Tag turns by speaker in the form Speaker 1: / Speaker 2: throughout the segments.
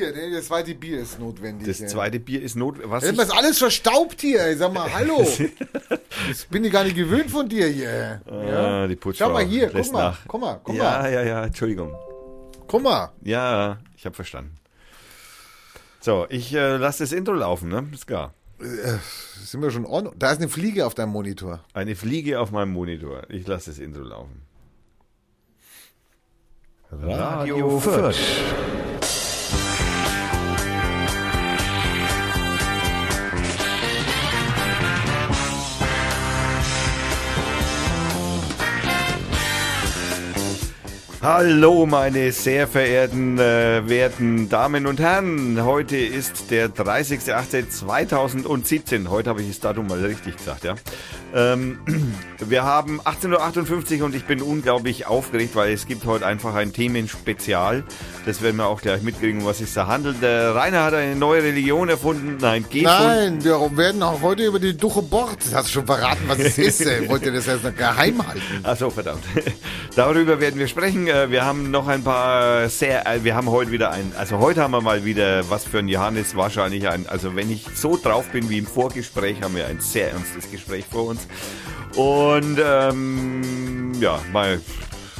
Speaker 1: Bier, ne? Das zweite Bier ist notwendig.
Speaker 2: Das zweite Bier ist notwendig. Was
Speaker 1: Ey, Was alles verstaubt hier, ey. Sag mal, hallo. Das bin ich gar nicht gewöhnt von dir hier.
Speaker 2: Ah, die Putzfrau
Speaker 1: Schau mal hier, guck mal,
Speaker 2: nach.
Speaker 1: guck mal, guck
Speaker 2: ja,
Speaker 1: mal.
Speaker 2: ja, ja, Entschuldigung.
Speaker 1: Guck mal.
Speaker 2: Ja, ich habe verstanden. So, ich äh, lasse das Intro laufen, ne? Ist klar.
Speaker 1: Sind wir schon on? Da ist eine Fliege auf deinem Monitor.
Speaker 2: Eine Fliege auf meinem Monitor. Ich lasse das Intro laufen.
Speaker 3: Radio Fürth.
Speaker 2: Hallo, meine sehr verehrten, äh, werten Damen und Herren. Heute ist der 30.08.2017. Heute habe ich das Datum mal richtig gesagt, ja. Ähm, wir haben 18.58 Uhr und ich bin unglaublich aufgeregt, weil es gibt heute einfach ein Themenspezial. Das werden wir auch gleich mitkriegen, was es da handelt. Der Rainer hat eine neue Religion erfunden. Nein, geht
Speaker 1: Nein, wir werden auch heute über die Duche Bord. Das hast du schon verraten, was es ist. ey. Wollt ihr das jetzt noch geheim halten?
Speaker 2: Achso, verdammt. Darüber werden wir sprechen. Äh, Wir haben noch ein paar sehr, äh, wir haben heute wieder ein, also heute haben wir mal wieder was für ein Johannes, wahrscheinlich ein, also wenn ich so drauf bin wie im Vorgespräch, haben wir ein sehr ernstes Gespräch vor uns. Und ähm, ja, mal,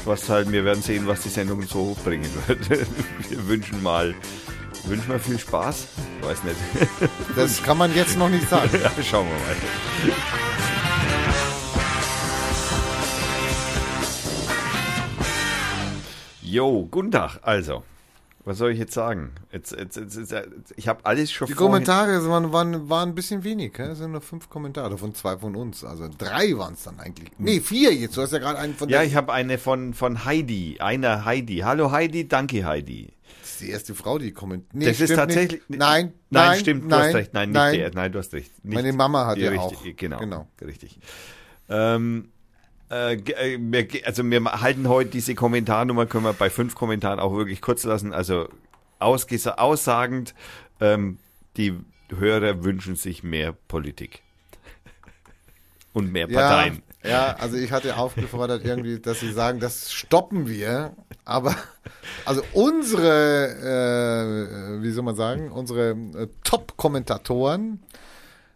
Speaker 2: was halt, wir werden sehen, was die Sendung so hochbringen wird. Wir wünschen mal, wünschen wir viel Spaß. Ich weiß nicht.
Speaker 1: Das kann man jetzt noch nicht sagen.
Speaker 2: ja, schauen wir mal. Jo, guten Tag. Also, was soll ich jetzt sagen? Jetzt, jetzt, jetzt, ich habe alles schon
Speaker 1: Die Kommentare waren, waren, waren ein bisschen wenig. Es sind nur fünf Kommentare, davon zwei von uns. Also drei waren es dann eigentlich. Nee, vier jetzt. Du hast ja gerade einen von
Speaker 2: Ja, ich habe eine von, von Heidi. Einer Heidi. Hallo Heidi, danke Heidi.
Speaker 1: Das ist die erste Frau, die kommentiert. Nee,
Speaker 2: das ist
Speaker 1: stimmt
Speaker 2: tatsächlich.
Speaker 1: Nicht. Nein,
Speaker 2: nein,
Speaker 1: nein,
Speaker 2: stimmt, du
Speaker 1: nein,
Speaker 2: hast recht. Nein, nicht
Speaker 1: nein.
Speaker 2: der. Nein, du hast recht. Nicht,
Speaker 1: Meine Mama hat ja
Speaker 2: richtig,
Speaker 1: auch.
Speaker 2: Genau,
Speaker 1: Genau.
Speaker 2: richtig. Ähm, also wir halten heute diese Kommentarnummer, können wir bei fünf Kommentaren auch wirklich kurz lassen. Also aussagend, ähm, die Hörer wünschen sich mehr Politik. Und mehr
Speaker 1: Ja,
Speaker 2: Parteien.
Speaker 1: ja, also ich hatte aufgefordert irgendwie, dass sie sagen, das stoppen wir. Aber also unsere, äh, wie soll man sagen, unsere äh, Top-Kommentatoren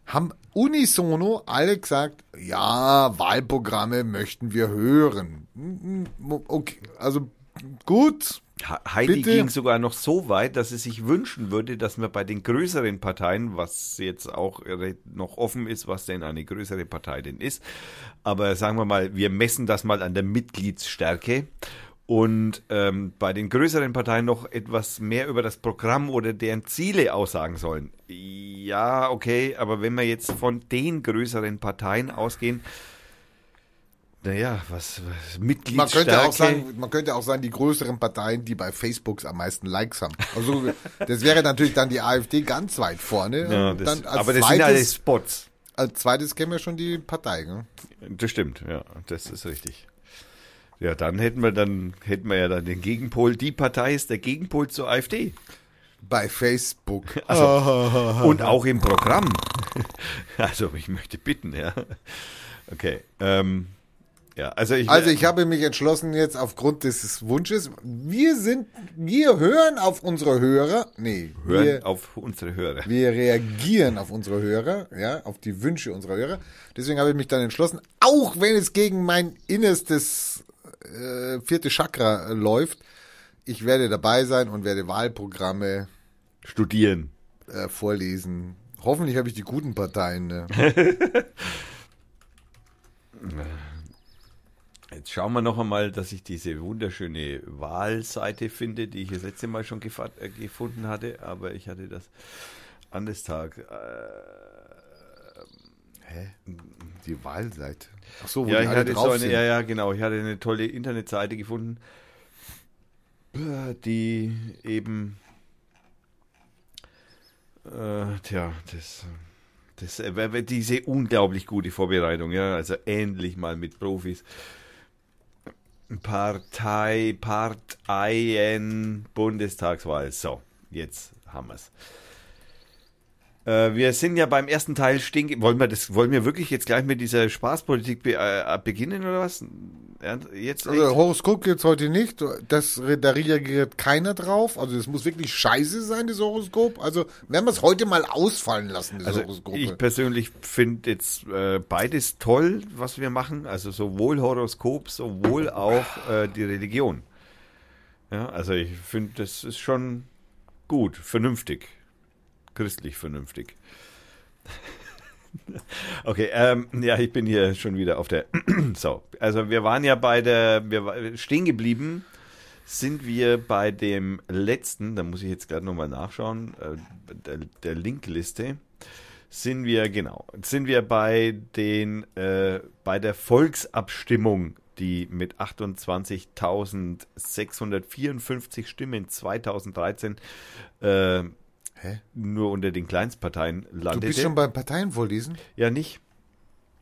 Speaker 1: haben unisono alle gesagt, ja, Wahlprogramme möchten wir hören. Mm, mm, Okay, also gut.
Speaker 2: Heidi
Speaker 1: Bitte?
Speaker 2: ging sogar noch so weit, dass sie sich wünschen würde, dass man bei den größeren Parteien, was jetzt auch noch offen ist, was denn eine größere Partei denn ist, aber sagen wir mal, wir messen das mal an der Mitgliedsstärke und ähm, bei den größeren Parteien noch etwas mehr über das Programm oder deren Ziele aussagen sollen. Ja, okay, aber wenn wir jetzt von den größeren Parteien ausgehen, naja, was, was
Speaker 1: Man
Speaker 2: Mitgliedsstärke.
Speaker 1: könnte, auch sagen, man könnte auch sagen, die größeren Parteien, die bei Facebook am meisten Likes haben. Also das wäre natürlich dann die AfD ganz weit vorne.
Speaker 2: ja, das,
Speaker 1: dann als
Speaker 2: aber das sind
Speaker 1: zweites,
Speaker 2: alles Spots.
Speaker 1: Als zweites kennen wir schon die Partei. Ne?
Speaker 2: Das stimmt, ja, das ist richtig. Ja, dann hätten wir dann hätten wir ja dann den Gegenpol. Die Partei ist der Gegenpol zur AfD.
Speaker 1: Bei Facebook.
Speaker 2: Also, und auch im Programm. Also ich möchte bitten, ja. Okay. Ähm, ja, also ich.
Speaker 1: Also ich habe mich entschlossen jetzt aufgrund des Wunsches, wir sind, wir hören auf unsere Hörer, nee,
Speaker 2: hören
Speaker 1: wir,
Speaker 2: auf unsere Hörer.
Speaker 1: wir reagieren auf unsere Hörer, ja, auf die Wünsche unserer Hörer. Deswegen habe ich mich dann entschlossen, auch wenn es gegen mein innerstes äh, vierte Chakra äh, läuft, ich werde dabei sein und werde Wahlprogramme
Speaker 2: Studieren.
Speaker 1: äh, vorlesen. Hoffentlich habe ich die guten Parteien. Ne?
Speaker 2: Jetzt schauen wir noch einmal, dass ich diese wunderschöne Wahlseite finde, die ich das letzte Mal schon äh, gefunden hatte, aber ich hatte das an des Tag. Äh,
Speaker 1: Hä? Die Wahlseite. Ach so, wo
Speaker 2: ja,
Speaker 1: die
Speaker 2: ich
Speaker 1: alle
Speaker 2: hatte so
Speaker 1: drauf
Speaker 2: eine,
Speaker 1: sind.
Speaker 2: ja, ja, genau. Ich hatte eine tolle Internetseite gefunden, die eben, äh, tja, das, das, äh, diese unglaublich gute Vorbereitung, ja, also endlich mal mit Profis. Partei, Parteien, Bundestagswahl. So, jetzt haben wir's. Äh, wir sind ja beim ersten Teil stehen. Wollen wir das, wollen wir wirklich jetzt gleich mit dieser Spaßpolitik be äh, beginnen oder was? Jetzt echt?
Speaker 1: Also Horoskop gibt's heute nicht. Das, da reagiert keiner drauf. Also es muss wirklich scheiße sein, das Horoskop. Also werden wir es heute mal ausfallen lassen, das
Speaker 2: Also
Speaker 1: Horoskop.
Speaker 2: ich persönlich finde jetzt äh, beides toll, was wir machen. Also sowohl Horoskop, sowohl auch äh, die Religion. Ja, also ich finde, das ist schon gut, vernünftig, christlich vernünftig. Okay, ähm, ja, ich bin hier schon wieder auf der. so, also wir waren ja bei der, wir stehen geblieben, sind wir bei dem letzten, da muss ich jetzt gerade nochmal nachschauen, äh, der, der Linkliste, sind wir, genau, sind wir bei den, äh, bei der Volksabstimmung, die mit 28.654 Stimmen 2013 äh,
Speaker 1: Hä?
Speaker 2: nur unter den Kleinstparteien
Speaker 1: Du
Speaker 2: landete.
Speaker 1: bist schon beim Parteienvorlesen?
Speaker 2: ja, nicht.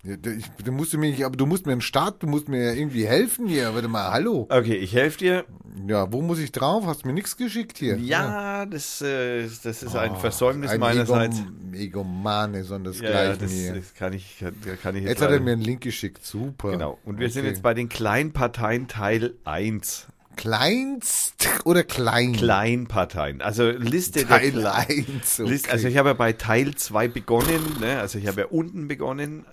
Speaker 1: Ja, du- ich, du musst mir nicht, aber du musst mir einen Start, du musst mir irgendwie helfen hier. Warte mal, hallo.
Speaker 2: Okay, ich helfe dir.
Speaker 1: Ja, wo muss ich drauf? Hast du mir nichts geschickt hier?
Speaker 2: Ja, das, äh, das ist ein
Speaker 1: Oh,
Speaker 2: Versäumnis
Speaker 1: ein
Speaker 2: meinerseits.
Speaker 1: Egom, Egomane, sondern das
Speaker 2: Ja, ja,
Speaker 1: gleiche
Speaker 2: das,
Speaker 1: hier.
Speaker 2: das kann ich, kann, kann ich jetzt,
Speaker 1: Jetzt hat er mir einen Link geschickt, super.
Speaker 2: Genau. Und wir sind
Speaker 1: Okay.
Speaker 2: jetzt bei den Kleinparteien Teil 1.
Speaker 1: Kleinst oder klein?
Speaker 2: Kleinparteien. Also Liste
Speaker 1: Teil
Speaker 2: der Klein-
Speaker 1: 1. Okay.
Speaker 2: Liste, also ich habe ja bei Teil 2 begonnen, ne? also ich habe ja unten begonnen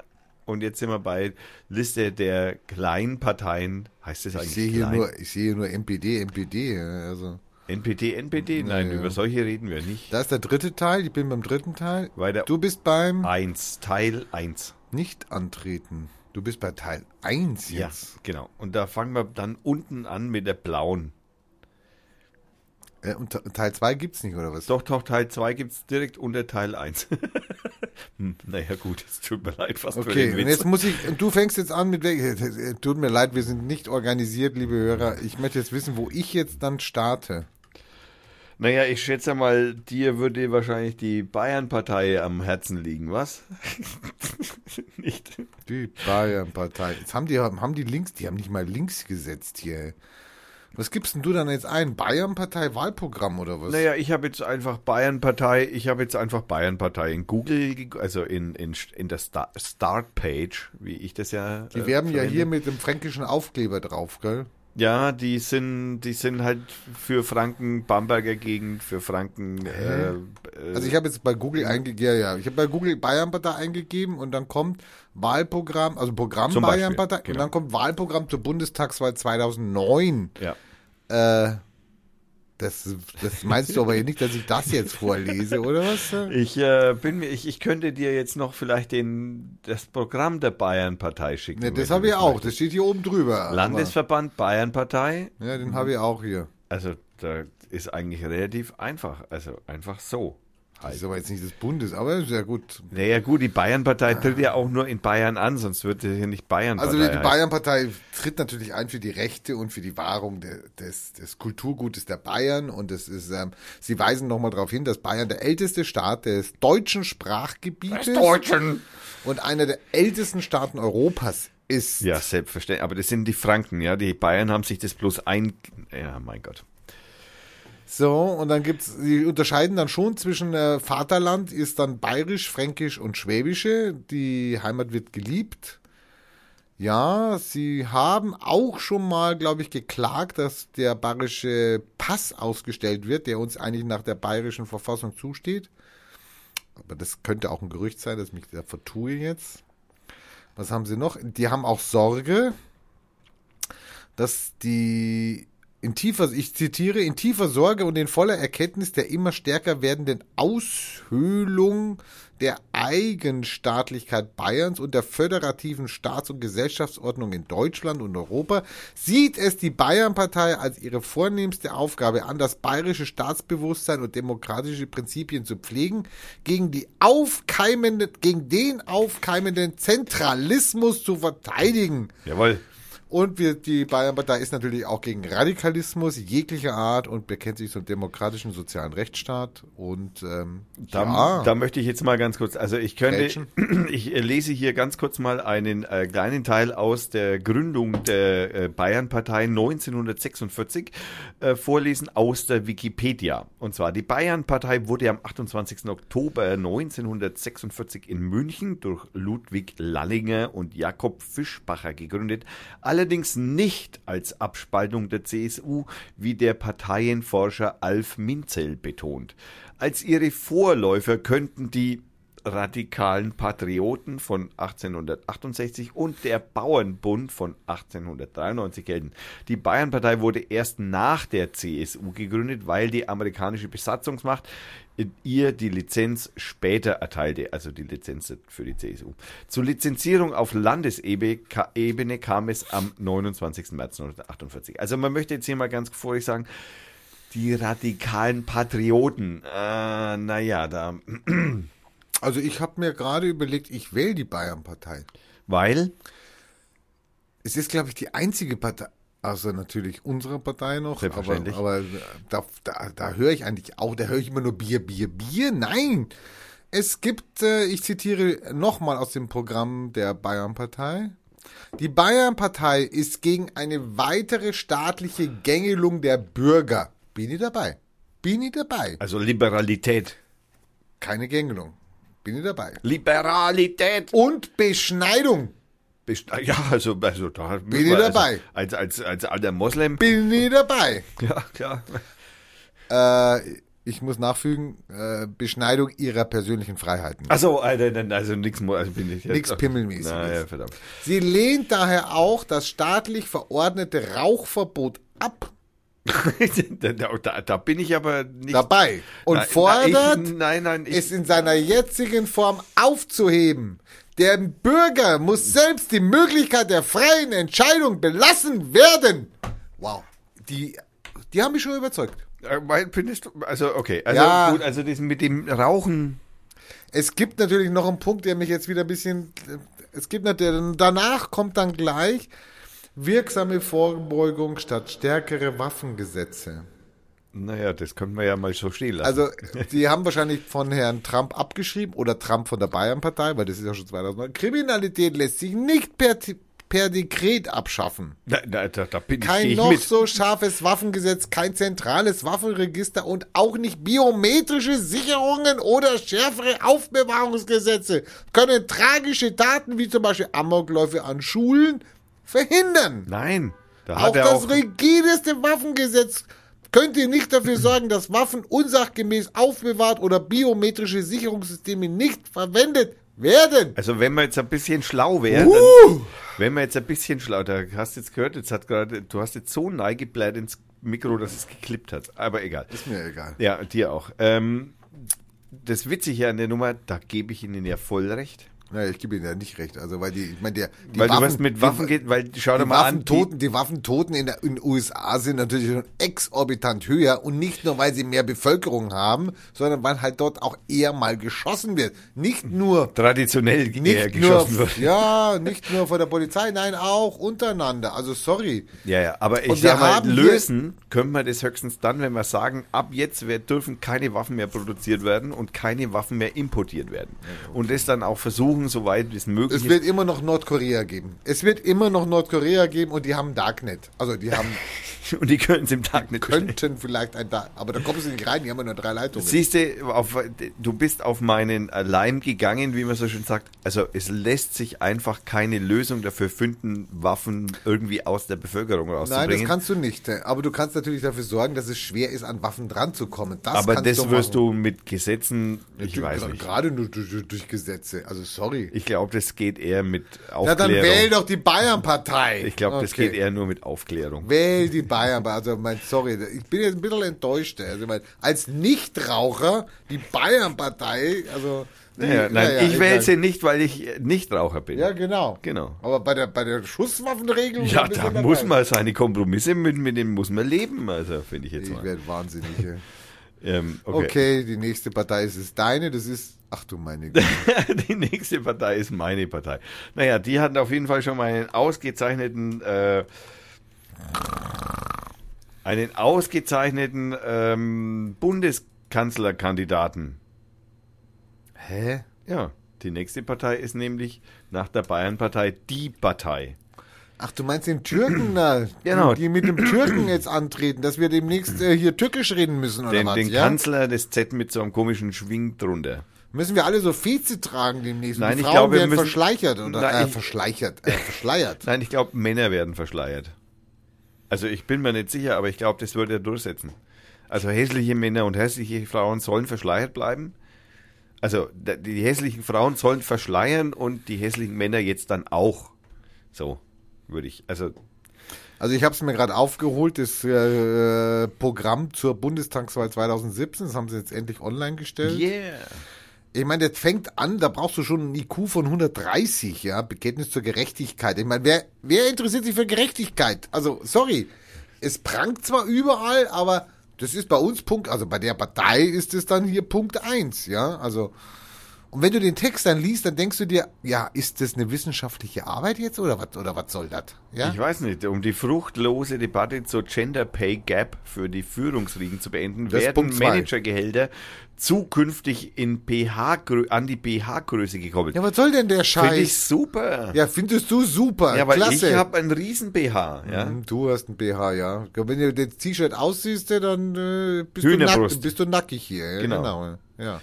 Speaker 2: und jetzt sind wir bei Liste der Kleinparteien. Heißt das
Speaker 1: ich
Speaker 2: eigentlich
Speaker 1: sehe hier
Speaker 2: klein?
Speaker 1: nur, ich sehe hier nur MPD, MPD. ja, Also
Speaker 2: NPD, NPD? Nein,
Speaker 1: Ja, ja.
Speaker 2: über solche reden wir nicht.
Speaker 1: da ist der dritte Teil. Ich bin beim dritten Teil.
Speaker 2: Weiter.
Speaker 1: Du bist beim
Speaker 2: 1, Teil 1.
Speaker 1: nicht antreten. Du bist bei Teil 1
Speaker 2: Ja,
Speaker 1: jetzt.
Speaker 2: genau. Und da fangen wir dann unten an mit der blauen.
Speaker 1: Ja. und Te- Teil 2 gibt's nicht oder was?
Speaker 2: Doch, doch, Teil 2 gibt es direkt unter Teil 1. hm, naja, gut, es tut mir leid, fast für
Speaker 1: Okay, und jetzt muss ich, du fängst jetzt an mit welcher, tut mir leid, wir sind nicht organisiert, liebe Hörer. Ich möchte jetzt wissen, wo ich jetzt dann starte.
Speaker 2: Naja, ich schätze mal, dir würde wahrscheinlich die Bayern-Partei am Herzen liegen, was? Nicht.
Speaker 1: Die Bayern-Partei. Jetzt haben die, haben die links, die haben nicht mal links gesetzt hier. Was gibst denn du dann jetzt ein? Bayern-Partei Wahlprogramm oder was?
Speaker 2: Naja, ich habe jetzt einfach Bayern-Partei, ich habe jetzt einfach Bayern-Partei in Google, also in, in, in der Star Start-Page, wie ich das ja.
Speaker 1: die
Speaker 2: äh,
Speaker 1: werben ja
Speaker 2: verwende.
Speaker 1: hier mit dem fränkischen Aufkleber drauf, gell?
Speaker 2: Ja, die sind, die sind halt für Franken, Bamberger Gegend, für Franken. Äh, äh,
Speaker 1: Also ich habe jetzt bei Google eingegeben, ja, ja, ich habe bei Google Bayern-Partei eingegeben und dann kommt Wahlprogramm, also Programm Bayern-Partei und
Speaker 2: genau.
Speaker 1: dann kommt Wahlprogramm zur Bundestagswahl 2009.
Speaker 2: ja.
Speaker 1: Äh, das, das meinst du aber nicht, dass ich das jetzt vorlese, oder was?
Speaker 2: Ich äh, bin mir, ich, ich könnte dir jetzt noch vielleicht den, das Programm der Bayern-Partei schicken.
Speaker 1: Ne,
Speaker 2: wenn
Speaker 1: das habe ich auch, das steht hier oben drüber.
Speaker 2: Landesverband Bayern-Partei.
Speaker 1: Ja, den habe ich auch hier.
Speaker 2: Also da ist eigentlich relativ einfach. Also einfach so.
Speaker 1: Das ist aber jetzt nicht des Bundes, aber ist ja gut.
Speaker 2: Naja gut, die Bayern-Partei tritt ja auch nur in Bayern an, sonst würde sie hier nicht Bayern-Partei
Speaker 1: Also die. Bayern-Partei tritt natürlich ein für die Rechte und für die Wahrung de, des, des Kulturgutes der Bayern. Und es ist, ähm, sie weisen nochmal darauf hin, dass Bayern der älteste Staat des deutschen Sprachgebietes
Speaker 2: Deutschen.
Speaker 1: und einer der ältesten Staaten Europas ist.
Speaker 2: Ja, selbstverständlich. Aber das sind die Franken, ja. Die Bayern haben sich das bloß ein... Ja, mein Gott.
Speaker 1: So, und dann gibt's, sie unterscheiden dann schon zwischen äh, Vaterland ist dann bayerisch, fränkisch und schwäbische. Die Heimat wird geliebt. Ja, sie haben auch schon mal, glaube ich, geklagt, dass der bayerische Pass ausgestellt wird, der uns eigentlich nach der bayerischen Verfassung zusteht. Aber das könnte auch ein Gerücht sein, dass ich mich da vertue jetzt. Was haben sie noch? Die haben auch Sorge, dass die in tiefer, ich zitiere, in tiefer Sorge und in voller Erkenntnis der immer stärker werdenden Aushöhlung der Eigenstaatlichkeit Bayerns und der föderativen Staats- und Gesellschaftsordnung in Deutschland und Europa sieht es die Bayernpartei als ihre vornehmste Aufgabe an, das bayerische Staatsbewusstsein und demokratische Prinzipien zu pflegen, gegen die aufkeimende, gegen den aufkeimenden Zentralismus zu verteidigen
Speaker 2: Jawohl.
Speaker 1: Und wir, die Bayernpartei ist natürlich auch gegen Radikalismus jeglicher Art und bekennt sich zum demokratischen sozialen Rechtsstaat. Und ähm,
Speaker 2: Da,
Speaker 1: ja,
Speaker 2: da möchte ich jetzt mal ganz kurz, also ich könnte,
Speaker 1: Gretchen?
Speaker 2: ich äh, lese hier ganz kurz mal einen äh, kleinen Teil aus der Gründung der äh, Bayernpartei 1946 äh, vorlesen aus der Wikipedia. Und zwar, die Bayernpartei wurde am 28. Oktober 1946 in München durch Ludwig Lallinger und Jakob Fischbacher gegründet, allerdings nicht als Abspaltung der CSU, wie der Parteienforscher Alf Minzel betont. Als ihre Vorläufer könnten die radikalen Patrioten von 1868 und der Bauernbund von 1893 gelten. Die Bayernpartei wurde erst nach der CSU gegründet, weil die amerikanische Besatzungsmacht ihr die Lizenz später erteilte, also die Lizenz für die CSU. Zur Lizenzierung auf Landesebene ka- Ebene kam es am 29. März 1948. Also man möchte jetzt hier mal ganz vorig sagen, die radikalen Patrioten, äh, naja, da,
Speaker 1: also ich habe mir gerade überlegt, ich wähle die Bayernpartei.
Speaker 2: weil,
Speaker 1: Es ist, glaube ich, die einzige Partei, also natürlich unsere Partei noch, aber,
Speaker 2: Selbstverständlich.
Speaker 1: aber da, da, da höre ich eigentlich auch, da höre ich immer nur Bier, Bier, Bier. Nein! Es gibt, äh, ich zitiere nochmal aus dem Programm der Bayernpartei. Die Bayernpartei ist gegen eine weitere staatliche Gängelung der Bürger. Bin ich dabei? Bin ich dabei?
Speaker 2: also Liberalität.
Speaker 1: Keine Gängelung. Bin ich dabei?
Speaker 2: Liberalität.
Speaker 1: Und Beschneidung.
Speaker 2: Best- Ja, also, also da
Speaker 1: Bin ich dabei.
Speaker 2: Also, als, als, als alter Moslem.
Speaker 1: Bin ich dabei?
Speaker 2: Ja, klar.
Speaker 1: Äh, ich muss nachfügen, äh, Beschneidung ihrer persönlichen Freiheiten.
Speaker 2: Achso, also, also nix, mo- also bin ich jetzt.
Speaker 1: Nix Pimmelmäßiges.
Speaker 2: Naja, verdammt.
Speaker 1: Sie lehnt daher auch das staatlich verordnete Rauchverbot ab
Speaker 2: da, da, bin ich aber nicht.
Speaker 1: dabei und
Speaker 2: Nein,
Speaker 1: fordert,
Speaker 2: nein, ich, nein, nein, ich,
Speaker 1: es in seiner jetzigen Form aufzuheben. Der Bürger muss selbst die Möglichkeit der freien Entscheidung belassen werden. Wow, die, die haben mich schon überzeugt.
Speaker 2: äh, findest du, also, okay, also
Speaker 1: Ja.
Speaker 2: gut, also das mit dem Rauchen.
Speaker 1: Es gibt natürlich noch einen Punkt, der mich jetzt wieder ein bisschen. Es gibt natürlich, danach kommt dann gleich wirksame Vorbeugung statt stärkere Waffengesetze.
Speaker 2: Naja, das können wir ja mal so stehen lassen.
Speaker 1: Also, die haben wahrscheinlich von Herrn Trump abgeschrieben oder Trump von der Bayernpartei, weil das ist ja schon 2009. Kriminalität lässt sich nicht per, per Dekret abschaffen.
Speaker 2: da, da, da, bin
Speaker 1: Kein
Speaker 2: ich
Speaker 1: noch
Speaker 2: mit.
Speaker 1: so scharfes Waffengesetz, kein zentrales Waffenregister und auch nicht biometrische Sicherungen oder schärfere Aufbewahrungsgesetze können tragische Taten wie zum Beispiel Amokläufe an Schulen verhindern.
Speaker 2: Nein, da
Speaker 1: Auch das
Speaker 2: auch.
Speaker 1: rigideste Waffengesetz könnte nicht dafür sorgen, dass Waffen unsachgemäß aufbewahrt oder biometrische Sicherungssysteme nicht verwendet werden.
Speaker 2: Also wenn wir jetzt ein bisschen schlau wären,
Speaker 1: Uh!
Speaker 2: wenn wir jetzt ein bisschen schlau, da hast du jetzt gehört, jetzt hat gerade, du hast jetzt so neigebläht ins Mikro, dass es geklippt hat. Aber egal.
Speaker 1: Ist mir egal.
Speaker 2: Ja, dir auch. Ähm, das Witzige an der Nummer, da gebe ich Ihnen ja voll recht.
Speaker 1: Ja, ich gebe Ihnen ja nicht recht. Also, weil die, ich meine, der, die
Speaker 2: weil du
Speaker 1: Waffen,
Speaker 2: was mit Waffen geht, weil schau dir
Speaker 1: die
Speaker 2: mal an.
Speaker 1: Waffentoten, die Waffentoten in den USA sind natürlich schon exorbitant höher und nicht nur, weil sie mehr Bevölkerung haben, sondern weil halt dort auch eher mal geschossen wird. Nicht nur
Speaker 2: traditionell eher
Speaker 1: nicht
Speaker 2: geschossen
Speaker 1: nur,
Speaker 2: wird.
Speaker 1: ja, nicht nur von der Polizei, nein, auch untereinander. Also sorry.
Speaker 2: Ja, ja, aber ich
Speaker 1: Und wir
Speaker 2: sag mal, lösen können wir das höchstens dann, wenn wir sagen, ab jetzt dürfen keine Waffen mehr produziert werden und keine Waffen mehr importiert werden. Und das dann auch versuchen, soweit es möglich
Speaker 1: Es
Speaker 2: ist.
Speaker 1: wird immer noch Nordkorea geben. Es wird immer noch Nordkorea geben und die haben Darknet. Also die haben
Speaker 2: Und die können es im Tag nicht bestellen.
Speaker 1: könnten vielleicht ein Dark, aber da kommen sie nicht rein. Die haben ja nur drei Leitungen.
Speaker 2: Siehst du, du bist auf meinen Leim gegangen, wie man so schön sagt. Also es lässt sich einfach keine Lösung dafür finden, Waffen irgendwie aus der Bevölkerung
Speaker 1: Nein,
Speaker 2: rauszubringen.
Speaker 1: das kannst du nicht. Aber du kannst natürlich dafür sorgen, dass es schwer ist, an Waffen dran zu kommen. Das
Speaker 2: aber das wirst
Speaker 1: machen.
Speaker 2: du mit Gesetzen, ich
Speaker 1: Du-
Speaker 2: weiß nicht.
Speaker 1: Gerade nur durch, durch- Gesetze. Also sorry.
Speaker 2: Ich glaube, das geht eher mit
Speaker 1: Na
Speaker 2: Aufklärung.
Speaker 1: dann wähl doch die Bayern-Partei.
Speaker 2: ich glaube, das
Speaker 1: Okay.
Speaker 2: geht eher nur mit Aufklärung.
Speaker 1: Wähl die Bayern, also mein, sorry, ich bin jetzt ein bisschen enttäuscht. Also mein, als Nichtraucher die Bayern-Partei, also die,
Speaker 2: Ja, nein,
Speaker 1: naja,
Speaker 2: ich wähle sie nicht, weil ich Nichtraucher bin.
Speaker 1: Ja, genau.
Speaker 2: Genau.
Speaker 1: Aber bei der bei der Schusswaffenregelung
Speaker 2: Ja, da muss man seine Kompromisse mit, mit dem muss man leben, also finde ich jetzt
Speaker 1: Ich
Speaker 2: mal.
Speaker 1: werde wahnsinnig.
Speaker 2: Ähm,
Speaker 1: Okay. die nächste Partei ist es deine, das ist, ach du meine Güte.
Speaker 2: die nächste Partei ist meine Partei. Naja, die hatten auf jeden Fall schon mal einen ausgezeichneten, äh, einen ausgezeichneten ähm, Bundeskanzlerkandidaten.
Speaker 1: Hä?
Speaker 2: Ja, die nächste Partei ist nämlich nach der Bayernpartei die Partei.
Speaker 1: Ach, du meinst den Türken da,
Speaker 2: Genau.
Speaker 1: die, die mit dem Türken jetzt antreten, dass wir demnächst äh, hier türkisch reden müssen oder
Speaker 2: Den,
Speaker 1: was,
Speaker 2: den
Speaker 1: ja?
Speaker 2: Kanzler des Z mit so einem komischen Schwing drunter.
Speaker 1: Müssen wir alle so Feze tragen demnächst?
Speaker 2: Nein,
Speaker 1: die
Speaker 2: ich
Speaker 1: Frauen
Speaker 2: glaube, wir
Speaker 1: werden
Speaker 2: müssen-
Speaker 1: verschleichert oder
Speaker 2: Nein,
Speaker 1: äh,
Speaker 2: ich-
Speaker 1: verschleichert, äh, verschleiert.
Speaker 2: Nein, ich glaube, Männer werden verschleiert. Also ich bin mir nicht sicher, aber ich glaube, das wird er durchsetzen. Also hässliche Männer und hässliche Frauen sollen verschleiert bleiben. Also die hässlichen Frauen sollen verschleiern und die hässlichen Männer jetzt dann auch. So würde ich. Also
Speaker 1: Also ich habe es mir gerade aufgeholt, das äh, Programm zur Bundestagswahl 2017, das haben sie jetzt endlich online gestellt.
Speaker 2: yeah.
Speaker 1: Ich meine, das fängt an, da brauchst du schon ein IQ von 130, ja, Bekenntnis zur Gerechtigkeit. Ich meine, wer, wer interessiert sich für Gerechtigkeit? Also, sorry, es prangt zwar überall, aber das ist bei uns Punkt, also bei der Partei ist es dann hier Punkt eins, ja, also und wenn du den Text dann liest, dann denkst du dir, ja, ist das eine wissenschaftliche Arbeit jetzt oder was oder was soll das? Ja?
Speaker 2: Ich weiß nicht, um die fruchtlose Debatte zur Gender Pay Gap für die Führungsriegen zu beenden,
Speaker 1: Das
Speaker 2: werden. Managergehälter zukünftig in pH an die pH-Größe gekoppelt.
Speaker 1: ja, was soll denn der
Speaker 2: Finde ich
Speaker 1: Scheiß?
Speaker 2: super.
Speaker 1: Ja, findest du super,
Speaker 2: Ja, weil
Speaker 1: klasse.
Speaker 2: ich habe einen riesen BH, ja.
Speaker 1: Hm, Du hast ein BH, ja. Wenn du das T-Shirt aussiehst, dann äh, bist, du nack, bist du nackig hier. Ja,
Speaker 2: Genau.
Speaker 1: genau. Ja.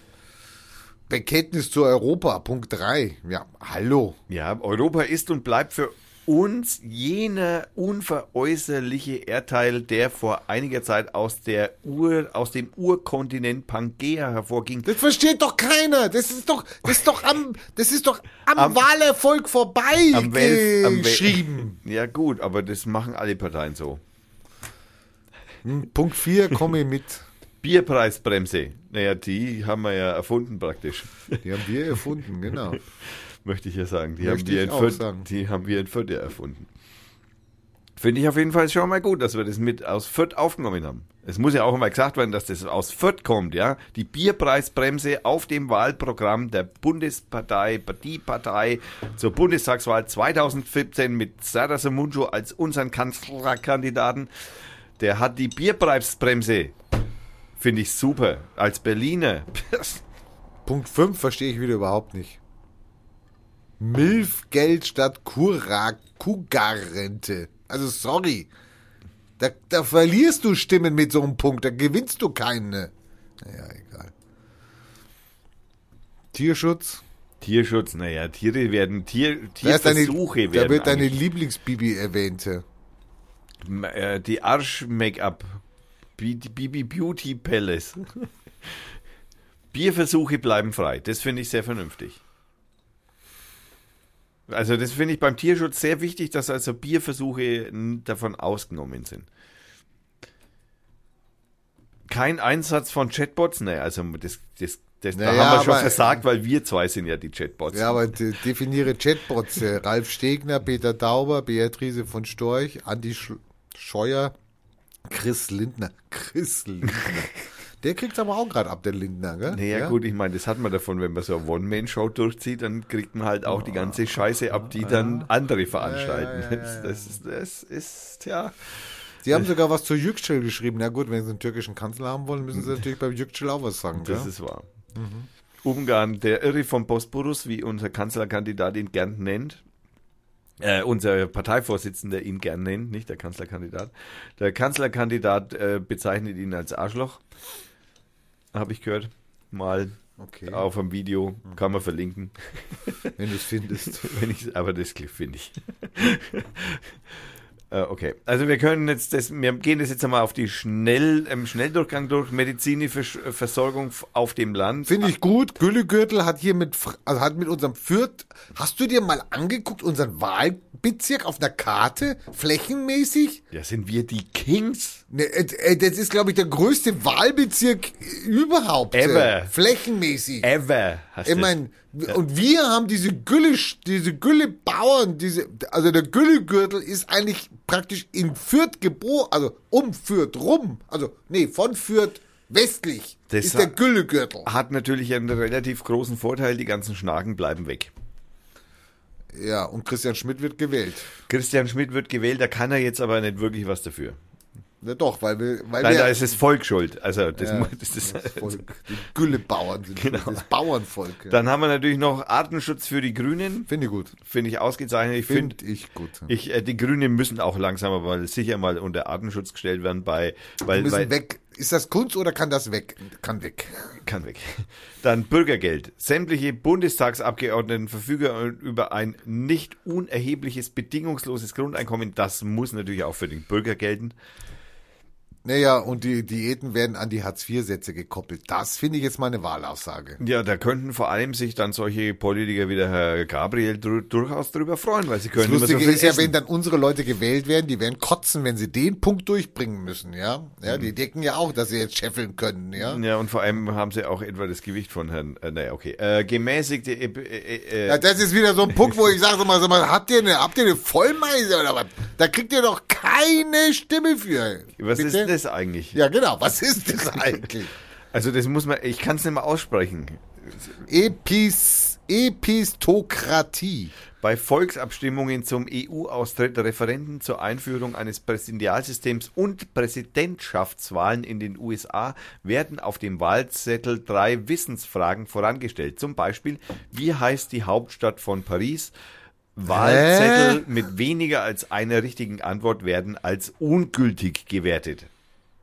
Speaker 1: Bekenntnis zu Europa, Punkt 3. Ja, hallo.
Speaker 2: Ja, Europa ist und bleibt für uns jener unveräußerliche Erdteil, der vor einiger Zeit aus der Ur, aus dem Urkontinent Pangea hervorging.
Speaker 1: Das versteht doch keiner. Das ist doch, das ist doch am, das ist doch am,
Speaker 2: Am-
Speaker 1: Wahlerfolg vorbei
Speaker 2: Am Wel- am Wel-
Speaker 1: geschrieben.
Speaker 2: Ja gut, aber das machen alle Parteien so.
Speaker 1: Hm, Punkt 4, komme mit.
Speaker 2: Bierpreisbremse. Naja, die haben wir ja erfunden praktisch.
Speaker 1: Die haben wir erfunden, genau.
Speaker 2: Möchte ich ja sagen. Die,
Speaker 1: Möchte
Speaker 2: haben wir, in
Speaker 1: auch
Speaker 2: Fürth,
Speaker 1: sagen.
Speaker 2: die haben wir in Fürth ja erfunden. Finde ich auf jeden Fall schon mal gut, dass wir das mit aus Fürth aufgenommen haben. Es muss ja auch immer gesagt werden, dass das aus Fürth kommt, ja. Die Bierpreisbremse auf dem Wahlprogramm der Bundespartei, die Partei zur Bundestagswahl 2017 mit Serdar Somuncu als unseren Kanzlerkandidaten. Der hat die Bierpreisbremse. Finde ich super. Als Berliner.
Speaker 1: Punkt 5 verstehe ich wieder überhaupt nicht. Milfgeld statt Kugarrente. Also sorry. Da, da verlierst du Stimmen mit so einem Punkt, da gewinnst du keine. Naja, egal. Tierschutz.
Speaker 2: Tierschutz, naja, Tiere werden, Tier,
Speaker 1: Da, ist deine,
Speaker 2: Tierversuche
Speaker 1: da
Speaker 2: werden
Speaker 1: wird deine Lieblingsbibi erwähnt.
Speaker 2: äh, die Arsch-Make-up. Bibi Beauty Palace. Bierversuche bleiben frei. Das finde ich sehr vernünftig. Also das finde ich beim Tierschutz sehr wichtig, dass also Bierversuche davon ausgenommen sind. Kein Einsatz von Chatbots, ne, also das, das, das da
Speaker 1: Naja,
Speaker 2: haben wir schon
Speaker 1: aber-
Speaker 2: versagt, weil wir zwei sind ja die Chatbots.
Speaker 1: Ja, aber de definiere Chatbots. Ralf Stegner, Peter Tauber, Beatrice von Storch, Andi Sch Scheuer, Chris Lindner. Chris Lindner. Der kriegt's aber auch gerade ab, der Lindner, gell?
Speaker 2: Naja, gut, ich meine, das hat man davon, wenn man so eine One-Man-Show durchzieht, dann kriegt man halt auch die ganze Scheiße ab, die dann andere veranstalten.
Speaker 1: Ja, ja, ja,
Speaker 2: Das, das, ist, das ist, ja.
Speaker 1: Die haben sogar was zu Yüksel geschrieben. Na gut, wenn sie einen türkischen Kanzler haben wollen, müssen sie natürlich beim Yüksel auch was sagen,
Speaker 2: Das
Speaker 1: gell?
Speaker 2: ist wahr. Ungarn, der Irre vom Bosporus, wie unser Kanzlerkandidat ihn gern nennt. Äh, unser Parteivorsitzender ihn gern nennt, nicht der Kanzlerkandidat. Der Kanzlerkandidat äh, bezeichnet ihn als Arschloch. Habe ich gehört. Mal
Speaker 1: Okay,
Speaker 2: auf einem Video. Kann man verlinken.
Speaker 1: wenn du es findest.
Speaker 2: Wenn ich, aber das finde ich. Äh, okay, also wir können jetzt das, wir gehen das jetzt einmal auf die Schnell, im Schnelldurchgang durch medizinische Versch- Versorgung auf dem Land.
Speaker 1: Finde ich gut. Güllegürtel hat hier mit, also hat mit unserem Fürth, hast du dir mal angeguckt, unseren Wahlbezirk auf einer Karte, flächenmäßig?
Speaker 2: Ja, sind wir die Kings?
Speaker 1: Ne, äh, äh, das ist, glaube ich, der größte Wahlbezirk überhaupt. äh,
Speaker 2: Ever.
Speaker 1: Flächenmäßig.
Speaker 2: Ever. Hast
Speaker 1: Ich meine, und wir haben diese Gülle, diese Güllebauern, diese, also der Güllegürtel ist eigentlich praktisch in Fürth geboren, also um Fürth rum, also nee, von Fürth westlich
Speaker 2: Das
Speaker 1: ist der Güllegürtel.
Speaker 2: Hat natürlich einen relativ großen Vorteil, die ganzen Schnaken bleiben weg.
Speaker 1: Ja, und Christian Schmidt wird gewählt.
Speaker 2: Christian Schmidt wird gewählt, da kann er jetzt aber nicht wirklich was dafür.
Speaker 1: Ja, doch, weil wir, weil
Speaker 2: Nein,
Speaker 1: wir,
Speaker 2: da ist das Volk schuld. Also das,
Speaker 1: ja,
Speaker 2: das ist,
Speaker 1: das Volk, die Güllebauern sind
Speaker 2: Genau.
Speaker 1: das Bauernvolk. Ja.
Speaker 2: Dann haben wir natürlich noch Artenschutz für die Grünen.
Speaker 1: Finde ich gut.
Speaker 2: Finde ich ausgezeichnet. Ich finde,
Speaker 1: Finde ich gut.
Speaker 2: ich, äh, die Grünen müssen auch langsam aber sicher mal unter Artenschutz gestellt werden bei, weil,
Speaker 1: müssen
Speaker 2: weil
Speaker 1: weg. Ist das Kunst oder kann das weg? Kann weg.
Speaker 2: kann weg. Dann Bürgergeld. Sämtliche Bundestagsabgeordneten verfügen über ein nicht unerhebliches bedingungsloses Grundeinkommen. Das muss natürlich auch für den Bürger gelten.
Speaker 1: Naja, und die Diäten werden an die Hartz-IV-Sätze gekoppelt. Das finde ich jetzt mal eine Wahlaussage.
Speaker 2: Ja, da könnten vor allem sich dann solche Politiker wie der Herr Gabriel dur durchaus darüber freuen, weil sie können
Speaker 1: Das
Speaker 2: so
Speaker 1: Lustige
Speaker 2: viel
Speaker 1: ist ja, wenn dann unsere Leute gewählt werden, die werden kotzen, wenn sie den Punkt durchbringen müssen, ja. Ja,
Speaker 2: Mhm.
Speaker 1: die denken ja auch, dass sie jetzt scheffeln können, ja.
Speaker 2: Ja, und vor allem haben sie auch etwa das Gewicht von Herrn, äh, naja, okay, äh, gemäßigte, äh, äh, äh,
Speaker 1: Ja, das ist wieder so ein Punkt, wo ich sage, sag mal, sag mal, habt ihr eine, habt ihr eine Vollmeise oder was? Da kriegt ihr doch keine Stimme für.
Speaker 2: was
Speaker 1: Bitte?
Speaker 2: ist das eigentlich?
Speaker 1: Ja, genau. Was ist das eigentlich?
Speaker 2: Also das muss man, ich kann es nicht mehr aussprechen.
Speaker 1: Epis, Epistokratie.
Speaker 2: Bei Volksabstimmungen zum EU-Austritt, Referenden zur Einführung eines Präsidialsystems und Präsidentschaftswahlen in den USA werden auf dem Wahlzettel drei Wissensfragen vorangestellt. Zum Beispiel, wie heißt die Hauptstadt von Paris? Wahlzettel mit weniger als einer richtigen Antwort werden als ungültig gewertet.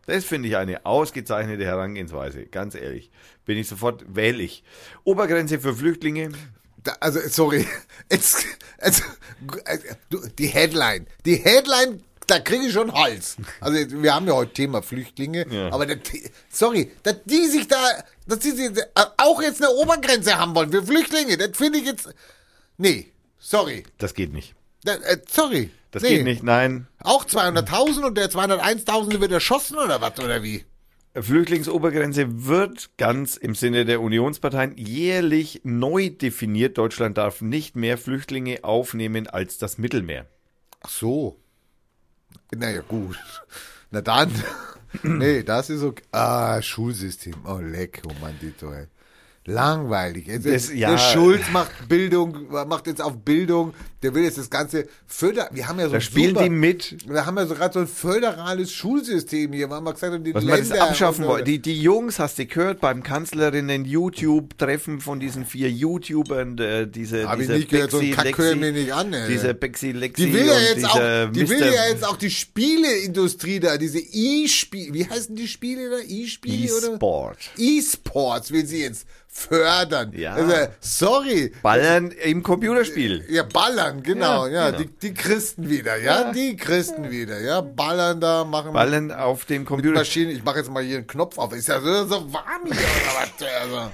Speaker 2: Das finde ich eine ausgezeichnete Herangehensweise, ganz ehrlich. Bin ich sofort wählig. Obergrenze für Flüchtlinge,
Speaker 1: Da, also, sorry. Jetzt, du, die Headline. Die Headline, da kriege ich schon Hals. Also, wir haben ja heute Thema Flüchtlinge,
Speaker 2: Ja.
Speaker 1: aber der, sorry, dass die sich da, dass die sich auch jetzt eine Obergrenze haben wollen für Flüchtlinge, das finde ich jetzt, nee, sorry.
Speaker 2: das geht nicht.
Speaker 1: Da, äh, sorry.
Speaker 2: Das
Speaker 1: nee.
Speaker 2: geht nicht, nein.
Speaker 1: Auch 200.000 und der 201.000 wird erschossen oder was, oder wie?
Speaker 2: Flüchtlingsobergrenze wird ganz im Sinne der Unionsparteien jährlich neu definiert. Deutschland darf nicht mehr Flüchtlinge aufnehmen als das Mittelmeer.
Speaker 1: Ach so. Naja, gut. Na dann. nee, das ist okay. Ah, Schulsystem. Oh, leck, oh mein Dito, ey. Langweilig. Jetzt,
Speaker 2: Das- ja.
Speaker 1: Der Schulz macht Bildung, macht jetzt auf Bildung. Der will jetzt das Ganze föder. Wir haben ja so
Speaker 2: Da
Speaker 1: ein
Speaker 2: spielen
Speaker 1: super,
Speaker 2: die mit.
Speaker 1: Wir haben ja so gerade so ein föderales Schulsystem hier, weil wir gesagt haben, die
Speaker 2: Was man
Speaker 1: Länder
Speaker 2: das abschaffen wollen. Die, die Jungs, hast du gehört, beim Kanzlerinnen YouTube-Treffen von diesen vier YouTubern, äh, diese,
Speaker 1: Hab ich
Speaker 2: dieser
Speaker 1: nicht gehört, so ein
Speaker 2: Bexi,
Speaker 1: Kack
Speaker 2: Lexi,
Speaker 1: mir nicht an, ey.
Speaker 2: dieser Bexi Lexi
Speaker 1: Die will ja jetzt auch, die will
Speaker 2: Mr.
Speaker 1: ja jetzt auch die Spieleindustrie da, diese E-Spiele, wie heißen die Spiele da? E-Spiele oder?
Speaker 2: E-Sport.
Speaker 1: E-Sports will sie jetzt fördern.
Speaker 2: Ja.
Speaker 1: Also, sorry.
Speaker 2: Ballern im Computerspiel.
Speaker 1: Ja, ballern, genau, ja,
Speaker 2: Ja, genau.
Speaker 1: Die, die Christen wieder, ja, die Christen wieder, ja, ballern da, machen
Speaker 2: Ballern auf dem Computer.
Speaker 1: Maschinen, ich mache jetzt mal hier einen Knopf auf, ist ja so, so warm hier oder was? Also,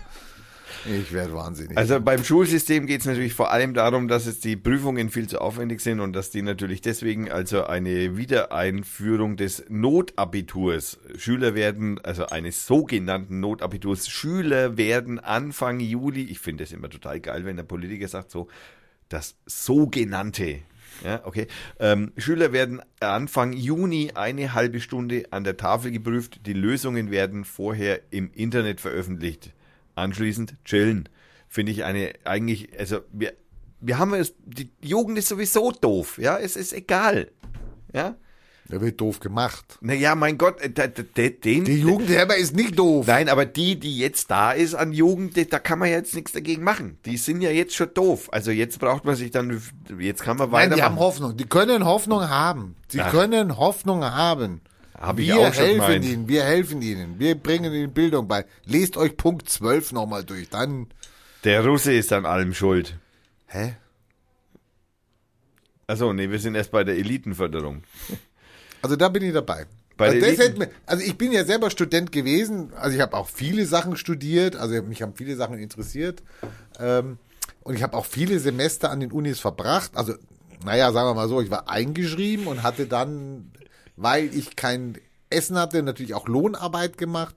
Speaker 1: ich werde wahnsinnig.
Speaker 2: Also beim Schulsystem geht es natürlich vor allem darum, dass es die Prüfungen viel zu aufwendig sind und dass die natürlich deswegen also eine Wiedereinführung des Notabiturs Schüler werden, also eines sogenannten Notabiturs Schüler werden Anfang Juli, ich finde das immer total geil, wenn der Politiker sagt so, das sogenannte ja, okay. Ähm, Schüler werden Anfang Juni eine halbe Stunde an der Tafel geprüft. Die Lösungen werden vorher im Internet veröffentlicht. Anschließend chillen. Finde ich eine eigentlich, also wir, wir haben es, die Jugend ist sowieso doof, ja, es ist egal. Ja,
Speaker 1: Der wird doof gemacht.
Speaker 2: naja, mein Gott, äh, den,
Speaker 1: Die Jugend selber ist nicht doof.
Speaker 2: Nein, aber die, die jetzt da ist an Jugend, da kann man ja jetzt nichts dagegen machen. Die sind ja jetzt schon doof. Also jetzt braucht man sich dann, jetzt kann man
Speaker 1: Nein, die haben Hoffnung. Die können Hoffnung haben. Sie
Speaker 2: Ach.
Speaker 1: können Hoffnung haben.
Speaker 2: Hab ich
Speaker 1: wir
Speaker 2: auch schon
Speaker 1: helfen ihnen, wir helfen ihnen. Wir bringen ihnen Bildung bei. Lest euch Punkt 12 nochmal durch. Dann,
Speaker 2: Der Russe ist an allem schuld.
Speaker 1: hä?
Speaker 2: Also nee, wir sind erst bei der Elitenförderung.
Speaker 1: Also da bin ich dabei.
Speaker 2: Bei
Speaker 1: also, mir, also ich bin ja selber Student gewesen, also ich habe auch viele Sachen studiert, also mich haben viele Sachen interessiert. Ähm, und ich habe auch viele Semester an den Unis verbracht. Also, naja, sagen wir mal so, ich war eingeschrieben und hatte dann, weil ich kein Essen hatte, natürlich auch Lohnarbeit gemacht.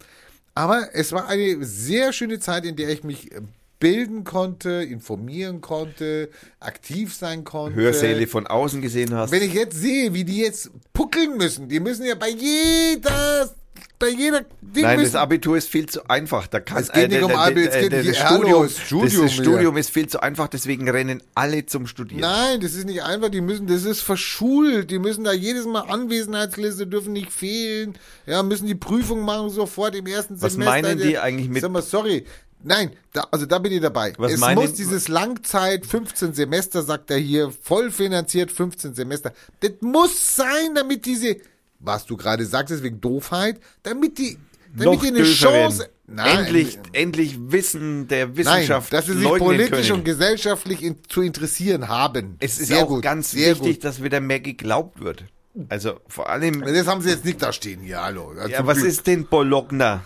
Speaker 1: Aber es war eine sehr schöne Zeit, in der ich mich äh, bilden konnte, informieren konnte, aktiv sein konnte.
Speaker 2: Hörsäle von außen gesehen hast.
Speaker 1: Wenn ich jetzt sehe, wie die jetzt puckeln müssen, die müssen ja bei jeder bei jeder Ding
Speaker 2: Nein, das Abitur ist viel zu einfach. Da kann,
Speaker 1: Es geht nicht um Abi, es geht
Speaker 2: Studium,
Speaker 1: das Studium
Speaker 2: das. Studium ist viel zu einfach, deswegen rennen alle zum Studieren.
Speaker 1: Nein, das ist nicht einfach, die müssen, das ist verschult, die müssen da jedes Mal Anwesenheitsliste, dürfen nicht fehlen, ja, müssen die Prüfung machen sofort im ersten
Speaker 2: Was
Speaker 1: Semester.
Speaker 2: meinen die eigentlich mit-
Speaker 1: Sag mal, sorry. Nein, da, also da bin ich dabei.
Speaker 2: Was
Speaker 1: es muss dieses Langzeit, 15 Semester, sagt er hier, voll finanziert 15 Semester. Das muss sein, damit diese, was du gerade sagst, ist wegen Doofheit, damit die, damit
Speaker 2: Noch
Speaker 1: die eine Chance,
Speaker 2: werden.
Speaker 1: Nein,
Speaker 2: endlich, endlich Wissen der
Speaker 1: Nein,
Speaker 2: Wissenschaft
Speaker 1: dass sie sich politisch
Speaker 2: können.
Speaker 1: und gesellschaftlich in, zu interessieren haben.
Speaker 2: Es ist
Speaker 1: Sehr
Speaker 2: auch
Speaker 1: gut,
Speaker 2: ganz wichtig,
Speaker 1: gut.
Speaker 2: dass wieder mehr geglaubt wird. Also vor allem,
Speaker 1: Das haben sie jetzt nicht da stehen hier, hallo. Also
Speaker 2: ja, was
Speaker 1: Glück.
Speaker 2: ist denn Bologna?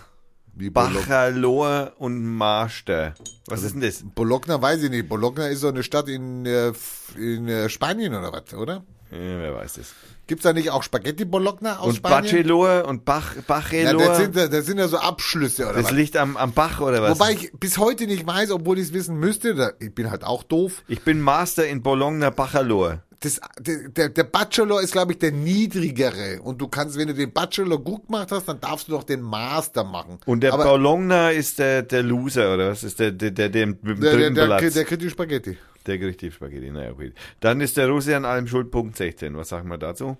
Speaker 1: Wie?
Speaker 2: Bachelor und Master. Was ist denn das?
Speaker 1: Bologna weiß ich nicht. Bologna ist so eine Stadt in, äh, in äh, Spanien oder was, oder?
Speaker 2: Ja, wer weiß das.
Speaker 1: Gibt's da nicht auch Spaghetti Bologna aus
Speaker 2: Und
Speaker 1: Spanien?
Speaker 2: Bachelor und Bach,
Speaker 1: Ja,
Speaker 2: Bachelor,
Speaker 1: das, sind, ja- das sind ja so Abschlüsse oder
Speaker 2: das
Speaker 1: was.
Speaker 2: liegt am, am Bach oder was?
Speaker 1: Wobei ich bis heute nicht weiß, obwohl ich es wissen müsste, ich bin halt auch doof.
Speaker 2: ich bin Master in Bologna Bachelor.
Speaker 1: Das, der, der, der Bachelor ist, glaube ich, der niedrigere. Und du kannst, wenn du den Bachelor gut gemacht hast, dann darfst du doch den Master machen.
Speaker 2: Und der
Speaker 1: Aber
Speaker 2: Bologna ist der, der Loser, oder was? Ist der, der, der, der
Speaker 1: der, der, der,
Speaker 2: Platz?
Speaker 1: der kriegt die Spaghetti.
Speaker 2: Der kriegt die Spaghetti, naja, okay. Dann ist der Russe an allem schuld, Punkt 16. Was sagen wir dazu?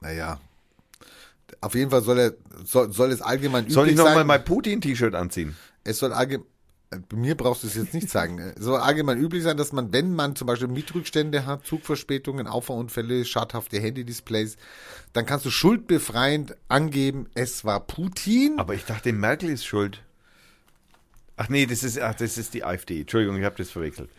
Speaker 1: Naja. Auf jeden Fall soll er, soll, soll es allgemein
Speaker 2: Soll ich
Speaker 1: üblich
Speaker 2: nochmal mein Putin-T-Shirt anziehen?
Speaker 1: Es soll allgemein, bei mir brauchst du es jetzt nicht sagen. Es soll allgemein üblich sein, dass man, wenn man zum Beispiel Mietrückstände hat, Zugverspätungen, Auffahrunfälle, schadhafte Handy-Displays, dann kannst du schuldbefreiend angeben, es war Putin.
Speaker 2: Aber ich dachte, Merkel ist schuld. Ach nee, das ist, ach, das ist die AfD. Entschuldigung, ich habe das verwechselt.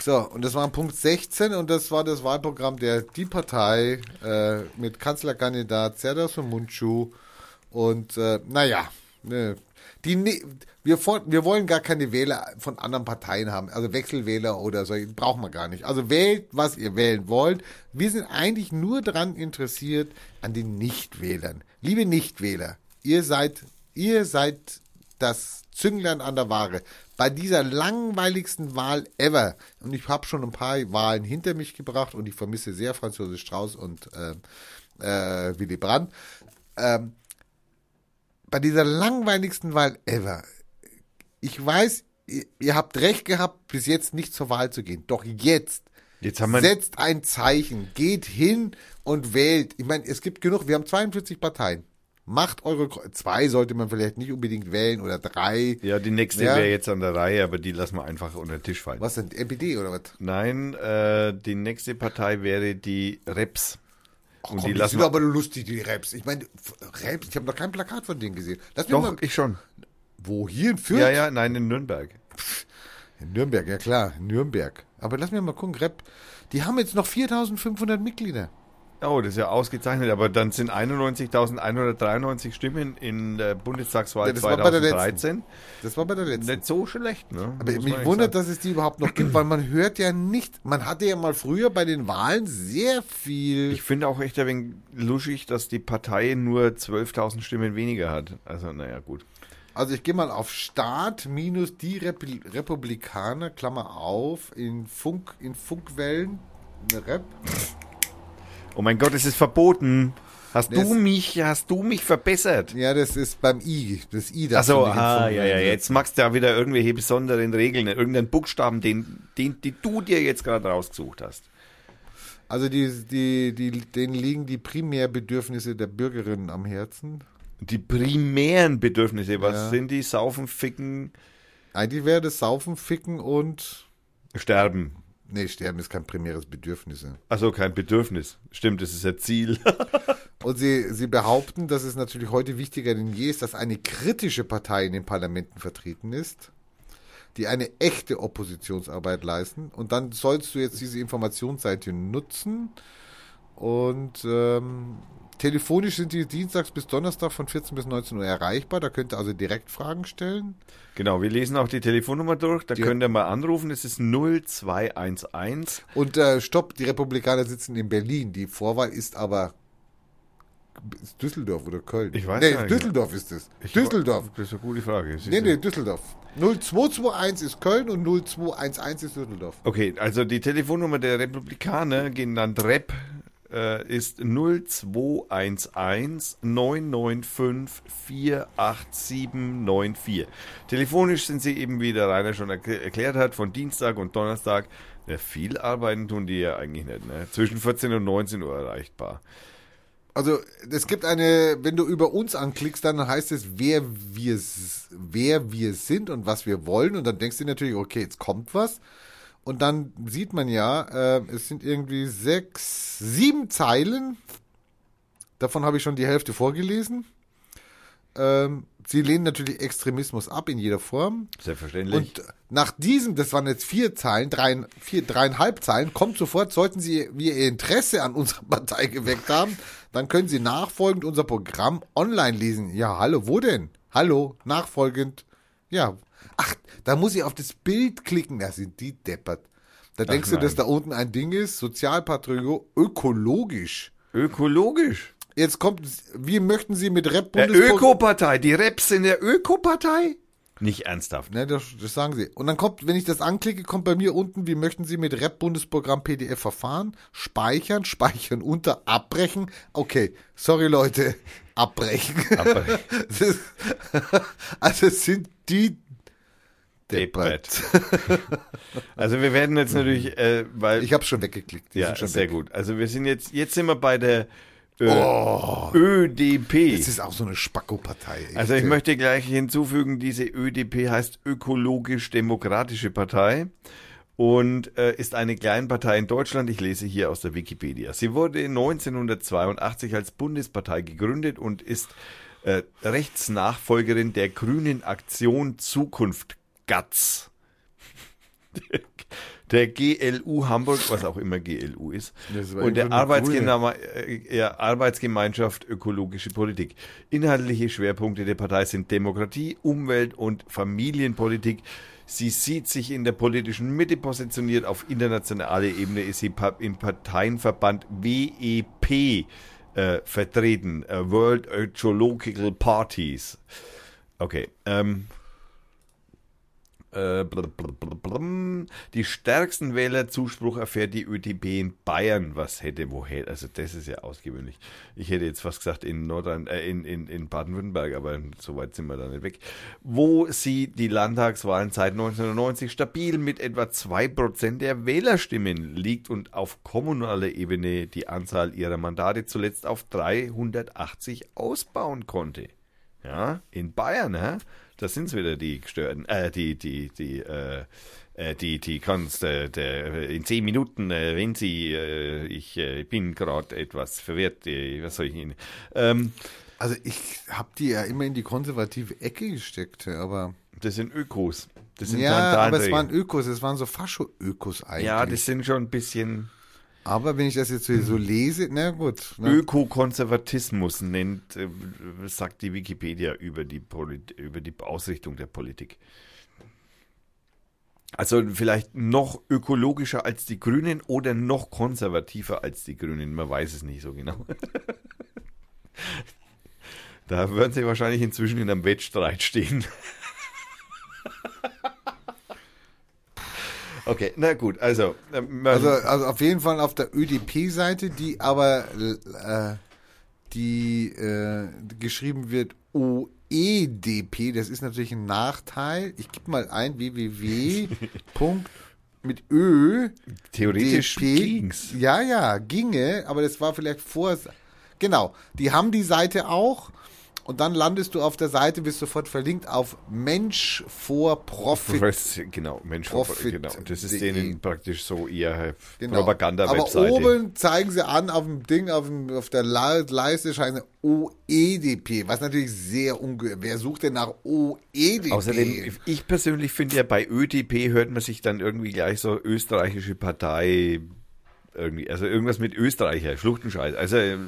Speaker 1: So, und das war Punkt 16 und das war das Wahlprogramm der Die Partei äh, mit Kanzlerkandidat Serdar Somuncu und äh, naja, ne, die, ne, wir, wir wollen gar keine Wähler von anderen Parteien haben, also Wechselwähler oder so, brauchen wir gar nicht. Also wählt, was ihr wählen wollt. Wir sind eigentlich nur daran interessiert an den Nichtwählern. Liebe Nichtwähler, ihr seid, ihr seid das Zünglein an der Ware. Bei dieser langweiligsten Wahl ever, und ich habe schon ein paar Wahlen hinter mich gebracht und ich vermisse sehr Franz Josef Strauß und äh, äh, Willy Brandt. Ähm, bei dieser langweiligsten Wahl ever, ich weiß, ihr, ihr habt recht gehabt, bis jetzt nicht zur Wahl zu gehen. Doch jetzt
Speaker 2: Jetzt haben wir,
Speaker 1: setzt ein Zeichen, geht hin und wählt. Ich meine, es gibt genug, wir haben 42 Parteien. Macht eure, zwei sollte man vielleicht nicht unbedingt wählen oder drei.
Speaker 2: ja, die nächste
Speaker 1: Ja.
Speaker 2: wäre jetzt an der Reihe, aber die lassen wir einfach unter den Tisch fallen.
Speaker 1: Was denn, NPD oder was?
Speaker 2: Nein, äh, die nächste Partei wäre die Reps.
Speaker 1: Ach,
Speaker 2: Und
Speaker 1: komm,
Speaker 2: die
Speaker 1: die
Speaker 2: lassen
Speaker 1: sind aber lustig, die Raps. Ich meine, Raps, ich habe noch kein Plakat von denen gesehen. Lass
Speaker 2: Doch,
Speaker 1: mal,
Speaker 2: ich schon.
Speaker 1: wo, hier in Fürth?
Speaker 2: Ja, ja, nein, in Nürnberg.
Speaker 1: In Nürnberg, ja klar, in Nürnberg. Aber lass mich mal gucken, Rap, die haben jetzt noch 4500 Mitglieder.
Speaker 2: Oh, das ist ja ausgezeichnet, aber dann sind 91.193 Stimmen in der Bundestagswahl
Speaker 1: das war bei der
Speaker 2: 2013.
Speaker 1: Das war bei der letzten.
Speaker 2: Nicht so schlecht, ne?
Speaker 1: Aber
Speaker 2: Muss
Speaker 1: mich wundert, dass es die überhaupt noch gibt, weil man hört ja nicht, man hatte ja mal früher bei den Wahlen sehr viel.
Speaker 2: Ich finde auch echt ein wenig luschig, dass die Partei nur 12.000 Stimmen weniger hat. Also, naja, gut.
Speaker 1: Also ich gehe mal auf Start minus die Rep Republikaner, Klammer auf, in Funk, in Funkwellen, eine Rep.
Speaker 2: Oh mein Gott, es ist verboten. Hast
Speaker 1: Das-
Speaker 2: du mich, hast du mich verbessert?
Speaker 1: Ja, das ist beim I, das I darfst
Speaker 2: Achso, ah, ja, ja,
Speaker 1: setzen.
Speaker 2: jetzt magst du ja wieder irgendwelche besonderen Regeln, irgendeinen Buchstaben, den, den, die du dir jetzt gerade rausgesucht hast.
Speaker 1: Also die, die, die, denen liegen die Primärbedürfnisse der Bürgerinnen am Herzen.
Speaker 2: Die primären Bedürfnisse, was
Speaker 1: Ja.
Speaker 2: sind die? Saufen, ficken,
Speaker 1: Eigentlich wäre das Saufen, Ficken und...
Speaker 2: sterben.
Speaker 1: Nee, Sterben ist kein primäres Bedürfnis.
Speaker 2: Also kein Bedürfnis. Stimmt, das ist ja Ziel.
Speaker 1: Und sie, sie behaupten, dass es natürlich heute wichtiger denn je ist, dass eine kritische Partei in den Parlamenten vertreten ist, die eine echte Oppositionsarbeit leisten. Und dann sollst du jetzt diese Informationsseite nutzen. Und ähm, telefonisch sind die dienstags bis Donnerstag von 14 bis 19 Uhr erreichbar. Da könnt ihr also direkt Fragen stellen.
Speaker 2: genau, wir lesen auch die Telefonnummer durch. Da
Speaker 1: Die-
Speaker 2: könnt ihr mal anrufen. Es ist 0211.
Speaker 1: Und äh, stopp, die Republikaner sitzen in Berlin. Die Vorwahl ist aber ist Düsseldorf oder Köln.
Speaker 2: Ich weiß
Speaker 1: nee,
Speaker 2: nicht.
Speaker 1: Düsseldorf ist es. Düsseldorf.
Speaker 2: Das ist eine gute Frage.
Speaker 1: Nee, nee, Düsseldorf. 0221 ist Köln und 0211 ist Düsseldorf.
Speaker 2: Okay, also die Telefonnummer der Republikaner, genannt Rep, äh, ist 0211 995 48794. Telefonisch sind sie eben, wie der Rainer schon erkl- erklärt hat, von Dienstag und Donnerstag. Ja, viel arbeiten tun die ja eigentlich nicht. Ne? Zwischen 14 und 19 Uhr erreichbar.
Speaker 1: Also es gibt eine, wenn du über uns anklickst, dann heißt es, wer wir, wer wir sind und was wir wollen. Und dann denkst du natürlich, okay, jetzt kommt was. Und dann sieht man ja, äh, es sind irgendwie sechs, sieben Zeilen. Davon habe ich schon die Hälfte vorgelesen. Ähm, sie lehnen natürlich Extremismus ab in jeder Form.
Speaker 2: Selbstverständlich.
Speaker 1: Und nach diesem, das waren jetzt vier Zeilen, drei, vier, dreieinhalb Zeilen, kommt sofort, sollten Sie wir Ihr Interesse an unserer Partei geweckt haben, dann können Sie nachfolgend unser Programm online lesen. Ja, hallo, wo denn? Hallo, nachfolgend. Ja, ach, da muss ich auf das Bild klicken, da sind die deppert. Da denkst du,
Speaker 2: nein.
Speaker 1: dass da unten ein Ding ist, sozialpatrio, ökologisch.
Speaker 2: Ökologisch.
Speaker 1: Jetzt kommt, wie möchten Sie mit Rap
Speaker 2: Der Ökopartei. Die Reps in der Ökopartei? Nicht ernsthaft.
Speaker 1: Ne, das, das sagen sie. Und dann kommt, wenn ich das anklicke, kommt bei mir unten, wie möchten Sie mit Rap-Bundesprogramm PDF verfahren? Speichern, speichern unter, abbrechen. Okay, sorry Leute, abbrechen.
Speaker 2: Abbrechen.
Speaker 1: Ist, also es sind die
Speaker 2: Deppert. Also wir werden jetzt natürlich, äh, weil
Speaker 1: Ich habe schon weggeklickt. Die
Speaker 2: ja
Speaker 1: schon
Speaker 2: sehr
Speaker 1: weg.
Speaker 2: gut. Also wir sind jetzt, jetzt sind wir bei der äh,
Speaker 1: Oh,
Speaker 2: ÖDP.
Speaker 1: das ist auch so eine Spacko-Partei.
Speaker 2: Also ich möchte gleich hinzufügen, diese ÖDP heißt Ökologisch-Demokratische Partei und äh, ist eine Kleinpartei in Deutschland. Ich lese hier aus der Wikipedia. Sie wurde 1982 als Bundespartei gegründet und ist äh, Rechtsnachfolgerin der Grünen Aktion Zukunft GATZ. Der GLU Hamburg, was auch immer GLU ist, und der Arbeitsgeme äh, ja, Arbeitsgemeinschaft Ökologische Politik. Inhaltliche Schwerpunkte der Partei sind Demokratie, Umwelt und Familienpolitik. Sie sieht sich in der politischen Mitte positioniert. Auf internationaler Ebene ist sie im Parteienverband WEP äh, vertreten. äh, World Ecological Parties. Okay. Ähm, äh. Die stärksten Wählerzuspruch erfährt die ÖDP in Bayern. Was hätte woher? Also das ist ja ausgewöhnlich. Ich hätte jetzt fast gesagt in Nordrhein, äh, in, in, in Baden-Württemberg, aber so weit sind wir da nicht weg. Wo sie die Landtagswahlen seit 1990 stabil mit etwa 2% der Wählerstimmen liegt und auf kommunaler Ebene die Anzahl ihrer Mandate zuletzt auf 380 ausbauen konnte. Ja, in Bayern, hä? Das sind's wieder die gestörten, äh, die, die, die, äh, äh, die, die kannst, äh, der, in zehn Minuten, äh, wenn sie, äh, ich äh, bin gerade etwas verwirrt, äh, was soll ich Ihnen, ähm,
Speaker 1: Also ich habe die ja immer in die konservative Ecke gesteckt, aber
Speaker 2: das sind Ökos. Das sind
Speaker 1: ja, aber es waren Ökos, es waren so Fascho-Ökos eigentlich.
Speaker 2: Ja, das sind schon ein bisschen
Speaker 1: aber wenn ich das jetzt so so lese, na gut. Ne?
Speaker 2: Ökokonservatismus nennt, äh, sagt die Wikipedia über die, Polit über die Ausrichtung der Politik. Also vielleicht noch ökologischer als die Grünen oder noch konservativer als die Grünen. Man weiß es nicht so genau. Da würden sie wahrscheinlich inzwischen in einem Wettstreit stehen. Okay, na gut, also, ähm,
Speaker 1: Also, also auf jeden Fall auf der ÖDP-Seite, die aber äh, die äh, geschrieben wird OEDP, das ist natürlich ein Nachteil. Ich gebe mal ein www. Mit Ö.
Speaker 2: theoretisch
Speaker 1: DP.
Speaker 2: ging's.
Speaker 1: Ja, ja, ginge, aber das war vielleicht vor. Genau, die haben die Seite auch. Und dann landest du auf der Seite, bist sofort verlinkt auf Mensch vor Profit.
Speaker 2: Profes- Genau, Mensch,
Speaker 1: Profit
Speaker 2: genau. Das ist
Speaker 1: de.
Speaker 2: denen praktisch so ihr
Speaker 1: Genau.
Speaker 2: Propaganda-Webseite.
Speaker 1: Aber oben zeigen sie an auf dem Ding, auf, dem, auf der Le- Leiste scheint OEDP, was natürlich sehr ungeheuer. Wer sucht denn nach OEDP?
Speaker 2: Außerdem, ich persönlich finde ja, bei ÖDP hört man sich dann irgendwie gleich so österreichische Partei, irgendwie, also irgendwas mit Österreicher, Schluchtenscheiß. Also, äh,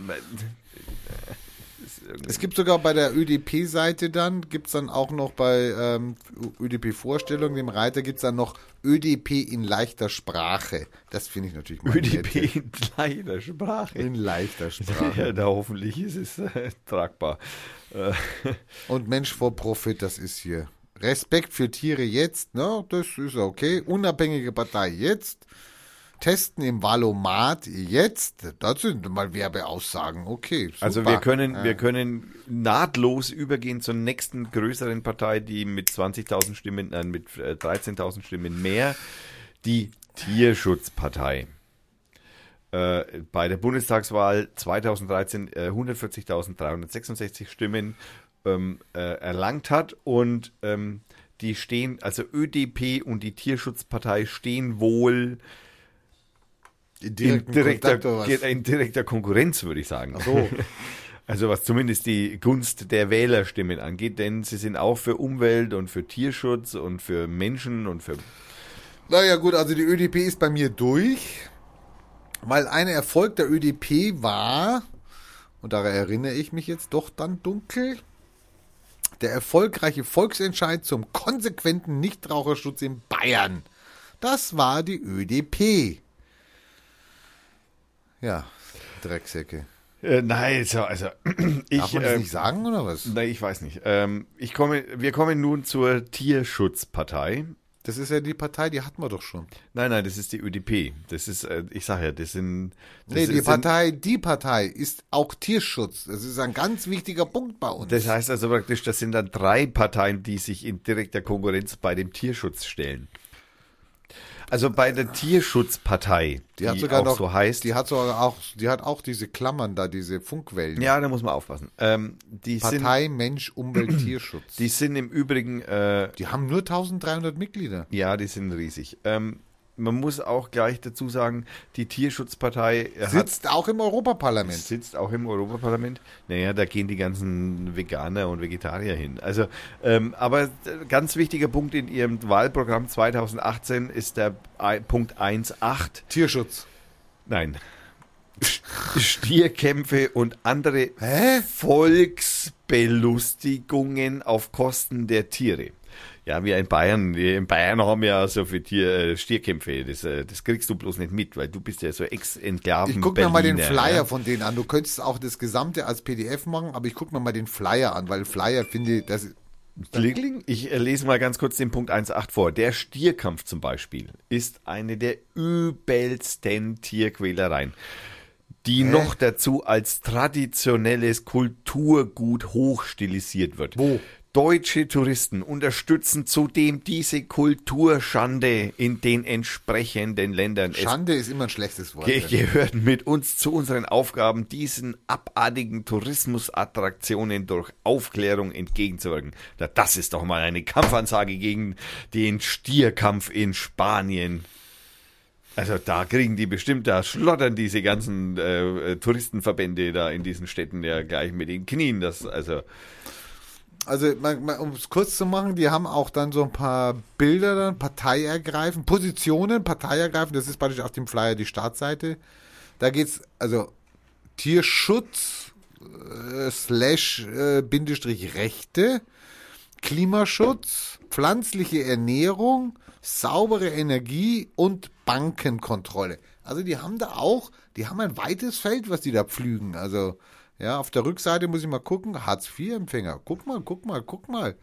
Speaker 2: irgendwie-
Speaker 1: es gibt sogar bei der ÖDP-Seite dann, gibt's dann auch noch bei ähm, ÖDP-Vorstellung, dem Reiter gibt's dann noch ÖDP in leichter Sprache. Das finde ich natürlich mal
Speaker 2: ÖDP
Speaker 1: nett.
Speaker 2: in kleiner Sprache.
Speaker 1: In leichter Sprache.
Speaker 2: Ja, da hoffentlich ist es äh, tragbar. Äh,
Speaker 1: Und Mensch vor Profit, das ist hier. Respekt für Tiere jetzt, ne? Das ist okay. Unabhängige Partei jetzt. Testen im Valomat jetzt. Das sind mal Werbeaussagen. Okay. Super.
Speaker 2: Also wir können, wir können nahtlos übergehen zur nächsten größeren Partei, die mit 20.000 Stimmen, nein, mit äh, 13.000 Stimmen mehr, die Tierschutzpartei. Äh, bei der Bundestagswahl 2013 äh, 140.366 Stimmen ähm, äh, erlangt hat und ähm, die stehen, also ÖDP und die Tierschutzpartei stehen wohl
Speaker 1: in
Speaker 2: in direkter,
Speaker 1: Kontakt
Speaker 2: in direkter Konkurrenz, würde ich sagen.
Speaker 1: Ach so.
Speaker 2: Also was zumindest die Gunst der Wählerstimmen angeht, denn sie sind auch für Umwelt und für Tierschutz und für Menschen und für
Speaker 1: Naja gut, also die ÖDP ist bei mir durch, weil ein Erfolg der ÖDP war, und daran erinnere ich mich jetzt doch dann dunkel, der erfolgreiche Volksentscheid zum konsequenten Nichtraucherschutz in Bayern. Das war die ÖDP. Ja, Drecksäcke.
Speaker 2: äh, nein, so, also ich
Speaker 1: Darf man das
Speaker 2: ähm,
Speaker 1: nicht sagen oder was?
Speaker 2: Nein, ich weiß nicht. Ähm, ich komme, wir kommen nun zur Tierschutzpartei.
Speaker 1: Das ist ja die Partei, die hatten wir doch schon.
Speaker 2: Nein, nein, das ist die ÖDP. Das ist, äh, ich sage ja, das sind. Das
Speaker 1: Nee, die Partei, die Partei ist auch Tierschutz. Das ist ein ganz wichtiger Punkt bei uns.
Speaker 2: Das heißt also praktisch, das sind dann drei Parteien, die sich in direkter Konkurrenz bei dem Tierschutz stellen. Also bei der Tierschutzpartei, die,
Speaker 1: Die hat sogar
Speaker 2: auch
Speaker 1: noch,
Speaker 2: so heißt.
Speaker 1: Die hat sogar auch, die hat auch diese Klammern da, diese Funkwellen.
Speaker 2: ja, da muss man aufpassen. Ähm, die, sind,
Speaker 1: Partei Mensch Umwelt Tierschutz.
Speaker 2: die sind im Übrigen, äh,
Speaker 1: Die haben nur 1300 Mitglieder.
Speaker 2: ja, die sind riesig. Ähm, man muss auch gleich dazu sagen, die Tierschutzpartei hat,
Speaker 1: Sitzt auch im Europaparlament.
Speaker 2: sitzt auch im Europaparlament. Naja, da gehen die ganzen Veganer und Vegetarier hin. Also, ähm, aber äh, ganz wichtiger Punkt in ihrem Wahlprogramm 2018 ist der I- Punkt 1.8.
Speaker 1: Tierschutz.
Speaker 2: Nein. Stierkämpfe und andere
Speaker 1: Hä?
Speaker 2: Volksbelustigungen auf Kosten der Tiere. Ja, wir in Bayern, wir in Bayern haben ja so viele Tier, äh, Stierkämpfe. Das, äh, das kriegst du bloß nicht mit, weil du bist ja so Ex-Enklaven.
Speaker 1: Ich guck mir mal den Flyer
Speaker 2: ja.
Speaker 1: von denen an. Du könntest auch das Gesamte als PDF machen, aber ich guck mir mal den Flyer an, weil Flyer finde ich, das
Speaker 2: Kling, Ich äh, lese mal ganz kurz den Punkt 1.8 vor. Der Stierkampf zum Beispiel ist eine der übelsten Tierquälereien, die noch dazu als traditionelles Kulturgut hochstilisiert wird.
Speaker 1: Wo?
Speaker 2: Deutsche Touristen unterstützen zudem diese Kulturschande in den entsprechenden Ländern. Es
Speaker 1: Schande ist immer ein schlechtes Wort.
Speaker 2: Ge gehört mit uns zu unseren Aufgaben, diesen abartigen Tourismusattraktionen durch Aufklärung entgegenzuwirken. Na, das ist doch mal eine Kampfansage gegen den Stierkampf in Spanien. Also da kriegen die bestimmt, da schlottern diese ganzen äh, äh, Touristenverbände da in diesen Städten ja gleich mit den Knien. Das, also
Speaker 1: Also, um es kurz zu machen, die haben auch dann so ein paar Bilder, dann Partei ergreifen, Positionen, Partei ergreifen, das ist praktisch auf dem Flyer die Startseite. Da geht's, also Tierschutz äh, slash äh, Bindestrich Rechte, Klimaschutz, pflanzliche Ernährung, saubere Energie und Bankenkontrolle. Also die haben da auch, die haben ein weites Feld, was die da pflügen. Also ja, auf der Rückseite muss ich mal gucken, Hartz-IV-Empfänger. Guck mal, guck mal, guck mal.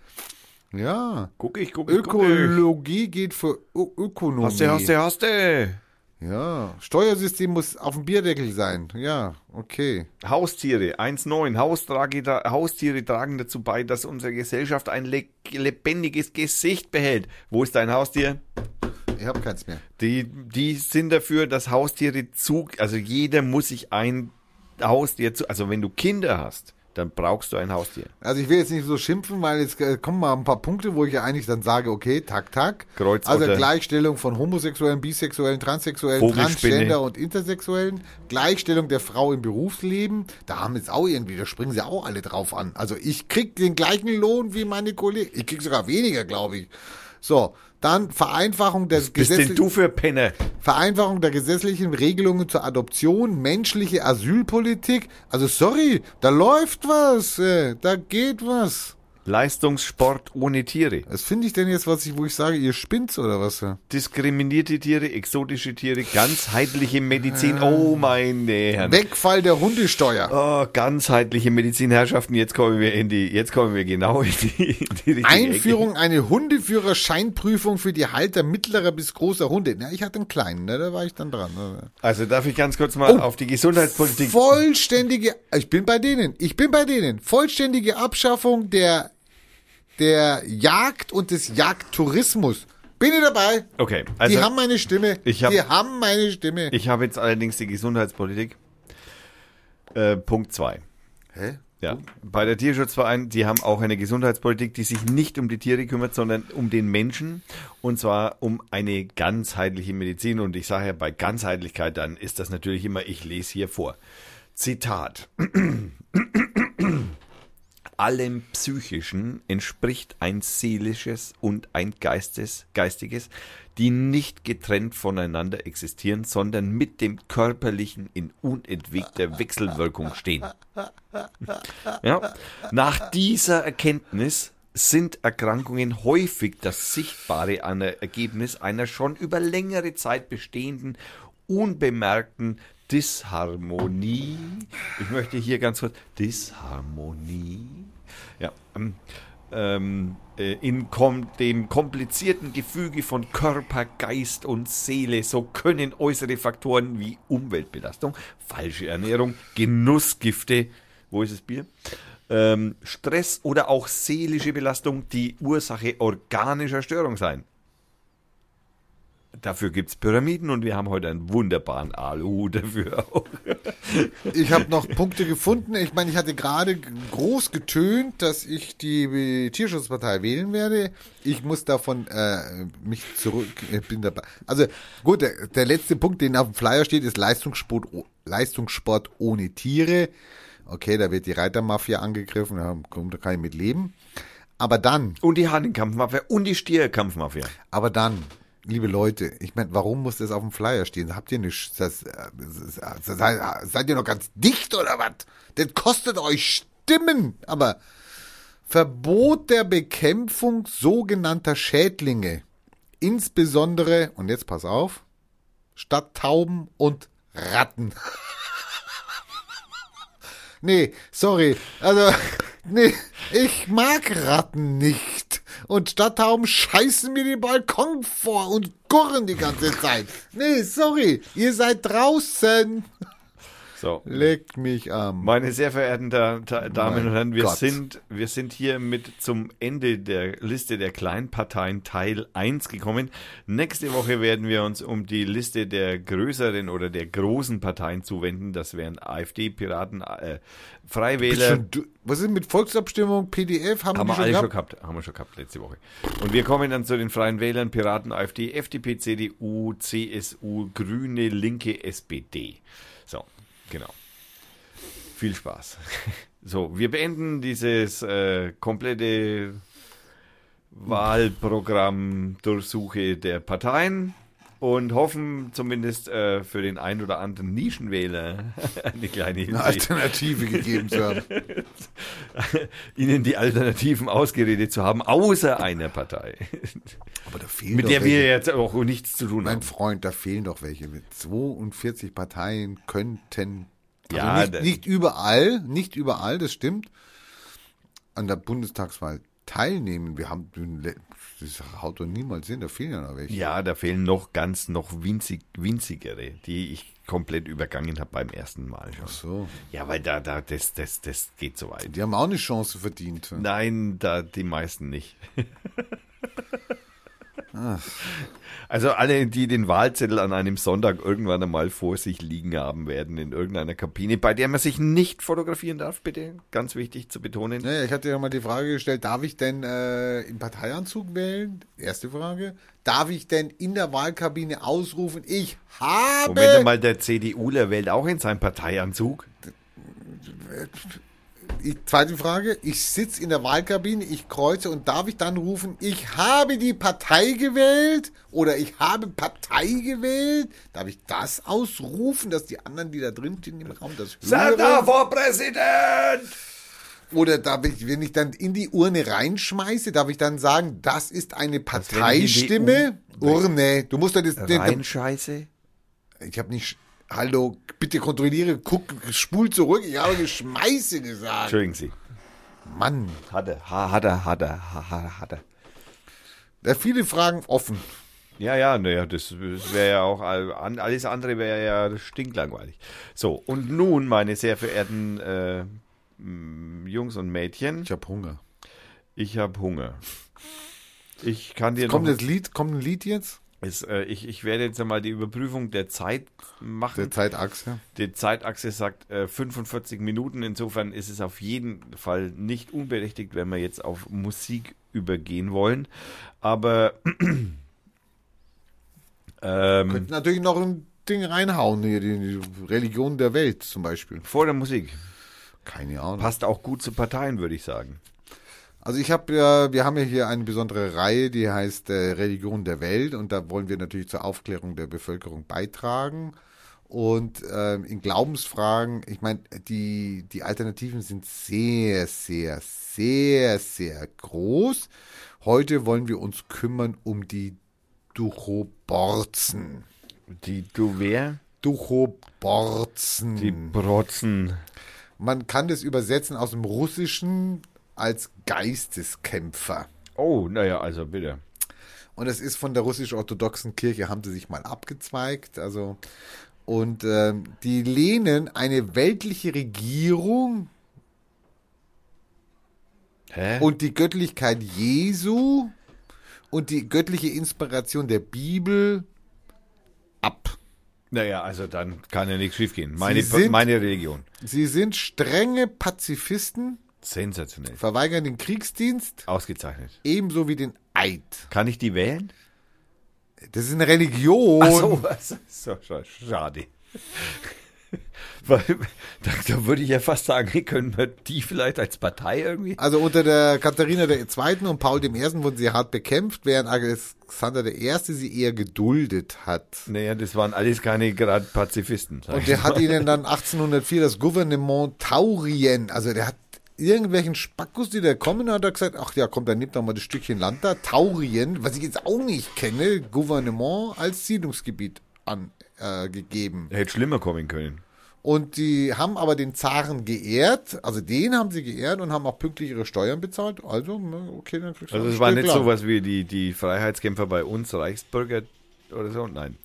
Speaker 1: Ja,
Speaker 2: guck ich, guck ich, guck ich.
Speaker 1: Ökologie geht für Ö Ökonomie.
Speaker 2: Hast du, hast du, hast du.
Speaker 1: Ja, Steuersystem muss auf dem Bierdeckel sein. Ja, okay.
Speaker 2: Haustiere, 1.9. Haustrage, Haustiere tragen dazu bei, dass unsere Gesellschaft ein le lebendiges Gesicht behält. Wo ist dein Haustier?
Speaker 1: Ich habe keins mehr.
Speaker 2: Die, die sind dafür, dass Haustiere zu, also jeder muss sich ein Haustier zu, also wenn du Kinder hast, dann brauchst du ein Haustier.
Speaker 1: Also ich will jetzt nicht so schimpfen, weil jetzt äh, kommen mal ein paar Punkte, wo ich ja eigentlich dann sage, okay, tak, tak.
Speaker 2: Kreuz
Speaker 1: also Gleichstellung von Homosexuellen, Bisexuellen, Transsexuellen. Transgender und Intersexuellen. Gleichstellung der Frau im Berufsleben. Da haben jetzt auch irgendwie, da springen sie auch alle drauf an. Also ich krieg den gleichen Lohn wie meine Kollegen. Ich krieg sogar weniger, glaube ich. So, dann Vereinfachung der Gesetze-
Speaker 2: du für Penner?
Speaker 1: Vereinfachung der gesetzlichen Regelungen zur Adoption, menschliche Asylpolitik. Also sorry, da läuft was, äh, da geht was.
Speaker 2: Leistungssport ohne Tiere.
Speaker 1: Was finde ich denn jetzt, was ich, wo ich sage, ihr spinnt's oder was? ja?
Speaker 2: Diskriminierte Tiere, exotische Tiere, ganzheitliche Medizin. Oh, meine Herren.
Speaker 1: Wegfall der Hundesteuer.
Speaker 2: Oh, ganzheitliche Medizinherrschaften, jetzt kommen wir in die, jetzt kommen wir genau in die, in die richtige
Speaker 1: Einführung eine Hundeführerscheinprüfung für die Halter mittlerer bis großer Hunde. Na, ich hatte einen kleinen, ne, da war ich dann dran. ne.
Speaker 2: Ecke. Also darf ich ganz kurz mal
Speaker 1: Oh.
Speaker 2: auf die Gesundheitspolitik.
Speaker 1: Vollständige, ich bin bei denen, ich bin bei denen. Vollständige Abschaffung der, der Jagd und des Jagdtourismus. Bin ich dabei.
Speaker 2: Okay, also
Speaker 1: die haben meine Stimme.
Speaker 2: ich hab-
Speaker 1: die haben meine Stimme.
Speaker 2: ich habe jetzt allerdings die Gesundheitspolitik. Äh, Punkt zwei.
Speaker 1: Hä?
Speaker 2: Ja, bei der Tierschutzverein, die haben auch eine Gesundheitspolitik, die sich nicht um die Tiere kümmert, sondern um den Menschen und zwar um eine ganzheitliche Medizin. Und ich sage ja, bei Ganzheitlichkeit, dann ist das natürlich immer, ich lese hier vor. Zitat. Allem Psychischen entspricht ein seelisches und ein Geistes, geistiges, die nicht getrennt voneinander existieren, sondern mit dem Körperlichen in unentwegter Wechselwirkung stehen. Ja. Nach dieser Erkenntnis sind Erkrankungen häufig das sichtbare Ergebnis einer schon über längere Zeit bestehenden, unbemerkten Disharmonie. Ich möchte hier ganz kurz Disharmonie. Ja. Ähm, ähm, äh, in kom dem komplizierten Gefüge von Körper, Geist und Seele. So können äußere Faktoren wie Umweltbelastung, falsche Ernährung, Genussgifte, wo ist das Bier? Ähm, Stress oder auch seelische Belastung die Ursache organischer Störung sein. Dafür gibt's Pyramiden und wir haben heute einen wunderbaren Alu dafür auch.
Speaker 1: Ich habe noch Punkte gefunden. Ich meine, ich hatte gerade groß getönt, dass ich die Tierschutzpartei wählen werde. Ich muss davon äh, mich zurück. Ich bin dabei. Also gut, der, der letzte Punkt, den auf dem Flyer steht, ist Leistungssport, Leistungssport ohne Tiere. Okay, da wird die Reitermafia angegriffen. Ja, komm, da kann ich mit leben. Aber dann,
Speaker 2: Und die Hahnenkampfmafia und die Stierkampfmafia.
Speaker 1: aber dann, liebe Leute, ich meine, warum muss das auf dem Flyer stehen? Habt ihr nicht, das, das, das, das, seid ihr noch ganz dicht oder was? Das kostet euch Stimmen, aber Verbot der Bekämpfung sogenannter Schädlinge, insbesondere, und jetzt pass auf, Stadttauben und Ratten. Nee, sorry. Also, nee, ich mag Ratten nicht. Und Stadttauben scheißen mir den Balkon vor und gurren die ganze Zeit. Nee, sorry. Ihr seid draußen.
Speaker 2: So.
Speaker 1: Leckt mich am.
Speaker 2: Meine sehr verehrten da da Damen
Speaker 1: Mein
Speaker 2: und Herren, wir
Speaker 1: Gott.
Speaker 2: sind, wir sind hier mit zum Ende der Liste der Kleinparteien Teil 1 gekommen. Nächste Woche werden wir uns um die Liste der größeren oder der großen Parteien zuwenden. Das wären AfD, Piraten, äh, Freiwähler.
Speaker 1: Schon du- Was ist mit Volksabstimmung, PDF? Haben,
Speaker 2: Haben wir
Speaker 1: schon
Speaker 2: alle schon
Speaker 1: gehabt?
Speaker 2: gehabt, haben wir schon gehabt letzte Woche. Und wir kommen dann zu den Freien Wählern, Piraten, AfD, FDP, CDU, CSU, Grüne, Linke, SPD. Genau. Viel Spaß. So, wir beenden dieses äh, komplette Wahlprogramm Durchsuche der Parteien und hoffen zumindest äh, für den ein oder anderen Nischenwähler eine kleine Hilfe.
Speaker 1: Eine Alternative gegeben zu haben.
Speaker 2: ihnen die Alternativen ausgeredet zu haben, außer einer Partei,
Speaker 1: Aber da fehlen
Speaker 2: mit
Speaker 1: doch
Speaker 2: der
Speaker 1: welche.
Speaker 2: wir jetzt auch nichts zu tun
Speaker 1: Mein
Speaker 2: haben.
Speaker 1: Freund, da fehlen doch welche. Mit 42 Parteien könnten. Also
Speaker 2: Ja,
Speaker 1: nicht, nicht überall, nicht überall, das stimmt. An der Bundestagswahl teilnehmen. Wir haben, das haut doch niemals hin, da fehlen ja noch welche.
Speaker 2: Ja, da fehlen noch ganz, noch winzig, winzigere, die ich komplett übergangen habe beim ersten Mal schon.
Speaker 1: So.
Speaker 2: Ja, weil da, da, das, das, das geht so weit.
Speaker 1: Die haben auch eine Chance verdient.
Speaker 2: Nein, da die meisten nicht. Also alle, die den Wahlzettel an einem Sonntag irgendwann einmal vor sich liegen haben werden in irgendeiner Kabine, bei der man sich nicht fotografieren darf, bitte. Ganz wichtig zu betonen.
Speaker 1: Naja, ich hatte ja mal die Frage gestellt, darf ich denn äh, im Parteianzug wählen? Erste Frage. Darf ich denn in der Wahlkabine ausrufen, ich habe...
Speaker 2: Moment mal, der CDUler wählt auch in seinem Parteianzug.
Speaker 1: Ich, zweite Frage, ich sitze in der Wahlkabine, ich kreuze und darf ich dann rufen, ich habe die Partei gewählt oder ich habe Partei gewählt? Darf ich das ausrufen, dass die anderen, die da drin stehen im Raum, das hören?
Speaker 2: vor Präsident!
Speaker 1: Oder darf ich, wenn ich dann in die Urne reinschmeiße, darf ich dann sagen, das ist eine Parteistimme? Urne. Du musst ja das. den-
Speaker 2: Reinscheiße?
Speaker 1: Ich habe nicht. Hallo, bitte kontrolliere, guck, spul zurück. Ich habe geschmeiße gesagt.
Speaker 2: Entschuldigen Sie.
Speaker 1: Mann.
Speaker 2: Hat er, ha- hat er, hat er, ha- ha- hat er.
Speaker 1: Da viele Fragen offen.
Speaker 2: Ja, ja, naja, das wäre ja auch, alles andere wäre ja stinklangweilig. So, und nun, meine sehr verehrten äh, Jungs und Mädchen,
Speaker 1: Ich habe Hunger.
Speaker 2: ich habe Hunger. Ich kann dir
Speaker 1: Kommt
Speaker 2: noch,
Speaker 1: das Lied, kommt ein Lied jetzt?
Speaker 2: Es, äh, ich, ich werde jetzt einmal die Überprüfung der Zeit machen.
Speaker 1: Der Zeitachse.
Speaker 2: Die Zeitachse sagt äh, 45 Minuten. Insofern ist es auf jeden Fall nicht unberechtigt, wenn wir jetzt auf Musik übergehen wollen. Aber ähm,
Speaker 1: Könnten natürlich noch ein Ding reinhauen, hier, die Religion der Welt zum Beispiel.
Speaker 2: vor der Musik
Speaker 1: Keine Ahnung.
Speaker 2: passt auch gut zu Parteien, würde ich sagen.
Speaker 1: Also ich habe ja, wir haben ja hier eine besondere Reihe, die heißt äh, Religion der Welt und da wollen wir natürlich zur Aufklärung der Bevölkerung beitragen. Und ähm, in Glaubensfragen, ich meine, die, die Alternativen sind sehr, sehr, sehr, sehr groß. Heute wollen wir uns kümmern um die Duchoborzen.
Speaker 2: Die du wer?
Speaker 1: Duchoborzen.
Speaker 2: Die Brotzen.
Speaker 1: Man kann das übersetzen aus dem Russischen als Geisteskämpfer.
Speaker 2: Oh, naja, also bitte.
Speaker 1: Und es ist von der russisch-orthodoxen Kirche, haben sie sich mal abgezweigt. Also, und ähm, die lehnen eine weltliche Regierung
Speaker 2: Hä?
Speaker 1: und die Göttlichkeit Jesu und die göttliche Inspiration der Bibel ab.
Speaker 2: naja, also dann kann ja nichts schiefgehen. Meine,
Speaker 1: sind-
Speaker 2: meine Religion.
Speaker 1: Sie sind strenge Pazifisten,
Speaker 2: Sensationell.
Speaker 1: verweigern den Kriegsdienst,
Speaker 2: Ausgezeichnet.
Speaker 1: ebenso wie den Eid.
Speaker 2: Kann ich die wählen?
Speaker 1: Das ist eine Religion.
Speaker 2: Ach so, was? so scha- schade. Weil, da, da würde ich ja fast sagen, können wir die vielleicht als Partei irgendwie?
Speaker 1: Also unter der Katharina II. und Paul I. wurden sie hart bekämpft, während Alexander I. sie eher geduldet hat.
Speaker 2: Naja, das waren alles keine gerade Pazifisten.
Speaker 1: Und der hat ihnen dann 1804 das Gouvernement Taurien, also der hat irgendwelchen Spackus, die da kommen, hat er gesagt, ach ja, komm, dann nimmt doch mal das Stückchen Land da, Taurien, was ich jetzt auch nicht kenne, Gouvernement als Siedlungsgebiet angegeben. Äh.
Speaker 2: Hätte schlimmer kommen können.
Speaker 1: Und die haben aber den Zaren geehrt, also den haben sie geehrt und haben auch pünktlich ihre Steuern bezahlt. Also, okay, dann kriegst du
Speaker 2: Also es war nicht
Speaker 1: Land.
Speaker 2: sowas wie die, die Freiheitskämpfer bei uns, Reichsbürger oder so, nein.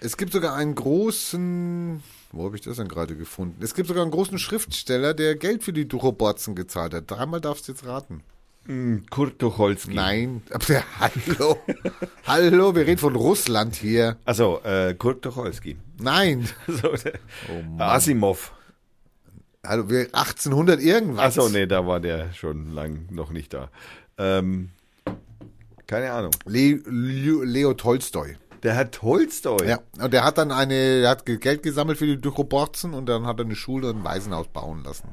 Speaker 1: Es gibt sogar einen großen, wo habe ich das denn gerade gefunden? Es gibt sogar einen großen Schriftsteller, der Geld für die Duchoborzen gezahlt hat. Dreimal darfst du jetzt raten.
Speaker 2: Hm, Kurt Tucholsky.
Speaker 1: Nein, aber hallo, hallo, wir reden von Russland hier.
Speaker 2: Also, äh, Kurt Tucholsky.
Speaker 1: Nein,
Speaker 2: So, der,
Speaker 1: Oh
Speaker 2: Asimov.
Speaker 1: hallo, wir 1800 irgendwas.
Speaker 2: Achso, nee, da war der schon lang noch nicht da. Ähm, keine Ahnung.
Speaker 1: Le, Leo Tolstoi.
Speaker 2: Der Herr Tolstoi.
Speaker 1: Ja, und der hat dann eine, der hat Geld gesammelt für die Duchoborzen und dann hat er eine Schule und ein Waisenhaus bauen lassen.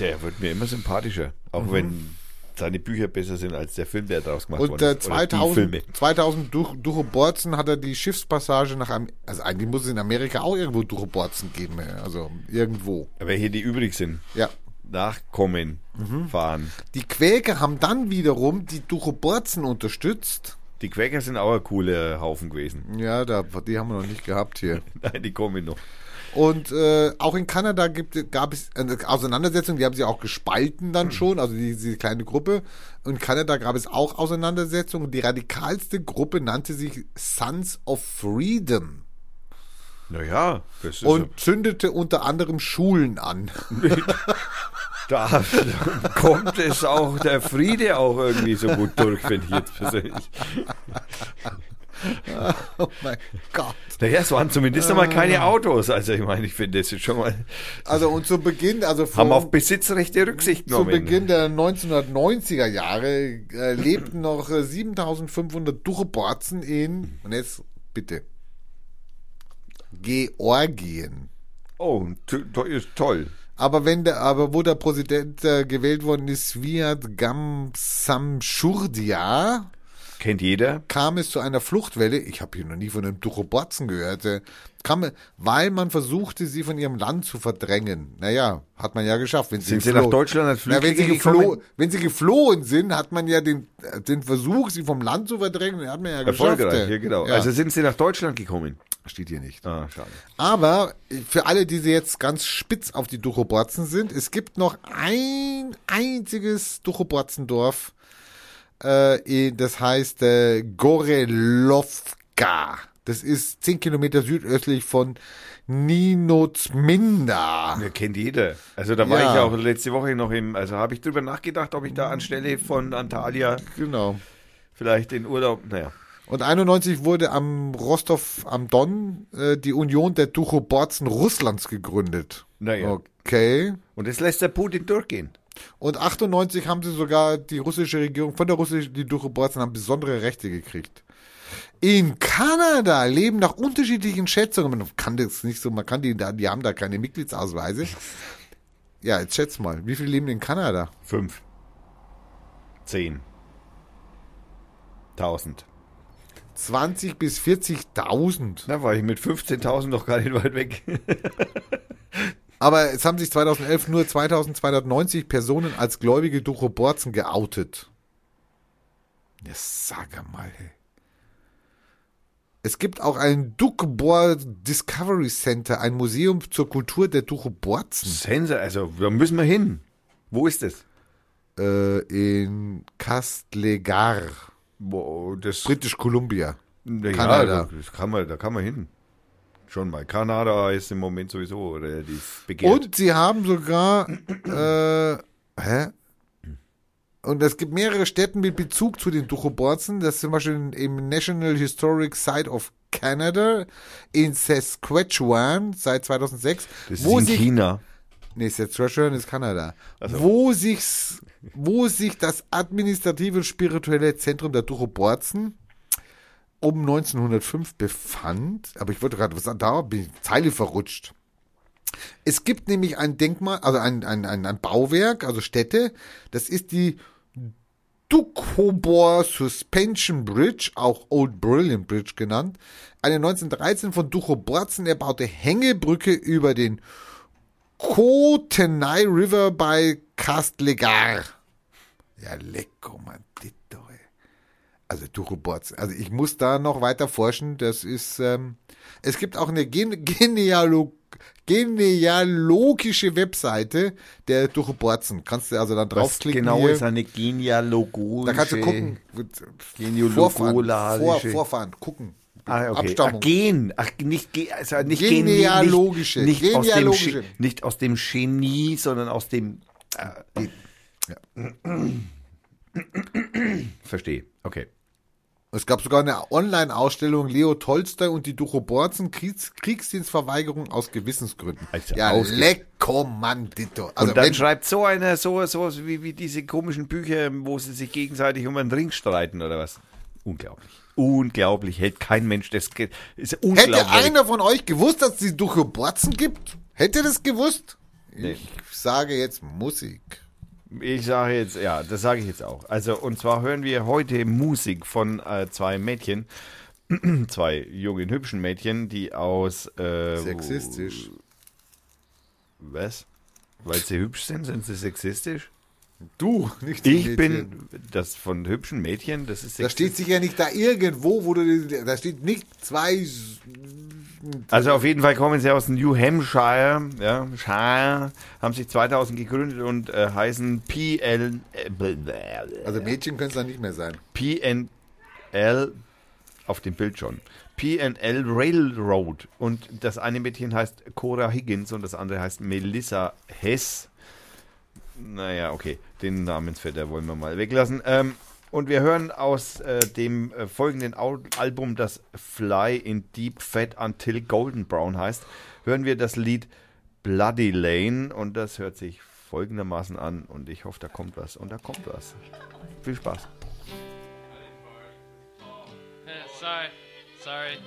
Speaker 2: Der wird mir immer sympathischer. Auch wenn seine Bücher besser sind als der Film, der daraus gemacht
Speaker 1: Und.
Speaker 2: Oder die
Speaker 1: 2000,
Speaker 2: Filme.
Speaker 1: 2000 durch, Duchoborzen hat er die Schiffspassage nach Am also eigentlich muss es in Amerika auch irgendwo Duchoborzen geben, also irgendwo.
Speaker 2: Welche, die übrig sind.
Speaker 1: Ja.
Speaker 2: Nachkommen,
Speaker 1: Mhm.
Speaker 2: fahren.
Speaker 1: Die Quäker haben dann wiederum die Duchoborzen unterstützt.
Speaker 2: Die Quäker sind auch ein cooler Haufen gewesen.
Speaker 1: Ja, da, die haben wir noch nicht gehabt hier.
Speaker 2: Nein, die kommen noch.
Speaker 1: Und äh, auch in Kanada gibt, gab es eine Auseinandersetzungen, die haben sie auch gespalten dann schon, also die, diese kleine Gruppe. Und in Kanada gab es auch Auseinandersetzungen. Die radikalste Gruppe nannte sich Sons of Freedom
Speaker 2: Naja, das ist
Speaker 1: und zündete unter anderem Schulen an.
Speaker 2: da kommt es auch, der Friede auch irgendwie so gut durch, finde ich jetzt persönlich.
Speaker 1: Oh mein Gott.
Speaker 2: Naja, es waren zumindest einmal keine Autos. Also ich meine, ich finde das jetzt schon mal,
Speaker 1: Also und zu Beginn, also
Speaker 2: haben
Speaker 1: vor,
Speaker 2: auf Besitzrechte Rücksicht
Speaker 1: zu
Speaker 2: genommen.
Speaker 1: Beginn der 1990er Jahre äh, lebten noch äh, 7500 Durchborzen in, und jetzt bitte, Georgien.
Speaker 2: Oh, ist toll.
Speaker 1: Aber wenn der, aber wo der Präsident äh, gewählt worden ist, Sviat Gamsamschurdia,
Speaker 2: Kennt jeder.
Speaker 1: kam es zu einer Fluchtwelle. Ich habe hier noch nie von einem Duchoborzen gehört. äh, Kam, weil man versuchte, sie von ihrem Land zu verdrängen. Naja, hat man ja geschafft. Wenn
Speaker 2: Sind sie nach Deutschland als
Speaker 1: Na, wenn, sie geflohen, wenn sie geflohen sind, hat man ja den, äh, den Versuch, sie vom Land zu verdrängen, den hat man ja geschafft.
Speaker 2: Erfolgreich,
Speaker 1: äh.
Speaker 2: ja genau.
Speaker 1: Ja,
Speaker 2: Also sind sie nach Deutschland gekommen.
Speaker 1: steht hier nicht.
Speaker 2: Ah, schade.
Speaker 1: Aber für alle, die jetzt ganz spitz auf die Duchoborzen sind, es gibt noch ein einziges Duchoborzendorf, äh, in- das heißt äh, Gorelovka. Das ist zehn Kilometer südöstlich von Ninozminda.
Speaker 2: Ja, kennt jeder. Also da war
Speaker 1: Ja.
Speaker 2: ich auch letzte Woche noch im, also habe ich drüber nachgedacht, ob ich da anstelle von Antalya
Speaker 1: Genau.
Speaker 2: vielleicht den Urlaub, naja.
Speaker 1: Und 91 wurde am Rostov am Don äh, die Union der Duchoborzen Russlands gegründet.
Speaker 2: Naja.
Speaker 1: Okay.
Speaker 2: Und das lässt der Putin durchgehen.
Speaker 1: Und 98 haben sie sogar die russische Regierung, von der russischen, die Duchoborzen haben besondere Rechte gekriegt. In Kanada leben nach unterschiedlichen Schätzungen, man kann das nicht so, man kann die da, die haben da keine Mitgliedsausweise. Ja, jetzt schätz mal, wie viele leben in Kanada?
Speaker 2: Fünf. Zehn. Tausend.
Speaker 1: 20 bis 40.000.
Speaker 2: Da war ich mit 15.000 noch gar nicht weit weg.
Speaker 1: Aber es haben sich 2011 nur 2290 Personen als gläubige Duchoborzen geoutet. Ja, sag mal, hey. Es gibt auch ein Duchbor Discovery Center, ein Museum zur Kultur der Duchoborzen
Speaker 2: Sense, also da müssen wir hin. Wo ist das?
Speaker 1: äh, in Castlegar,
Speaker 2: Wo, das
Speaker 1: British Columbia.
Speaker 2: ja,
Speaker 1: Kanada.
Speaker 2: Das kann man, da kann man hin. Schon mal. Kanada ist im Moment sowieso relativ begehrt.
Speaker 1: Und sie haben sogar, äh, hä? Und es gibt mehrere Städte mit Bezug zu den Duchoborzen. Das ist zum Beispiel im National Historic Site of Canada in Saskatchewan seit 2006.
Speaker 2: das
Speaker 1: wo
Speaker 2: ist in
Speaker 1: sich,
Speaker 2: China.
Speaker 1: Nee, Saskatchewan ist Kanada. Wo sich, wo sich das administrative und spirituelle Zentrum der Duchoborzen um 1905 befand. Aber ich wollte gerade was sagen, da bin ich Zeile verrutscht. Es gibt nämlich ein Denkmal, also ein, ein, ein, ein Bauwerk, also Stätte, das ist die Dukhobor Suspension Bridge, auch Old Brilliant Bridge genannt, eine 1913 von Duchoborzen erbaute Hängebrücke über den Kootenai River bei Castlegar. Ja, lecko, man, ey. Also Duchoborzen. Also ich muss da noch weiter forschen. Das ist, ähm, es gibt auch eine Gen Genealog genealogische Webseite der Duchoborzen. Kannst du also dann
Speaker 2: Was
Speaker 1: draufklicken
Speaker 2: genau
Speaker 1: hier.
Speaker 2: ist eine genealogische...
Speaker 1: Da kannst du gucken. Vorfahren, Vor, Vorfahren, gucken.
Speaker 2: Ah, okay.
Speaker 1: Abstammung.
Speaker 2: Ach, Gen. Ach, nicht, also nicht
Speaker 1: Genealogische.
Speaker 2: Genie, nicht, nicht, Aus
Speaker 1: Genealogische.
Speaker 2: dem, Ge- nicht aus dem Genie, sondern aus dem. Äh, Verstehe. Okay.
Speaker 1: Es gab sogar eine Online-Ausstellung Leo Tolstoi und die Duchoborzen Kriegs Kriegsdienstverweigerung aus Gewissensgründen.
Speaker 2: Also
Speaker 1: ja, lecko, Mann, Ditto. Also
Speaker 2: und dann
Speaker 1: wenn,
Speaker 2: schreibt so einer so so wie, wie diese komischen Bücher, wo sie sich gegenseitig um einen Ring streiten oder was? Unglaublich. Unglaublich. Hält kein Mensch das. Ist unglaublich.
Speaker 1: hätte einer von euch gewusst, dass es die Duchoborzen gibt? Hätte das gewusst?
Speaker 2: Nee.
Speaker 1: Ich sage jetzt Musik.
Speaker 2: Ich sage jetzt, ja, das sage ich jetzt auch. Also, und zwar hören wir heute Musik von äh, zwei Mädchen, zwei jungen, hübschen Mädchen, die aus. Äh,
Speaker 1: Sexistisch.
Speaker 2: Was? Weil sie hübsch sind, sind sie sexistisch?
Speaker 1: Du, nicht
Speaker 2: Ich
Speaker 1: Mädchen.
Speaker 2: bin das von hübschen Mädchen, das ist
Speaker 1: Da
Speaker 2: sexistisch.
Speaker 1: steht sicher nicht da irgendwo, wo du, da steht nicht zwei,
Speaker 2: Also auf jeden Fall kommen sie aus New Hampshire, ja, Shire, haben sich 2000 gegründet und äh, heißen PL, äh,
Speaker 1: also Mädchen können es dann nicht mehr sein.
Speaker 2: PNL auf dem Bild schon. PNL Railroad. Und das eine Mädchen heißt Cora Higgins und das andere heißt Melissa Hess. Naja, okay. Den Namensvetter wollen wir mal weglassen. Ähm, und wir hören aus äh, dem äh, folgenden Au Album, das Fly in Deep Fat Until Golden Brown heißt, hören wir das Lied Bloody Lane und das hört sich folgendermaßen an und ich hoffe, da kommt was und da kommt was. Viel Spaß.
Speaker 4: Sorry. Sorry.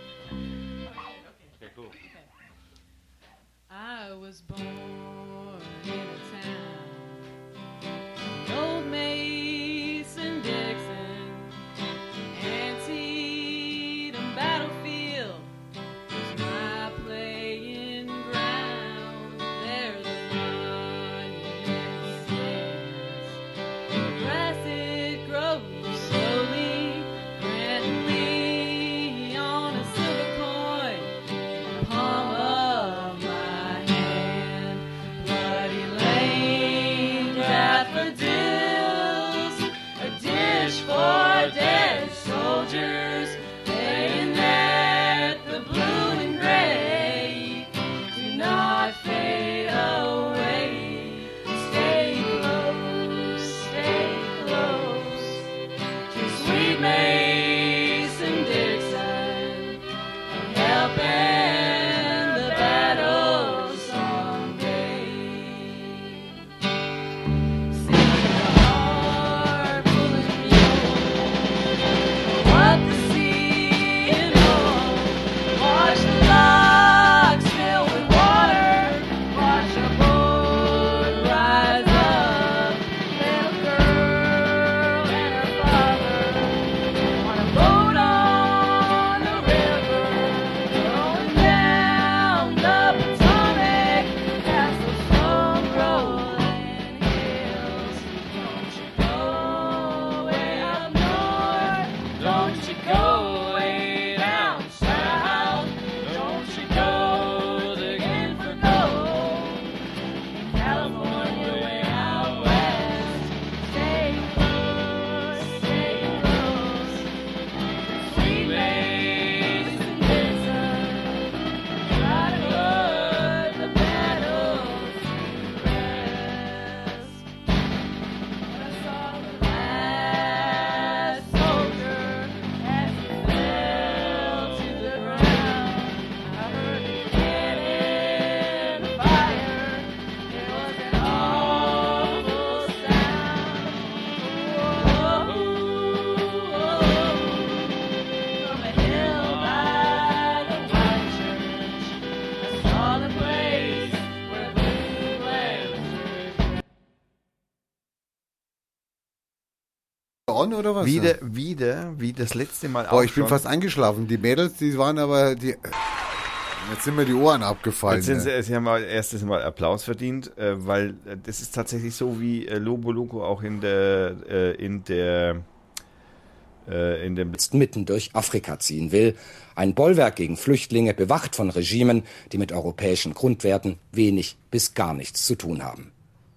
Speaker 5: I was born in a town, old Mason
Speaker 1: On oder was?
Speaker 2: Wieder, wieder, wie das letzte Mal
Speaker 1: Boah,
Speaker 2: auch
Speaker 1: ich bin
Speaker 2: schon.
Speaker 1: fast eingeschlafen. Die Mädels, die waren aber die. Jetzt sind mir die Ohren abgefallen.
Speaker 2: Jetzt sind sie,
Speaker 1: ne?
Speaker 2: sie haben mal erstes Mal Applaus verdient, äh, weil äh, das ist tatsächlich so, wie äh, Lobo Loco auch in der in der in dem
Speaker 6: jetzt mitten durch Afrika ziehen will. Ein Bollwerk gegen Flüchtlinge, bewacht von Regimen, die mit europäischen Grundwerten wenig bis gar nichts zu tun haben.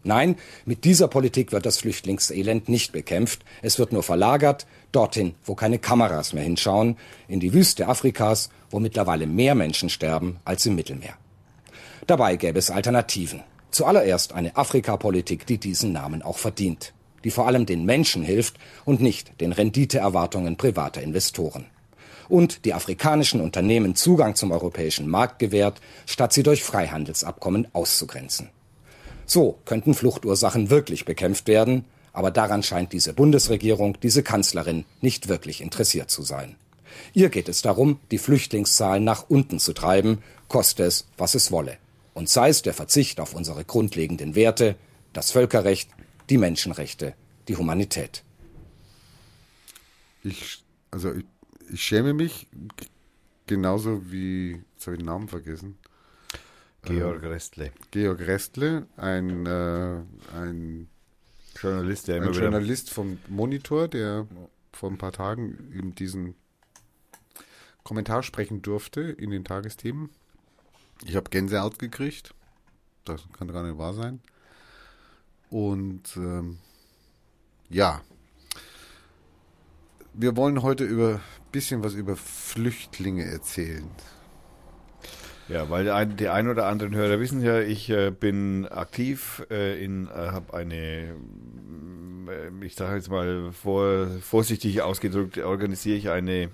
Speaker 6: Nein, mit dieser Politik wird das Flüchtlingselend nicht bekämpft. Es wird nur verlagert, dorthin, wo keine Kameras mehr hinschauen, in die Wüste Afrikas, wo mittlerweile mehr Menschen sterben als im Mittelmeer. Dabei gäbe es Alternativen. Zuallererst eine Afrikapolitik, die diesen Namen auch verdient, die vor allem den Menschen hilft und nicht den Renditeerwartungen privater Investoren. Und die afrikanischen Unternehmen Zugang zum europäischen Markt gewährt, statt sie durch Freihandelsabkommen auszugrenzen. So könnten Fluchtursachen wirklich bekämpft werden, aber daran scheint diese Bundesregierung, diese Kanzlerin nicht wirklich interessiert zu sein. Ihr geht es darum, die Flüchtlingszahlen nach unten zu treiben, koste es, was es wolle. Und sei es der Verzicht auf unsere grundlegenden Werte, das Völkerrecht, die Menschenrechte, die Humanität.
Speaker 1: Ich, also ich, ich schäme mich genauso wie, jetzt habe ich den Namen vergessen.
Speaker 2: Georg Restle,
Speaker 1: Georg Restle, ein, äh, ein,
Speaker 2: Journalist, der
Speaker 1: ein Journalist vom Monitor, der vor ein paar Tagen eben diesen Kommentar sprechen durfte in den Tagesthemen. Ich habe Gänsehaut gekriegt. Das kann gar nicht wahr sein. Und ähm, ja, wir wollen heute über bisschen was über Flüchtlinge erzählen.
Speaker 2: Ja, weil der ein, die ein oder anderen Hörer wissen ja, ich äh, bin aktiv äh, in, äh, habe eine, äh, ich sage jetzt mal vor, vorsichtig ausgedrückt, organisiere ich eine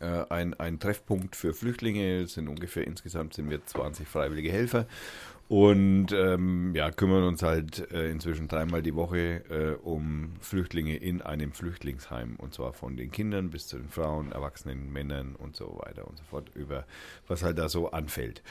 Speaker 2: äh, ein, ein Treffpunkt für Flüchtlinge. Es sind ungefähr insgesamt sind wir 20 freiwillige Helfer und ähm, ja, kümmern uns halt äh, inzwischen dreimal die Woche äh, um Flüchtlinge in einem Flüchtlingsheim und zwar von den Kindern bis zu den Frauen, Erwachsenen, Männern und so weiter und so fort über was halt da so anfällt.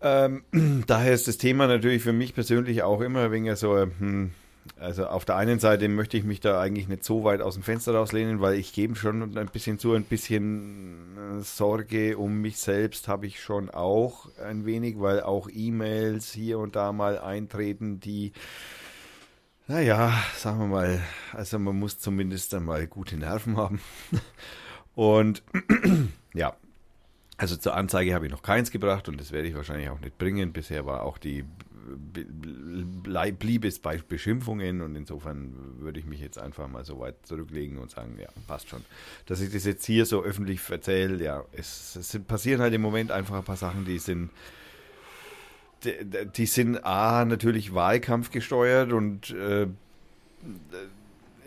Speaker 2: Ähm, daher ist das Thema natürlich für mich persönlich auch immer ein wenig so, hm, also auf der einen Seite möchte ich mich da eigentlich nicht so weit aus dem Fenster rauslehnen, weil ich gebe schon ein bisschen zu, ein bisschen äh, Sorge um mich selbst habe ich schon auch ein wenig, weil auch E-Mails hier und da mal eintreten, die, naja, sagen wir mal, also man muss zumindest einmal gute Nerven haben. Und ja, also zur Anzeige habe ich noch keins gebracht und das werde ich wahrscheinlich auch nicht bringen. Bisher war auch die blieb es bei Beschimpfungen und insofern würde ich mich jetzt einfach mal so weit zurücklegen und sagen, ja, passt schon. Dass ich das jetzt hier so öffentlich erzähle, ja, es, es passieren halt im Moment einfach ein paar Sachen, die sind die, die sind A, natürlich Wahlkampf gesteuert und äh,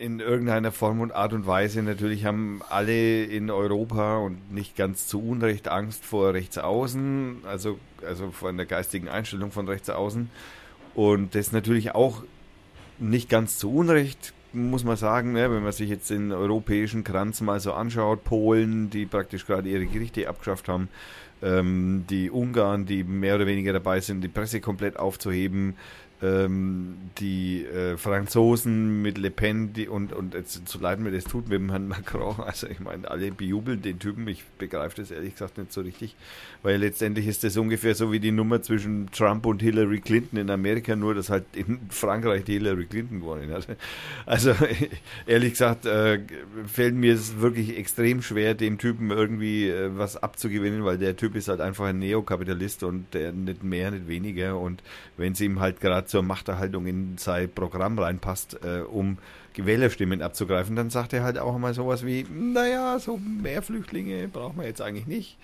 Speaker 2: in irgendeiner Form und Art und Weise natürlich haben alle in Europa und nicht ganz zu Unrecht Angst vor Rechtsaußen, also, also von der geistigen Einstellung von Rechtsaußen. Und das natürlich auch nicht ganz zu Unrecht, muss man sagen, ne, wenn man sich jetzt den europäischen Kranz mal so anschaut, Polen, die praktisch gerade ihre Gerichte abgeschafft haben, ähm, die Ungarn, die mehr oder weniger dabei sind, die Presse komplett aufzuheben, die äh, Franzosen mit Le Pen die, und, und jetzt, so leid mir das tut mit dem Herrn Macron, also ich meine, alle bejubeln den Typen, ich begreife das ehrlich gesagt nicht so richtig, weil letztendlich ist das ungefähr so wie die Nummer zwischen Trump und Hillary Clinton in Amerika, nur dass halt in Frankreich die Hillary Clinton gewonnen hat. Also ehrlich gesagt äh, fällt mir es wirklich extrem schwer, dem Typen irgendwie äh, was abzugewinnen, weil der Typ ist halt einfach ein Neokapitalist und der nicht mehr, nicht weniger und wenn es ihm halt gerade zur Machterhaltung in sein Programm reinpasst, äh, um Wählerstimmen abzugreifen, dann sagt er halt auch mal sowas wie, naja, so mehr Flüchtlinge brauchen wir jetzt eigentlich nicht.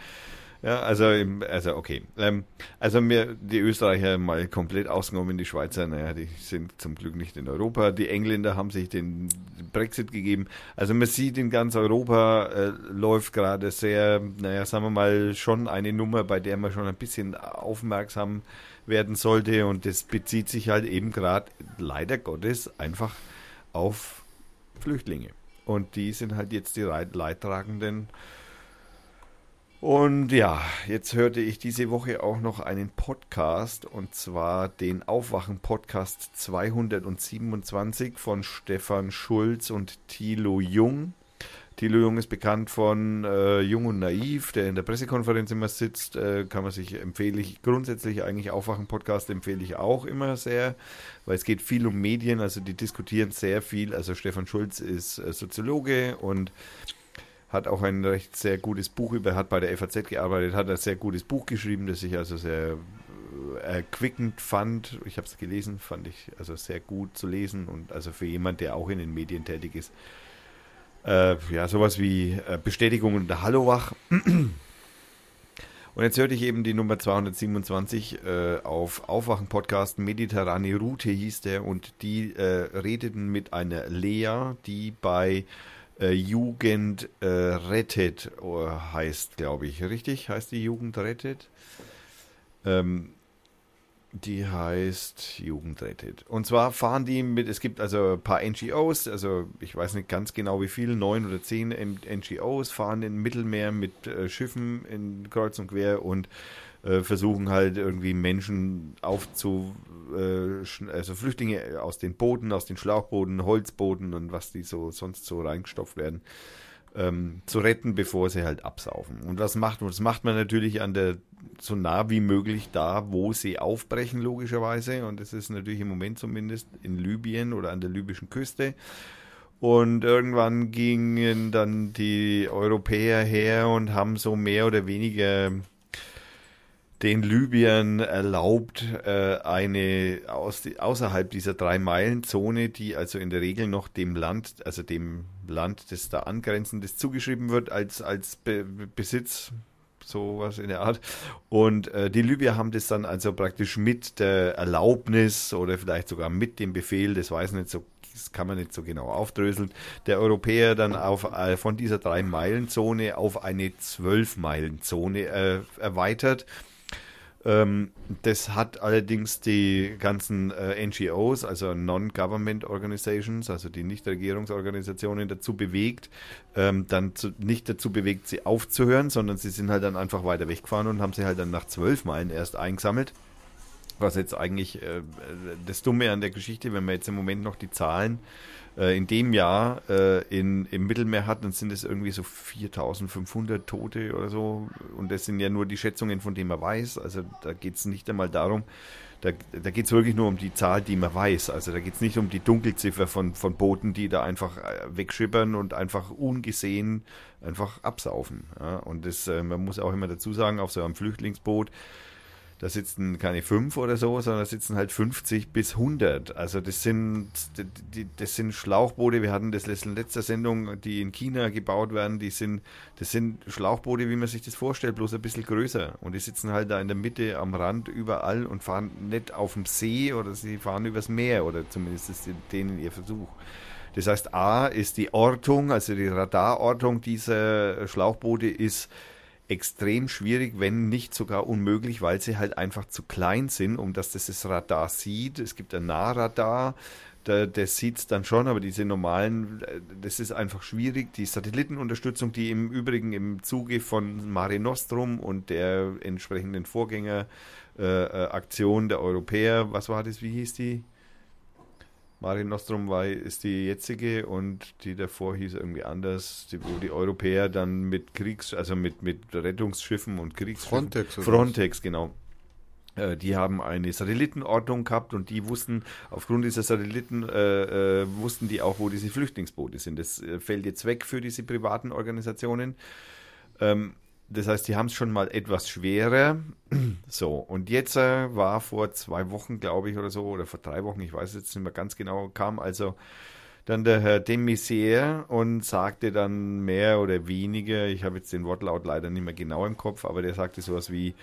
Speaker 2: Ja, also, also okay. Ähm, also mir die Österreicher mal komplett ausgenommen, die Schweizer, naja, die sind zum Glück nicht in Europa. Die Engländer haben sich den Brexit gegeben. Also man sieht in ganz Europa äh, läuft gerade sehr, naja, sagen wir mal, schon eine Nummer, bei der man schon ein bisschen aufmerksam werden sollte. Und das bezieht sich halt eben gerade leider Gottes einfach auf Flüchtlinge. Und die sind halt jetzt die Leidtragenden. Und ja, jetzt hörte ich diese Woche auch noch einen Podcast und zwar den Aufwachen-Podcast 227 von Stefan Schulz und Thilo Jung. Thilo Jung ist bekannt von äh, Jung und Naiv, der in der Pressekonferenz immer sitzt. Äh, kann man sich empfehle ich grundsätzlich eigentlich Aufwachen-Podcast empfehle ich auch immer sehr, weil es geht viel um Medien, also die diskutieren sehr viel. Also Stefan Schulz ist äh, Soziologe und hat auch ein recht sehr gutes Buch über, hat bei der FAZ gearbeitet, hat ein sehr gutes Buch geschrieben, das ich also sehr äh, erquickend fand. Ich habe es gelesen, fand ich also sehr gut zu lesen und also für jemand, der auch in den Medien tätig ist. Äh, ja, sowas wie äh, Bestätigung der Hallowach. Und jetzt hörte ich eben die Nummer 227 äh, auf Aufwachen-Podcast Mediterrane Route hieß der und die äh, redeten mit einer Lea, die bei äh, Jugend äh, rettet äh, heißt, glaube ich. Richtig? Heißt die Jugend rettet? Ähm, die heißt Jugend rettet. Und zwar fahren die mit, es gibt also ein paar NGOs, also ich weiß nicht ganz genau wie viele, neun oder zehn NGOs fahren im Mittelmeer mit äh, Schiffen in Kreuz und Quer und äh, versuchen halt irgendwie Menschen aufzu, äh, also Flüchtlinge aus den Booten, aus den Schlauchbooten, Holzbooten und was die so sonst so reingestopft werden, ähm, zu retten, bevor sie halt absaufen. Und was macht man? Das macht man natürlich an der so nah wie möglich da, wo sie aufbrechen, logischerweise. Und das ist natürlich im Moment zumindest in Libyen oder an der libyschen Küste. Und irgendwann gingen dann die Europäer her und haben so mehr oder weniger den Libyern erlaubt, äh, eine aus, außerhalb dieser Drei-Meilen-Zone, die also in der Regel noch dem Land, also dem Land, das da angrenzendes zugeschrieben wird, als, als Be Besitz, sowas in der Art. Und äh, die Libyer haben das dann also praktisch mit der Erlaubnis oder vielleicht sogar mit dem Befehl, das weiß ich nicht so, das kann man nicht so genau aufdröseln, der Europäer dann auf, äh, von dieser Drei-Meilen-Zone auf eine Zwölf-Meilen-Zone äh, erweitert. Ähm, das hat allerdings die ganzen äh, NGOs, also Non-Government Organizations, also die Nichtregierungsorganisationen dazu bewegt, ähm, dann zu, nicht dazu bewegt, sie aufzuhören, sondern sie sind halt dann einfach weiter weggefahren und haben sie halt dann nach zwölf Meilen erst eingesammelt. Was jetzt eigentlich äh, das Dumme an der Geschichte, wenn man jetzt im Moment noch die Zahlen äh, in dem Jahr äh, in, im Mittelmeer hat, dann sind es irgendwie so 4500 Tote oder so. Und das sind ja nur die Schätzungen, von denen man weiß. Also da geht es nicht einmal darum, da, da geht es wirklich nur um die Zahl, die man weiß. Also da geht es nicht um die Dunkelziffer von, von Booten, die da einfach äh, wegschippern und einfach ungesehen einfach absaufen. Ja? Und das, äh, man muss auch immer dazu sagen, auf so einem Flüchtlingsboot, da sitzen keine fünf oder so, sondern da sitzen halt 50 bis 100. Also das sind, das sind Schlauchboote. Wir hatten das in letzter Sendung, die in China gebaut werden. Die sind, das sind Schlauchboote, wie man sich das vorstellt, bloß ein bisschen größer. Und die sitzen halt da in der Mitte am Rand überall und fahren nicht auf dem See oder sie fahren übers Meer oder zumindest ist denen ihr Versuch. Das heißt, A ist die Ortung, also die Radarortung dieser Schlauchboote ist extrem schwierig, wenn nicht sogar unmöglich, weil sie halt einfach zu klein sind, um dass das das Radar sieht. Es gibt ein Nahradar, da, das sieht es dann schon, aber diese normalen, äh, das ist einfach schwierig. Die Satellitenunterstützung, die im Übrigen im Zuge von Mare Nostrum und der entsprechenden Vorgängeraktion äh, der Europäer, was war das, wie hieß die? Mare Nostrum war, ist die jetzige und die davor hieß irgendwie anders, die, wo die Europäer dann mit Kriegs-, also mit, mit Rettungsschiffen und Kriegsschiffen.
Speaker 1: Frontex
Speaker 2: Frontex, genau. Äh, Die haben eine Satellitenordnung gehabt und die wussten, aufgrund dieser Satelliten, äh, äh, wussten die auch, wo diese Flüchtlingsboote sind. Das äh, fällt jetzt weg für diese privaten Organisationen. Ähm, das heißt, die haben es schon mal etwas schwerer. So, und jetzt äh, war vor zwei Wochen, glaube ich, oder so, oder vor drei Wochen, ich weiß jetzt nicht mehr ganz genau, kam also dann der Herr de Maizière und sagte dann mehr oder weniger, ich habe jetzt den Wortlaut leider nicht mehr genau im Kopf, aber der sagte sowas wie,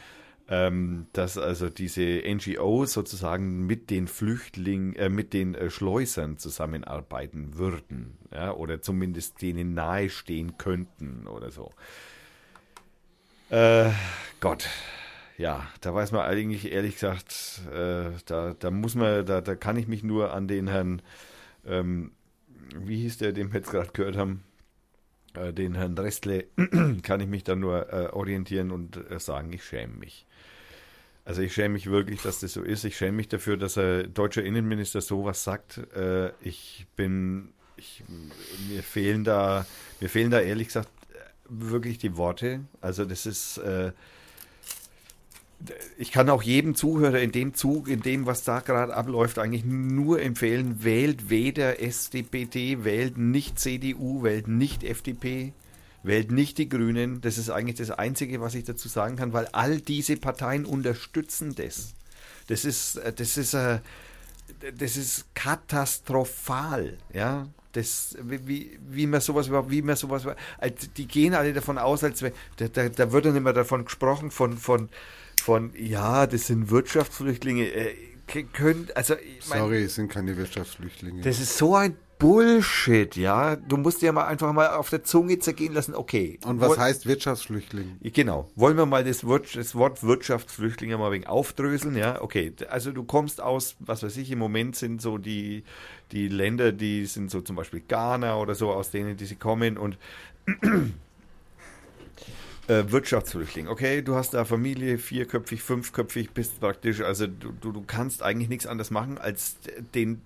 Speaker 2: ähm, dass also diese NGOs sozusagen mit den Flüchtlingen, äh, mit den äh, Schleusern zusammenarbeiten würden, ja, oder zumindest denen nahestehen könnten oder so. Äh, Gott, ja, da weiß man eigentlich ehrlich gesagt, äh, da, da muss man, da, da kann ich mich nur an den Herrn, ähm, wie hieß der, den wir jetzt gerade gehört haben, äh, den Herrn Restle, kann ich mich da nur äh, orientieren und äh, sagen, ich schäme mich. Also ich schäme mich wirklich, dass das so ist. Ich schäme mich dafür, dass er deutscher Innenminister sowas sagt. Äh, ich bin, ich, mir fehlen da, mir fehlen da ehrlich gesagt wirklich die Worte. Also das ist, äh, ich kann auch jedem Zuhörer in dem Zug, in dem, was da gerade abläuft, eigentlich nur empfehlen, wählt weder SDP, wählt nicht CDU, wählt nicht FDP, wählt nicht die Grünen. Das ist eigentlich das Einzige, was ich dazu sagen kann, weil all diese Parteien unterstützen das. Das ist, äh, das ist, äh, das ist katastrophal, ja. Das, wie- wie, wie man sowas überhaupt, wie man sowas, also die gehen alle davon aus, als da, da, da wird dann immer davon gesprochen, von, von, von, ja, das sind Wirtschaftsflüchtlinge, äh, können, also, ich mein,
Speaker 1: Sorry, es sind keine Wirtschaftsflüchtlinge.
Speaker 2: das ist so ein Bullshit, ja. Du musst dir mal einfach mal auf der Zunge zergehen lassen, okay.
Speaker 1: Und was
Speaker 2: Woll-
Speaker 1: heißt Wirtschaftsflüchtling?
Speaker 2: Genau. Wollen wir mal das Wort, das Wort Wirtschaftsflüchtlinge mal wegen aufdröseln, ja? Okay. Also du kommst aus, was weiß ich, im Moment sind so die, die Länder, die sind so zum Beispiel Ghana oder so, aus denen die sie kommen und äh, Wirtschaftsflüchtling. Okay, du hast da Familie, vierköpfig, fünfköpfig, bist praktisch, also du, du, du kannst eigentlich nichts anderes machen, als den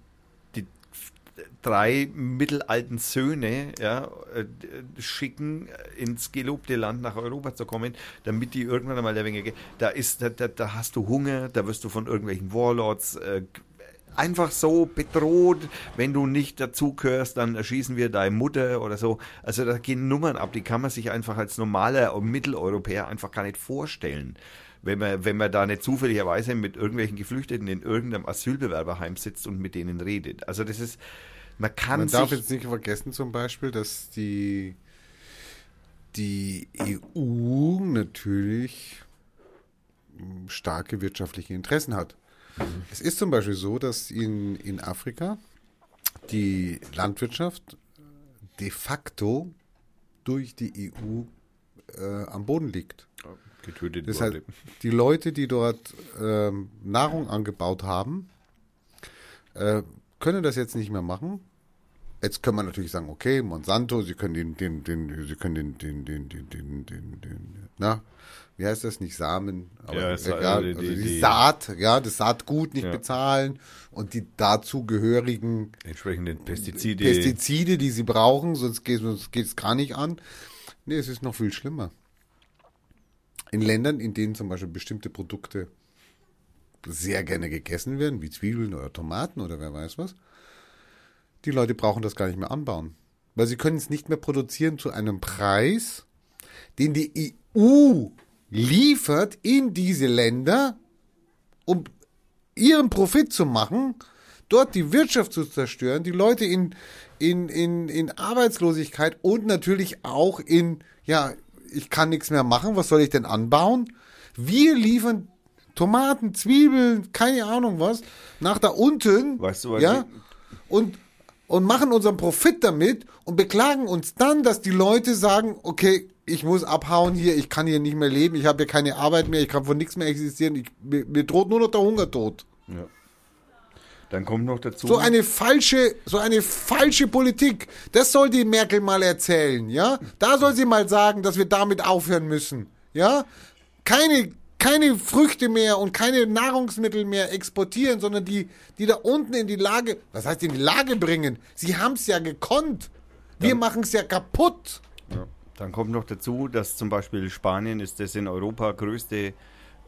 Speaker 2: drei mittelalten Söhne ja, äh, schicken, äh, ins gelobte Land nach Europa zu kommen, damit die irgendwann einmal der Wenge. Da ist, da, da, da hast du Hunger, da wirst du von irgendwelchen Warlords äh, einfach so bedroht, wenn du nicht dazugehörst, dann erschießen wir deine Mutter oder so. Also da gehen Nummern ab, die kann man sich einfach als normaler Mitteleuropäer einfach gar nicht vorstellen. Wenn man, wenn man da nicht zufälligerweise mit irgendwelchen Geflüchteten in irgendeinem Asylbewerberheim sitzt und mit denen redet. Also das ist, man kann
Speaker 1: Man darf jetzt nicht vergessen zum Beispiel, dass die, die EU natürlich starke wirtschaftliche Interessen hat. Es ist zum Beispiel so, dass in, in Afrika die Landwirtschaft de facto durch die EU äh, am Boden liegt.
Speaker 2: getötet
Speaker 1: Das heißt, die Leute, die dort ähm, Nahrung angebaut haben, äh, können das jetzt nicht mehr machen. Jetzt kann man natürlich sagen, okay, Monsanto, sie können den, den, den, sie können den, den, den, den, den, den, den na, wie heißt das, nicht Samen, aber
Speaker 2: Ja, es-
Speaker 1: egal,
Speaker 2: also die-
Speaker 1: also die,
Speaker 2: die-
Speaker 1: Saat, ja, das Saatgut nicht
Speaker 2: Ja.
Speaker 1: bezahlen und die dazugehörigen
Speaker 2: Entsprechenden Pestizide.
Speaker 1: Pestizide, die sie brauchen, sonst geht geht's gar nicht an. Nee, es ist noch viel schlimmer. In Ländern, in denen zum Beispiel bestimmte Produkte sehr gerne gegessen werden, wie Zwiebeln oder Tomaten oder wer weiß was, die Leute brauchen das gar nicht mehr anbauen. Weil sie können es nicht mehr produzieren zu einem Preis, den die EU liefert in diese Länder, um ihren Profit zu machen, dort die Wirtschaft zu zerstören, die Leute in, in, in, in Arbeitslosigkeit und natürlich auch in, ja, ich kann nichts mehr machen, was soll ich denn anbauen? Wir liefern Tomaten, Zwiebeln, keine Ahnung was, nach da unten,
Speaker 2: Weißt du, was
Speaker 1: ja, und, und machen unseren Profit damit und beklagen uns dann, dass die Leute sagen, okay, ich muss abhauen hier, ich kann hier nicht mehr leben, ich habe hier keine Arbeit mehr, ich kann von nichts mehr existieren, ich, mir, mir droht nur noch der Hungertod.
Speaker 2: Dann kommt noch dazu.
Speaker 1: So eine falsche, so eine falsche Politik. Das soll die Merkel mal erzählen, ja? Da soll sie mal sagen, dass wir damit aufhören müssen, ja? Keine, keine Früchte mehr und keine Nahrungsmittel mehr exportieren, sondern die, die da unten in die Lage, was heißt in die Lage bringen? Sie haben es ja gekonnt. Wir machen es ja kaputt.
Speaker 2: Ja. Dann kommt noch dazu, dass zum Beispiel Spanien ist das in Europa größte,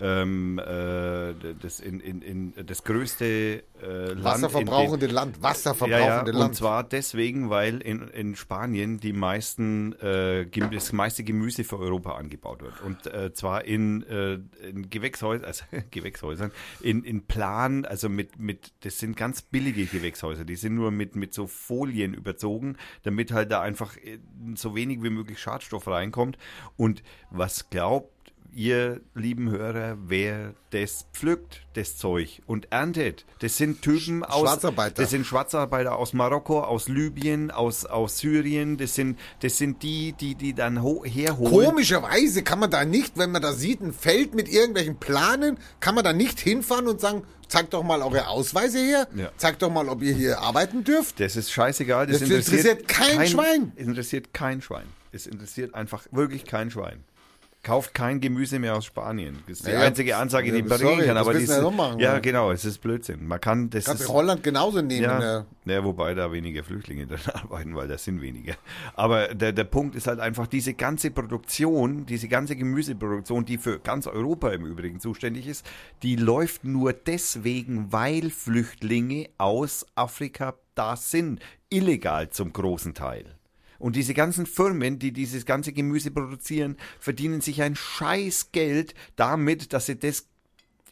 Speaker 2: ähm, äh, das, in, in, in, das größte äh, Land.
Speaker 1: Wasserverbrauchende
Speaker 2: in,
Speaker 1: Land,
Speaker 2: ja, ja,
Speaker 1: wasserverbrauchende
Speaker 2: und
Speaker 1: Land.
Speaker 2: zwar deswegen, weil in, in Spanien die meisten, äh, das meiste Gemüse für Europa angebaut wird. Und äh, zwar in, äh, in Gewächshäusern, also Gewächshäusern, in, in Plan, also mit, mit, das sind ganz billige Gewächshäuser, die sind nur mit, mit so Folien überzogen, damit halt da einfach äh, so wenig wie möglich Schadstoff reinkommt. Und was glaubt ihr lieben Hörer, wer das pflückt, das Zeug und erntet. Das sind Typen aus
Speaker 1: Schwarzarbeiter.
Speaker 2: Das sind Schwarzarbeiter aus Marokko, aus Libyen, aus, aus Syrien. Das sind, das sind die, die, die dann ho herholen.
Speaker 1: Komischerweise kann man da nicht, wenn man da sieht, ein Feld mit irgendwelchen Planen, kann man da nicht hinfahren und sagen, zeigt doch mal eure Ausweise her,
Speaker 2: Ja.
Speaker 1: zeigt doch mal, ob ihr hier arbeiten dürft.
Speaker 2: Das ist scheißegal. Das,
Speaker 1: Das interessiert kein Schwein.
Speaker 2: Es interessiert kein Schwein. Es interessiert einfach wirklich kein Schwein. Kauft kein Gemüse mehr aus Spanien. Das ist die
Speaker 1: Ja,
Speaker 2: einzige Ansage, die man
Speaker 1: sorry,
Speaker 2: kann.
Speaker 1: das
Speaker 2: Aber
Speaker 1: willst
Speaker 2: die
Speaker 1: du ja
Speaker 2: ist-
Speaker 1: noch machen,
Speaker 2: ja, genau, es ist Blödsinn. Man kann, das
Speaker 1: Kannst
Speaker 2: ist,
Speaker 1: Holland genauso nehmen.
Speaker 2: ja,
Speaker 1: Ja.
Speaker 2: ja, wobei da weniger Flüchtlinge dann arbeiten, weil das sind weniger. Aber der, der Punkt ist halt einfach, diese ganze Produktion, diese ganze Gemüseproduktion, die für ganz Europa im Übrigen zuständig ist, die läuft nur deswegen, weil Flüchtlinge aus Afrika da sind. Illegal zum großen Teil. Und diese ganzen Firmen, die dieses ganze Gemüse produzieren, verdienen sich ein Scheißgeld damit, dass sie das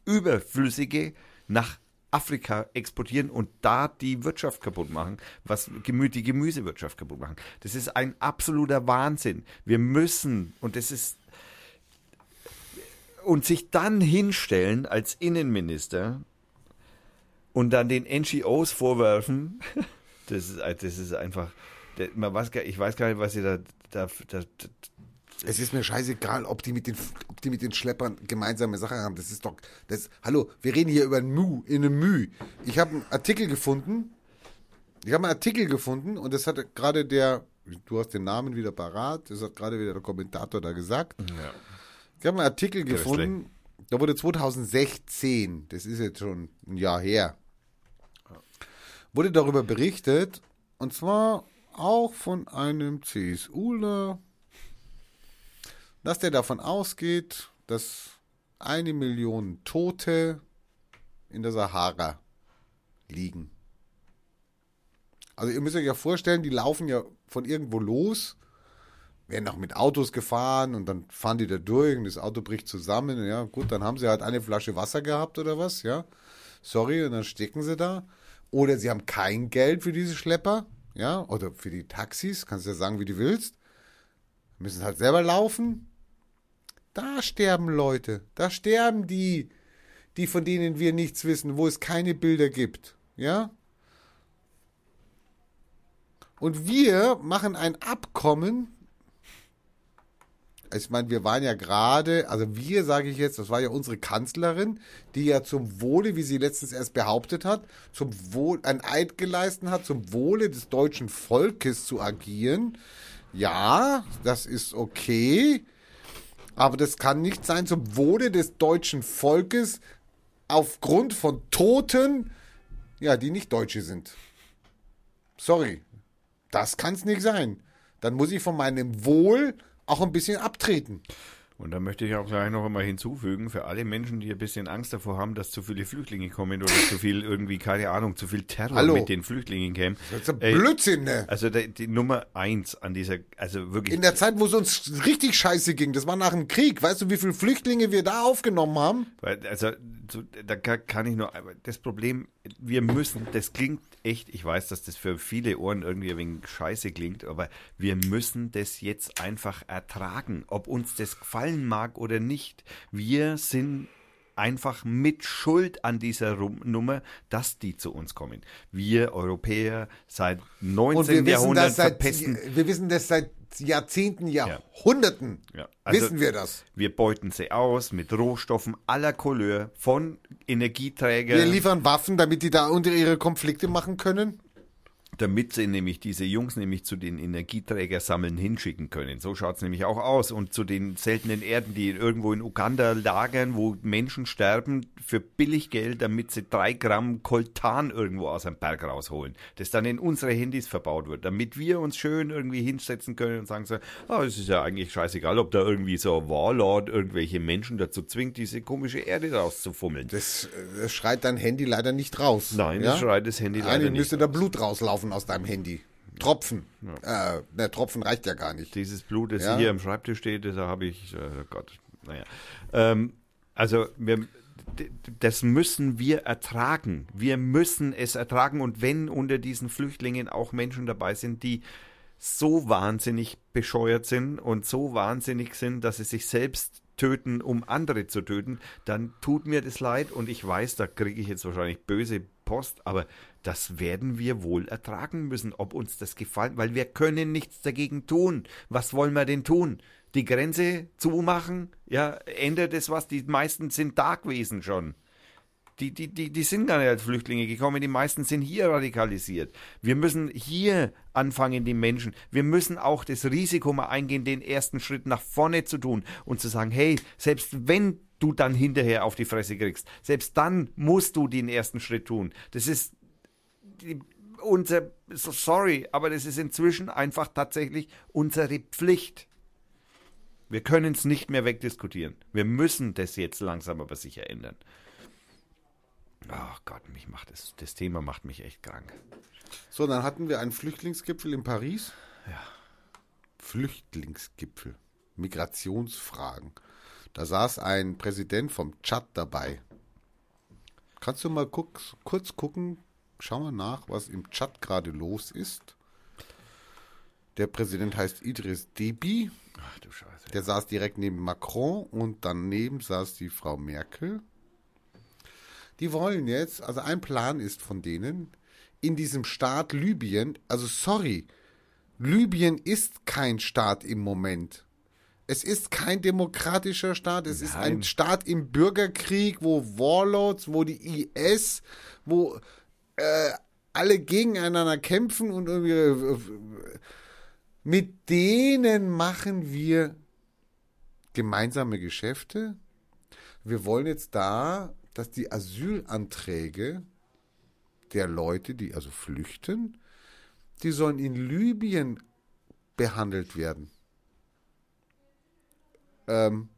Speaker 2: Überflüssige nach Afrika exportieren und da die Wirtschaft kaputt machen, was die Gemüsewirtschaft kaputt machen. Das ist ein absoluter Wahnsinn. Wir müssen, und das ist, und sich dann hinstellen als Innenminister und dann den NGOs vorwerfen, das ist, das ist einfach, man weiß ich weiß gar nicht, was sie da, da, da, da
Speaker 1: Es ist mir scheißegal, ob die mit den, ob die mit den Schleppern gemeinsame Sachen haben. Das ist doch, das, hallo, wir reden hier über ein Mu, in einem Müh. Ich habe einen Artikel gefunden, ich habe einen Artikel gefunden und das hat gerade der, du hast den Namen wieder parat, das hat gerade wieder der Kommentator da gesagt. Ich habe einen Artikel gefunden, da wurde 2016, das ist jetzt schon ein Jahr her, wurde darüber berichtet, und zwar auch von einem CSUler, dass der davon ausgeht, dass eine Million Tote in der Sahara liegen. Also ihr müsst euch ja vorstellen, die laufen ja von irgendwo los, werden auch mit Autos gefahren und dann fahren die da durch und das Auto bricht zusammen. Ja, gut, dann haben sie halt eine Flasche Wasser gehabt oder was, ja. Sorry, und dann stecken sie da. Oder sie haben kein Geld für diese Schlepper, ja, oder für die Taxis, kannst du ja sagen, wie du willst. Müssen halt selber laufen. Da sterben Leute, da sterben die, die von denen wir nichts wissen, wo es keine Bilder gibt, ja. Und wir machen ein Abkommen. Ich meine, wir waren ja gerade, also wir sage ich jetzt, das war ja unsere Kanzlerin, die ja zum Wohle, wie sie letztens erst behauptet hat, zum Wohl, ein Eid geleistet hat, zum Wohle des deutschen Volkes zu agieren. Ja, das ist okay. Aber das kann nicht sein zum Wohle des deutschen Volkes aufgrund von Toten, ja, die nicht Deutsche sind. Sorry. Das kann es nicht sein. Dann muss ich von meinem Wohl auch ein bisschen abtreten.
Speaker 2: Und da möchte ich auch gleich noch einmal hinzufügen, für alle Menschen, die ein bisschen Angst davor haben, dass zu viele Flüchtlinge kommen oder zu viel irgendwie, keine Ahnung, zu viel Terror
Speaker 1: Hallo.
Speaker 2: mit den Flüchtlingen käme.
Speaker 1: Das ist ein
Speaker 2: Ey,
Speaker 1: Blödsinn, ne?
Speaker 2: Also die, die Nummer eins an dieser, also wirklich.
Speaker 1: In der Zeit, wo es uns richtig scheiße ging, das war nach dem Krieg. Weißt du, wie viele Flüchtlinge wir da aufgenommen haben?
Speaker 2: Weil, also, so, da ka- kann ich nur, das Problem, wir müssen, das klingt echt, ich weiß, dass das für viele Ohren irgendwie ein wenig scheiße klingt, aber wir müssen das jetzt einfach ertragen, ob uns das gefallen mag oder nicht. Wir sind einfach mit Schuld an dieser Nummer, dass die zu uns kommen. Wir Europäer seit 19.
Speaker 1: Und wir wissen,
Speaker 2: Jahrhundert
Speaker 1: das seit,
Speaker 2: verpesten.
Speaker 1: wir wissen das seit Jahrzehnten, Jahrhunderten.
Speaker 2: Ja, also-
Speaker 1: wissen wir das.
Speaker 2: Wir beuten sie aus mit Rohstoffen aller Couleur, von Energieträgern.
Speaker 1: Wir liefern Waffen, damit die da unter ihre Konflikte machen können.
Speaker 2: Damit sie nämlich diese Jungs nämlich zu den Energieträger sammeln hinschicken können. So schaut's nämlich auch aus. Und zu den seltenen Erden, die irgendwo in Uganda lagern, wo Menschen sterben für billig Geld, damit sie drei Gramm Koltan irgendwo aus einem Berg rausholen. Das dann in unsere Handys verbaut wird, damit wir uns schön irgendwie hinsetzen können und sagen so, ah, es ist ja eigentlich scheißegal, ob da irgendwie so ein Warlord irgendwelche Menschen dazu zwingt, diese komische Erde rauszufummeln.
Speaker 1: Das, äh, das schreit dein Handy leider nicht raus.
Speaker 2: Nein,
Speaker 1: ja?
Speaker 2: das schreit das Handy leider
Speaker 1: Eigentlich
Speaker 2: nicht.
Speaker 1: müsste da Blut rauslaufen aus deinem Handy. Tropfen. Äh, ne, Tropfen reicht ja gar nicht.
Speaker 2: Dieses Blut, das
Speaker 1: Ja.
Speaker 2: hier am Schreibtisch steht, das habe ich, äh, Gott, naja. Ähm, also, wir, das müssen wir ertragen. Wir müssen es ertragen. Und wenn unter diesen Flüchtlingen auch Menschen dabei sind, die so wahnsinnig bescheuert sind und so wahnsinnig sind, dass sie sich selbst töten, um andere zu töten, dann tut mir das leid und ich weiß, da kriege ich jetzt wahrscheinlich böse Post, aber das werden wir wohl ertragen müssen, ob uns das gefällt, weil wir können nichts dagegen tun. Was wollen wir denn tun? Die Grenze zumachen? Ja, ändert es was? Die meisten sind da gewesen schon. Die, die, die, die sind gar nicht als Flüchtlinge gekommen, die meisten sind hier radikalisiert. Wir müssen hier anfangen, die Menschen. Wir müssen auch das Risiko mal eingehen, den ersten Schritt nach vorne zu tun und zu sagen, hey, selbst wenn du dann hinterher auf die Fresse kriegst, selbst dann musst du den ersten Schritt tun. Das ist die, unser, so sorry, aber das ist inzwischen einfach tatsächlich unsere Pflicht. Wir können es nicht mehr wegdiskutieren. Wir müssen das jetzt langsam aber sicher ändern. Ach Gott, mich macht das, das Thema macht mich echt krank.
Speaker 1: So, dann hatten wir einen Flüchtlingsgipfel in Paris. Ja. Flüchtlingsgipfel. Migrationsfragen. Da saß ein Präsident vom Tschad dabei. Kannst du mal guck, kurz gucken, schau mal nach, was im Tschad gerade los ist. Der Präsident heißt Idris Deby.
Speaker 2: Ach du Scheiße.
Speaker 1: Der saß direkt neben Macron und daneben saß die Frau Merkel. Die wollen jetzt, also ein Plan ist von denen, in diesem Staat Libyen, also sorry, Libyen ist kein Staat im Moment. Es ist kein demokratischer Staat, es ist ein
Speaker 2: Nein.
Speaker 1: Staat im Bürgerkrieg, wo Warlords, wo die IS, wo äh, alle gegeneinander kämpfen und irgendwie äh, mit denen machen wir gemeinsame Geschäfte. Wir wollen jetzt da, dass die Asylanträge der Leute, die also flüchten, die sollen in Libyen behandelt werden. Ähm,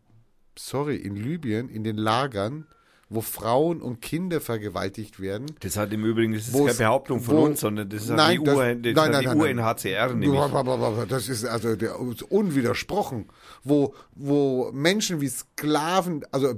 Speaker 1: sorry, in Libyen, in den Lagern, wo Frauen und Kinder vergewaltigt werden.
Speaker 2: Das hat im Übrigen, das ist keine Behauptung von
Speaker 1: wo-
Speaker 2: uns, sondern das ist
Speaker 1: Nein,
Speaker 2: die,
Speaker 1: das-
Speaker 2: UN, das
Speaker 1: nein, nein,
Speaker 2: die
Speaker 1: nein.
Speaker 2: UNHCR nämlich.
Speaker 1: Das ist also der, unwidersprochen, wo, wo Menschen wie Sklaven, also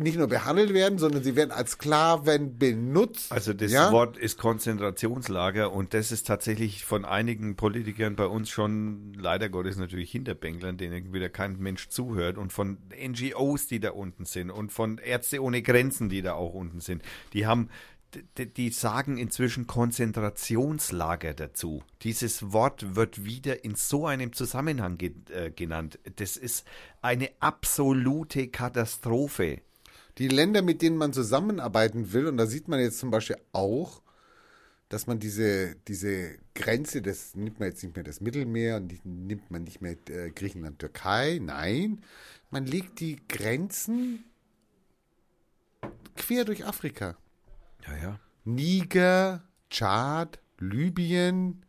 Speaker 1: nicht nur behandelt werden, sondern sie werden als Sklaven benutzt.
Speaker 2: Also das
Speaker 1: ja?
Speaker 2: Wort ist Konzentrationslager und das ist tatsächlich von einigen Politikern bei uns schon leider Gottes natürlich Hinterbänklern, denen wieder kein Mensch zuhört und von NGOs, die da unten sind und von Ärzte ohne Grenzen, die da auch unten sind. Die haben die, die sagen inzwischen Konzentrationslager dazu. Dieses Wort wird wieder in so einem Zusammenhang ge äh, genannt. Das ist eine absolute Katastrophe.
Speaker 1: Die Länder, mit denen man zusammenarbeiten will, und da sieht man jetzt zum Beispiel auch, dass man diese, diese Grenze, das nimmt man jetzt nicht mehr das Mittelmeer und nimmt man nicht mehr äh, Griechenland, Türkei, nein, man legt die Grenzen quer durch Afrika.
Speaker 2: Ja, ja.
Speaker 1: Niger, Tschad, Libyen,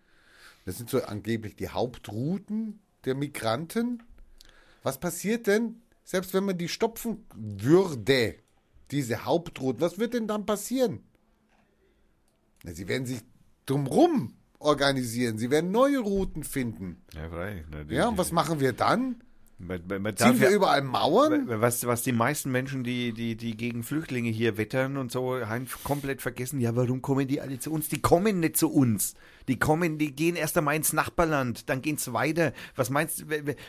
Speaker 1: das sind so angeblich die Hauptrouten der Migranten. Was passiert denn, selbst wenn man die stopfen würde, diese Hauptrouten, was wird denn dann passieren? Na, sie werden sich drumrum organisieren, sie werden neue Routen finden.
Speaker 2: Ja, frei. Na, die-
Speaker 1: Ja, und was machen wir dann?
Speaker 2: Man, man, man
Speaker 1: Ziehen wir
Speaker 2: ja,
Speaker 1: überall Mauern?
Speaker 2: was, was die meisten Menschen, die, die, die gegen Flüchtlinge hier wettern und so, haben komplett vergessen, ja, warum kommen die alle zu uns? Die kommen nicht zu uns. Die kommen, die gehen erst einmal ins Nachbarland, dann geht's weiter. Was meinst du,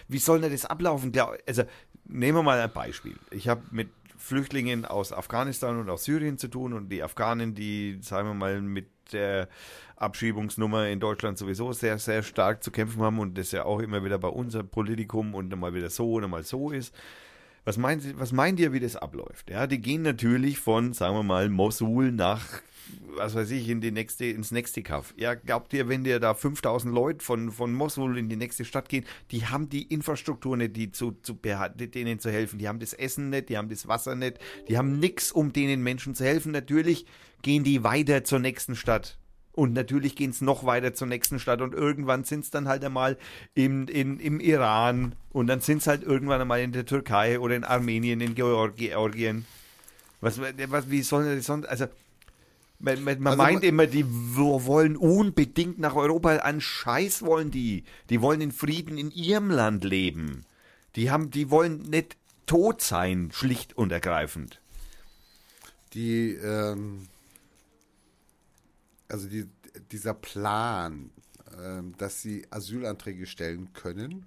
Speaker 2: wie- soll denn das ablaufen? Also, nehmen wir mal ein Beispiel. Ich habe mit Flüchtlingen aus Afghanistan und aus Syrien zu tun und die Afghanen, die, sagen wir mal, mit der Abschiebungsnummer in Deutschland sowieso sehr, sehr stark zu kämpfen haben und das ja auch immer wieder bei unserem Politikum und mal wieder so und mal so ist. Was meint, was meint ihr, wie das abläuft? Ja, die gehen natürlich von, sagen wir mal, Mosul nach, was weiß ich, in die nächste, ins nächste Kaff. Ja, glaubt ihr, wenn dir da 5000 Leute von, von Mosul in die nächste Stadt gehen, die haben die Infrastruktur nicht, die zu, zu denen zu helfen. Die haben das Essen nicht, die haben das Wasser nicht, die haben nix, um denen Menschen zu helfen. Natürlich gehen die weiter zur nächsten Stadt. Und natürlich gehen es noch weiter zur nächsten Stadt und irgendwann sind es dann halt einmal im, in, im Iran und dann sind es halt irgendwann einmal in der Türkei oder in Armenien, in Georgi- Georgien. Was, was, wie soll das sonst, also man, man, man
Speaker 1: Also
Speaker 2: meint immer, die wo- wollen unbedingt nach Europa, an Scheiß wollen die. Die wollen in Frieden in ihrem Land leben. Die haben, die wollen nicht tot sein, schlicht und ergreifend.
Speaker 1: die, ähm, also die, dieser Plan, ähm, dass sie Asylanträge stellen können,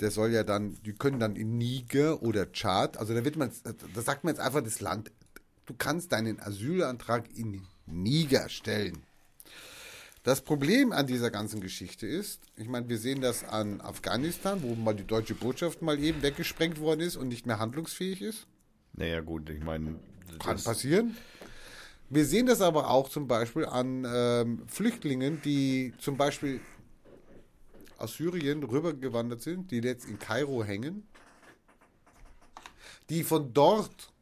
Speaker 1: der soll ja dann, die können dann in Niger oder Tschad, also da wird man, da sagt man jetzt einfach das Land, du kannst deinen Asylantrag in Niger stellen. Das Problem an dieser ganzen Geschichte ist, ich meine, wir sehen das an Afghanistan, wo mal die deutsche Botschaft mal eben weggesprengt worden ist und nicht mehr handlungsfähig ist.
Speaker 2: Naja, gut, ich meine.
Speaker 1: Kann passieren. Wir sehen das aber auch zum Beispiel an ähm, Flüchtlingen, die zum Beispiel aus Syrien rübergewandert sind, die jetzt in Kairo hängen, die von dort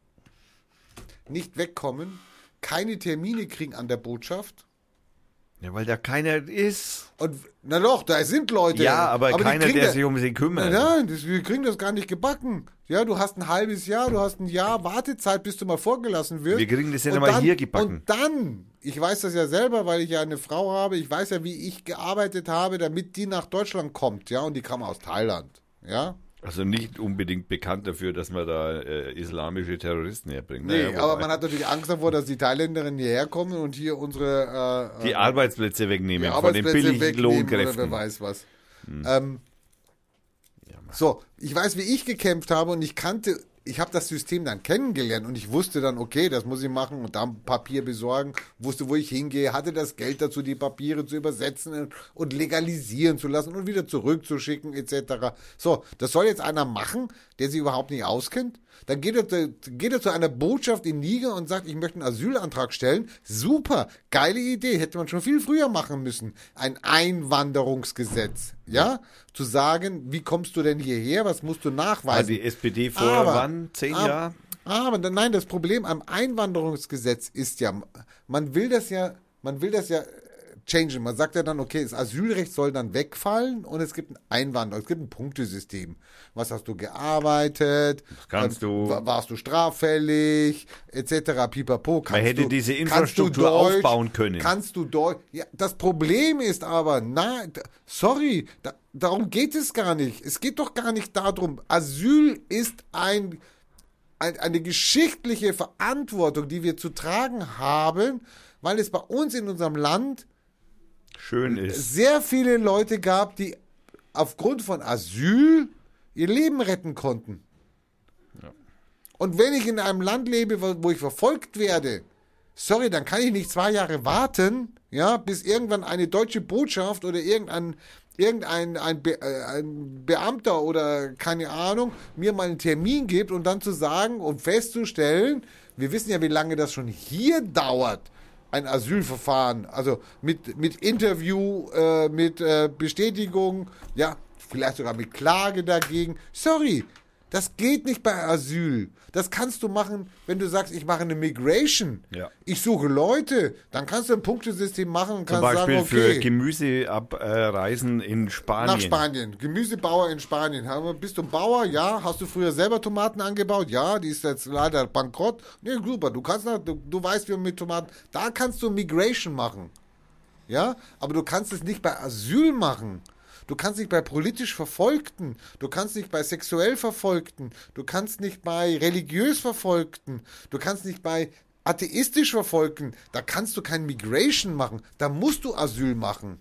Speaker 1: nicht wegkommen, keine Termine kriegen an der Botschaft.
Speaker 2: Ja, weil da keiner ist.
Speaker 1: Und na doch, da sind Leute.
Speaker 2: Ja, aber,
Speaker 1: die
Speaker 2: keiner, der sich um sie kümmert.
Speaker 1: Nein, nein, das, wir kriegen das gar nicht gebacken. Ja, du hast ein halbes Jahr, du hast ein Jahr Wartezeit, bis du mal vorgelassen wirst.
Speaker 2: Wir kriegen das ja
Speaker 1: Und
Speaker 2: nicht mal
Speaker 1: dann-
Speaker 2: hier gebacken.
Speaker 1: Und dann, ich weiß das ja selber, weil ich ja eine Frau habe, ich weiß ja, wie ich gearbeitet habe, damit die nach Deutschland kommt, ja, und die kam aus Thailand, ja.
Speaker 2: Also nicht unbedingt bekannt dafür, dass man da äh, islamische Terroristen herbringt.
Speaker 1: Nee,
Speaker 2: Naja,
Speaker 1: aber man hat natürlich Angst davor, dass die Thailänderinnen hierher kommen und hier unsere äh,
Speaker 2: die
Speaker 1: äh,
Speaker 2: Arbeitsplätze wegnehmen
Speaker 1: die
Speaker 2: von den
Speaker 1: Arbeitsplätze
Speaker 2: billigen
Speaker 1: wegnehmen oder
Speaker 2: Lohnkräften.
Speaker 1: wer weiß was. Ähm, so, ich weiß, wie ich gekämpft habe und ich kannte, ich habe das System dann kennengelernt und ich wusste dann, okay, das muss ich machen und dann Papier besorgen, wusste, wo ich hingehe, hatte das Geld dazu, die Papiere zu übersetzen und legalisieren zu lassen und wieder zurückzuschicken etc. So, das soll jetzt einer machen, der sich überhaupt nicht auskennt? Dann geht er, zu- geht er zu einer Botschaft in Niger und sagt, ich möchte einen Asylantrag stellen. Super, geile Idee, hätte man schon viel früher machen müssen. Ein Einwanderungsgesetz, ja? Zu sagen, wie kommst du denn hierher, was musst du nachweisen?
Speaker 2: die SPD vor
Speaker 1: Aber-
Speaker 2: wann? Zehn Jahren?
Speaker 1: Aber nein, das Problem am Einwanderungsgesetz ist ja, man will das ja, man will das ja changen. Man sagt ja dann, okay, das Asylrecht soll dann wegfallen und es gibt ein Einwanderung, es gibt ein Punktesystem. Was hast du gearbeitet?
Speaker 2: kannst
Speaker 1: Ähm,
Speaker 2: du-
Speaker 1: wa- Warst du straffällig? Etc. Pipapo. Kannst
Speaker 2: hätte
Speaker 1: du,
Speaker 2: diese
Speaker 1: kannst
Speaker 2: Infrastruktur
Speaker 1: Deutsch,
Speaker 2: aufbauen können.
Speaker 1: Kannst du Deutsch? Ja, das Problem ist aber, nein, d- sorry, da, darum geht es gar nicht. Es geht doch gar nicht darum. Asyl ist ein, eine geschichtliche Verantwortung, die wir zu tragen haben, weil es bei uns in unserem Land
Speaker 2: Schön ist.
Speaker 1: sehr viele Leute gab, die aufgrund von Asyl ihr Leben retten konnten. Und wenn ich in einem Land lebe, wo ich verfolgt werde, sorry, dann kann ich nicht zwei Jahre warten, ja, bis irgendwann eine deutsche Botschaft oder irgendein, irgendein ein, Be äh, ein Beamter oder keine Ahnung mir mal einen Termin gibt und dann zu sagen und festzustellen, wir wissen ja, wie lange das schon hier dauert, ein Asylverfahren, also mit, mit Interview, äh, mit äh, Bestätigung, ja, vielleicht sogar mit Klage dagegen. Sorry, das geht nicht bei Asyl. Das kannst du machen, wenn du sagst, ich mache eine Migration.
Speaker 2: Ja.
Speaker 1: Ich suche Leute. Dann kannst du ein Punktesystem machen und
Speaker 2: Zum
Speaker 1: kannst
Speaker 2: Beispiel
Speaker 1: sagen,
Speaker 2: für
Speaker 1: okay,
Speaker 2: Gemüseabreisen in Spanien.
Speaker 1: nach Spanien. Gemüsebauer in Spanien. Bist du ein Bauer? Ja. Hast du früher selber Tomaten angebaut? Ja. Die ist jetzt leider bankrott. Nee, super. Du kannst, nach, du, du weißt, wie man mit Tomaten. Da kannst du Migration machen. Ja. Aber du kannst es nicht bei Asyl machen. Du kannst nicht bei politisch Verfolgten, du kannst nicht bei sexuell Verfolgten, du kannst nicht bei religiös Verfolgten, du kannst nicht bei atheistisch Verfolgten, da kannst du kein Migration machen, da musst du Asyl machen.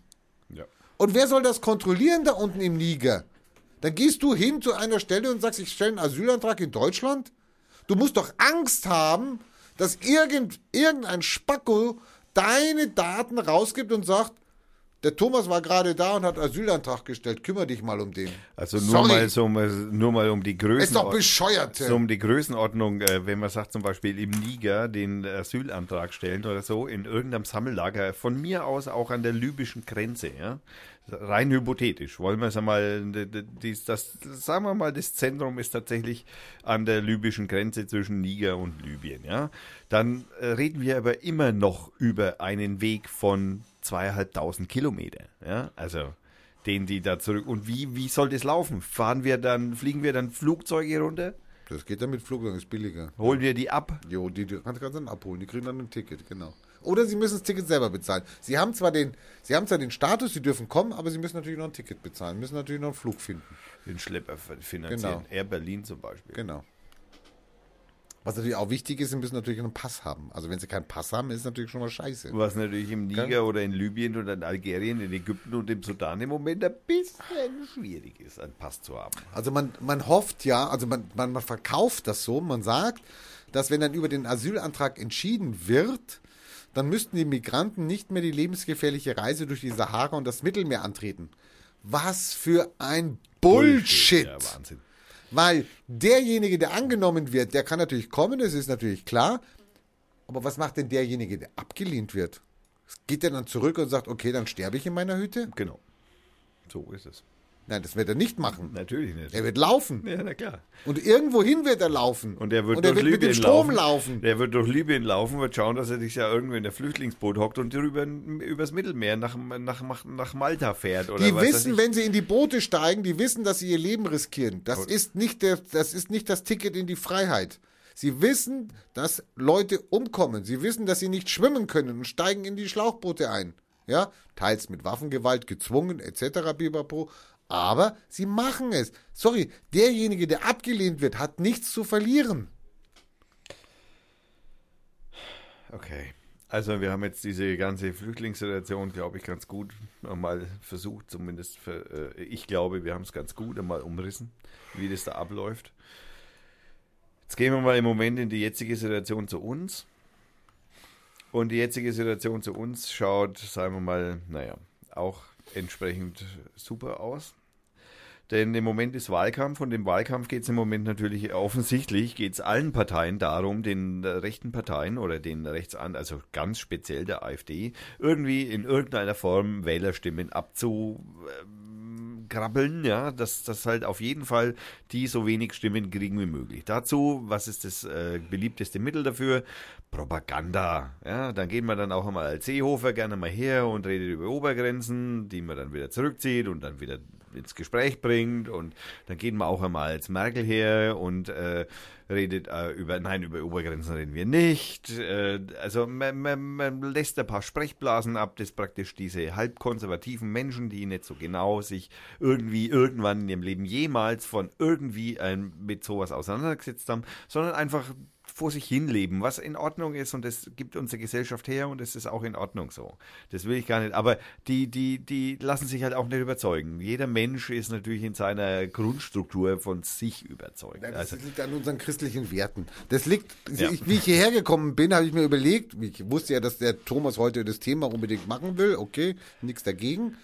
Speaker 2: Ja.
Speaker 1: Und wer soll das kontrollieren da unten im Niger? Dann gehst du hin zu einer Stelle und sagst, ich stelle einen Asylantrag in Deutschland. Du musst doch Angst haben, dass irgend, irgendein Spacko deine Daten rausgibt und sagt, der Thomas war gerade da und hat Asylantrag gestellt, kümmere dich mal um den.
Speaker 2: Also nur
Speaker 1: Sorry.
Speaker 2: mal, so, nur mal um die Größenordnung.
Speaker 1: Ist doch bescheuert.
Speaker 2: So um die Größenordnung, äh, wenn man sagt zum Beispiel im Niger den Asylantrag stellen oder so, in irgendeinem Sammellager, von mir aus auch an der libyschen Grenze, ja. Rein hypothetisch, wollen wir es einmal, d- d- dies, das, sagen wir mal, das Zentrum ist tatsächlich an der libyschen Grenze zwischen Niger und Libyen, ja. Dann äh, reden wir aber immer noch über einen Weg von zweieinhalbtausend Kilometer, ja. Also, den die da zurück. Und wie, wie soll das laufen? Fahren wir dann, fliegen wir dann Flugzeuge runter?
Speaker 1: Das geht dann mit Flugzeug, ist billiger.
Speaker 2: Holen wir die ab?
Speaker 1: Jo, die, die kannst du dann abholen, die kriegen dann ein Ticket, genau. Oder sie müssen das Ticket selber bezahlen. Sie haben zwar den, sie haben zwar den Status, sie dürfen kommen, aber sie müssen natürlich noch ein Ticket bezahlen, müssen natürlich noch einen Flug finden.
Speaker 2: Den Schlepper finanzieren.
Speaker 1: Genau.
Speaker 2: Air Berlin zum Beispiel.
Speaker 1: Genau. Was natürlich auch wichtig ist, sie müssen natürlich einen Pass haben. Also wenn sie keinen Pass haben, ist natürlich schon mal scheiße.
Speaker 2: Was natürlich im Niger oder in Libyen oder in Algerien, in Ägypten und im Sudan im Moment ein bisschen schwierig ist, einen Pass zu haben.
Speaker 1: Also man, man hofft ja, also man, man, man verkauft das so, man sagt, dass wenn dann über den Asylantrag entschieden wird, dann müssten die Migranten nicht mehr die lebensgefährliche Reise durch die Sahara und das Mittelmeer antreten. Was für ein Bullshit!
Speaker 2: Ja, Wahnsinn.
Speaker 1: Weil derjenige, der angenommen wird, der kann natürlich kommen, das ist natürlich klar. Aber was macht denn derjenige, der abgelehnt wird? Geht der dann zurück und sagt, okay, dann sterbe ich in meiner Hütte?
Speaker 2: Genau. So ist es.
Speaker 1: Nein, das wird er nicht machen.
Speaker 2: Natürlich nicht.
Speaker 1: Er wird laufen.
Speaker 2: ja, na klar.
Speaker 1: Und irgendwohin wird er laufen.
Speaker 2: Und er wird,
Speaker 1: und er
Speaker 2: durch
Speaker 1: wird mit
Speaker 2: Libyen
Speaker 1: dem Strom
Speaker 2: laufen. Der wird durch Libyen laufen, wird schauen, dass er sich ja irgendwo in der Flüchtlingsboot hockt und drüber übers Mittelmeer nach, nach, nach, Malta fährt. Oder
Speaker 1: Die wissen, wenn sie in die Boote steigen, die wissen, dass sie ihr Leben riskieren. Das ist nicht der, das ist nicht das Ticket in die Freiheit. Sie wissen, dass Leute umkommen. Sie wissen, dass sie nicht schwimmen können und steigen in die Schlauchboote ein. Ja, teils mit Waffengewalt gezwungen etc. Bibapo. Aber sie machen es. Sorry, derjenige, der abgelehnt wird, hat nichts zu verlieren.
Speaker 2: Okay. Also wir haben jetzt diese ganze Flüchtlingssituation, glaube ich, ganz gut mal versucht, zumindest für, äh, ich glaube, wir haben es ganz gut einmal umrissen, wie das da abläuft. Jetzt gehen wir mal im Moment in die jetzige Situation zu uns. Und die jetzige Situation zu uns schaut, sagen wir mal, naja, auch entsprechend super aus. Denn im Moment ist Wahlkampf und im Wahlkampf geht es im Moment natürlich offensichtlich, geht es allen Parteien darum, den rechten Parteien oder den Rechtsan, also ganz speziell der AfD, irgendwie in irgendeiner Form Wählerstimmen abzugrabbeln, ja, dass, dass halt auf jeden Fall die so wenig Stimmen kriegen wie möglich. Dazu, was ist das äh, beliebteste Mittel dafür? Propaganda. Ja, dann geht man dann auch einmal als Seehofer gerne mal her und redet über Obergrenzen, die man dann wieder zurückzieht und dann wieder ins Gespräch bringt und dann geht man auch einmal als Merkel her und äh, redet äh, über, nein, über Obergrenzen reden wir nicht. Äh, also man, man, man lässt ein paar Sprechblasen ab, das praktisch diese halbkonservativen Menschen, die nicht so genau sich irgendwie irgendwann in ihrem Leben jemals von irgendwie ein, mit sowas auseinandergesetzt haben, sondern einfach vor sich hin leben, was in Ordnung ist und das gibt unsere Gesellschaft her und es ist auch in Ordnung so. Das will ich gar nicht. Aber die, die, die lassen sich halt auch nicht überzeugen. Jeder Mensch ist natürlich in seiner Grundstruktur von sich überzeugt.
Speaker 1: Ja, das
Speaker 2: Also,
Speaker 1: liegt an unseren christlichen Werten. Das liegt,
Speaker 2: Ja.
Speaker 1: ich, wie ich hierher gekommen bin, habe ich mir überlegt, ich wusste ja, dass der Thomas heute das Thema unbedingt machen will, okay, nichts dagegen.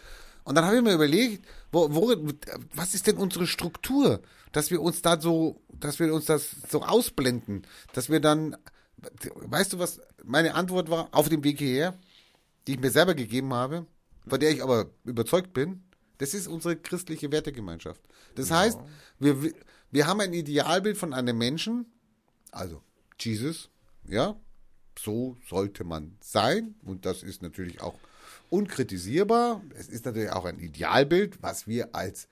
Speaker 1: Und dann habe ich mir überlegt, wo, wo, was ist denn unsere Struktur, dass wir uns da so, dass wir uns das so ausblenden, dass wir dann, weißt du was, meine Antwort war auf dem Weg hierher, die ich mir selber gegeben habe, von der ich aber überzeugt bin, das ist unsere christliche Wertegemeinschaft. Das heißt, wir, wir haben ein Idealbild von einem Menschen, also Jesus, ja, so sollte man sein und das ist natürlich auch unkritisierbar. Es ist natürlich auch ein Idealbild, was wir als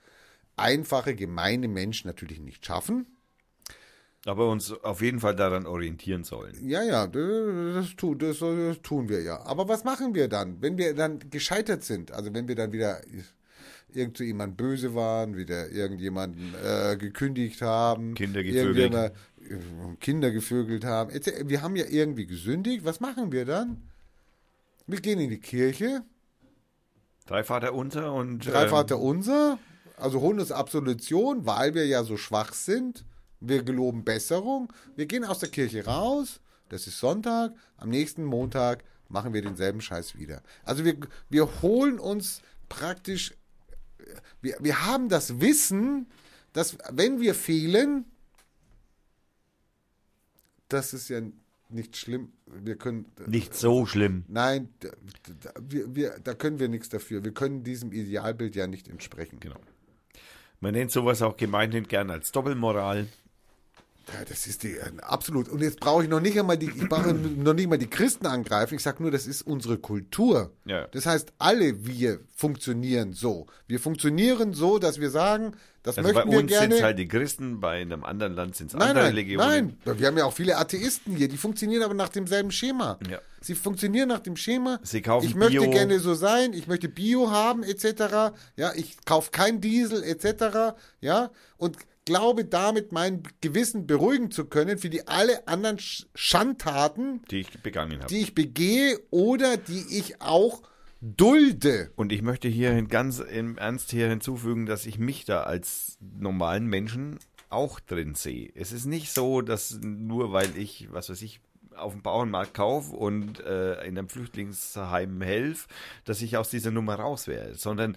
Speaker 1: einfache, gemeine Menschen natürlich nicht schaffen.
Speaker 2: Aber uns auf jeden Fall daran orientieren sollen.
Speaker 1: Ja, ja, das, tu, das, das tun wir ja. Aber was machen wir dann, wenn wir dann gescheitert sind? Also wenn wir dann wieder irgend zu jemand böse waren, wieder irgendjemanden äh, gekündigt haben,
Speaker 2: Kinder gevögelt.
Speaker 1: irgendjemand, äh, Kinder gevögelt haben. Wir haben ja irgendwie gesündigt. Was machen wir dann? Wir gehen in die Kirche,
Speaker 2: Drei Vater unser und
Speaker 1: drei
Speaker 2: ähm,
Speaker 1: Vater unser, also holen uns Absolution, weil wir ja so schwach sind. Wir geloben Besserung. Wir gehen aus der Kirche raus. Das ist Sonntag. Am nächsten Montag machen wir denselben Scheiß wieder. Also wir, wir holen uns praktisch, wir, wir haben das Wissen, dass wenn wir fehlen, das ist ja nicht schlimm. Wir können
Speaker 2: Nicht so schlimm.
Speaker 1: Nein, da, da, wir, wir, da können wir nichts dafür. Wir können diesem Idealbild ja nicht entsprechen.
Speaker 2: Genau. Man nennt sowas auch gemeinhin gern als Doppelmoral.
Speaker 1: Ja, das ist die äh, absolut. Und jetzt brauche ich noch nicht einmal die, ich brauche noch nicht mal die Christen angreifen. Ich sage nur, das ist unsere Kultur.
Speaker 2: Ja.
Speaker 1: Das heißt, alle wir funktionieren so. Wir funktionieren so, dass wir sagen, das
Speaker 2: Also bei
Speaker 1: möchten wir
Speaker 2: uns sind es halt die Christen, bei einem anderen Land sind es andere
Speaker 1: nein,
Speaker 2: Legionen.
Speaker 1: nein. Wir haben ja auch viele Atheisten hier, die funktionieren aber nach demselben Schema.
Speaker 2: Ja.
Speaker 1: Sie funktionieren nach dem Schema.
Speaker 2: Sie kaufen
Speaker 1: ich möchte
Speaker 2: Bio.
Speaker 1: gerne so sein, ich möchte Bio haben, etc. Ja, ich kaufe kein Diesel, etc. Ja, und glaube damit mein Gewissen beruhigen zu können für die alle anderen Sch Schandtaten,
Speaker 2: Die ich begangen habe.
Speaker 1: die ich begehe oder die ich auch dulde.
Speaker 2: Und ich möchte hier ganz im Ernst hier hinzufügen, dass ich mich da als normalen Menschen auch drin sehe. Es ist nicht so, dass nur weil ich, was weiß ich, auf dem Bauernmarkt kaufe und äh, in einem Flüchtlingsheim helfe, dass ich aus dieser Nummer raus wäre, sondern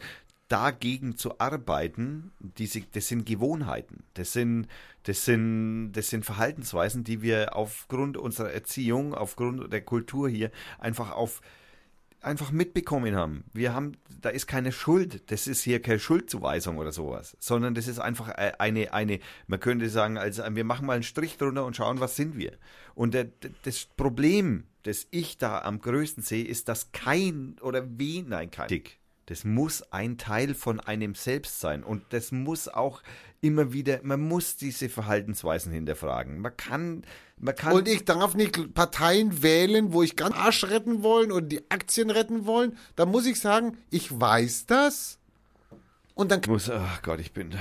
Speaker 2: dagegen zu arbeiten, diese, das sind Gewohnheiten, das sind, das sind, das sind Verhaltensweisen, die wir aufgrund unserer Erziehung, aufgrund der Kultur hier einfach auf einfach mitbekommen haben. Wir haben, da ist keine Schuld, das ist hier keine Schuldzuweisung oder sowas, sondern das ist einfach äh, eine, eine, man könnte sagen, also wir machen mal einen Strich drunter und schauen, was sind wir. Und der, das Problem, das ich da am größten sehe, ist, dass kein oder wie, nein, kein Dick. Das muss ein Teil von einem selbst sein und das muss auch immer wieder, man muss diese Verhaltensweisen hinterfragen. Man kann, man kann.
Speaker 1: Und ich darf nicht Parteien wählen, wo ich ganz Arsch retten wollen oder die Aktien retten wollen. Da muss ich sagen, ich weiß das. Und dann
Speaker 2: Ich muss, ach Gott, ich bin.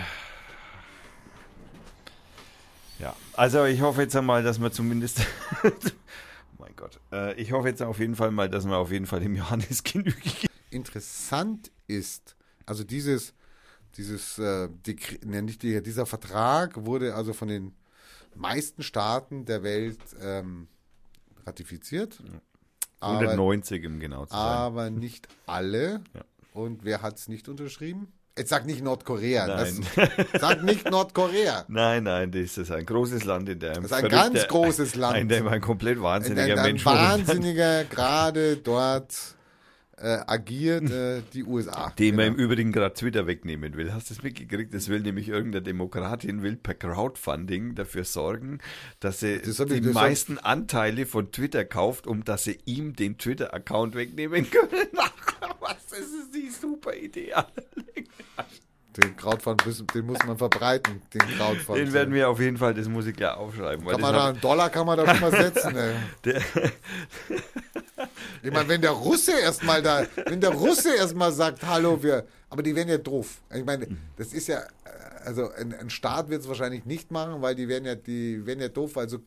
Speaker 2: Ja, also ich hoffe jetzt einmal, dass wir zumindest. oh mein Gott. Äh, ich hoffe jetzt auf jeden Fall mal, dass wir auf jeden Fall dem Johannes genügen.
Speaker 1: Interessant ist, also dieses, dieses, äh, Dekre- ne, nicht die, dieser Vertrag wurde also von den meisten Staaten der Welt ähm, ratifiziert. Aber,
Speaker 2: 190 im genau zu sein.
Speaker 1: aber nicht alle.
Speaker 2: Ja.
Speaker 1: Und wer hat es nicht unterschrieben? Jetzt sag nicht Nordkorea.
Speaker 2: Nein.
Speaker 1: Das, sag nicht Nordkorea.
Speaker 2: Nein, nein, das ist ein großes Land, in dem.
Speaker 1: Das ist ein ganz großes Land.
Speaker 2: In dem ein komplett
Speaker 1: Ein,
Speaker 2: wahnsinniger
Speaker 1: ein, ein
Speaker 2: Mensch wohnt.
Speaker 1: Wahnsinniger gerade dort äh, agiert äh, die USA.
Speaker 2: Den man
Speaker 1: Genau.
Speaker 2: im Übrigen gerade Twitter wegnehmen will. Hast du das mitgekriegt? Das will nämlich irgendeine Demokratin will per Crowdfunding dafür sorgen, dass sie
Speaker 1: Das
Speaker 2: die
Speaker 1: das
Speaker 2: meisten Anteile von Twitter kauft, um dass sie ihm den Twitter-Account wegnehmen können. Was, das ist die super Idee.
Speaker 1: Den Crowdfund, den muss man verbreiten, den Crowdfund.
Speaker 2: Den werden wir auf jeden Fall, das muss ich gleich aufschreiben.
Speaker 1: Kann man da, einen Dollar kann man da schon mal setzen. Ey.
Speaker 2: der,
Speaker 1: Ich meine, wenn der Russe erstmal da, wenn der Russe erstmal sagt, hallo, wir, aber die werden ja doof. Ich meine, das ist ja, also ein, ein Staat wird es wahrscheinlich nicht machen, weil die werden ja, die werden ja doof, weil so,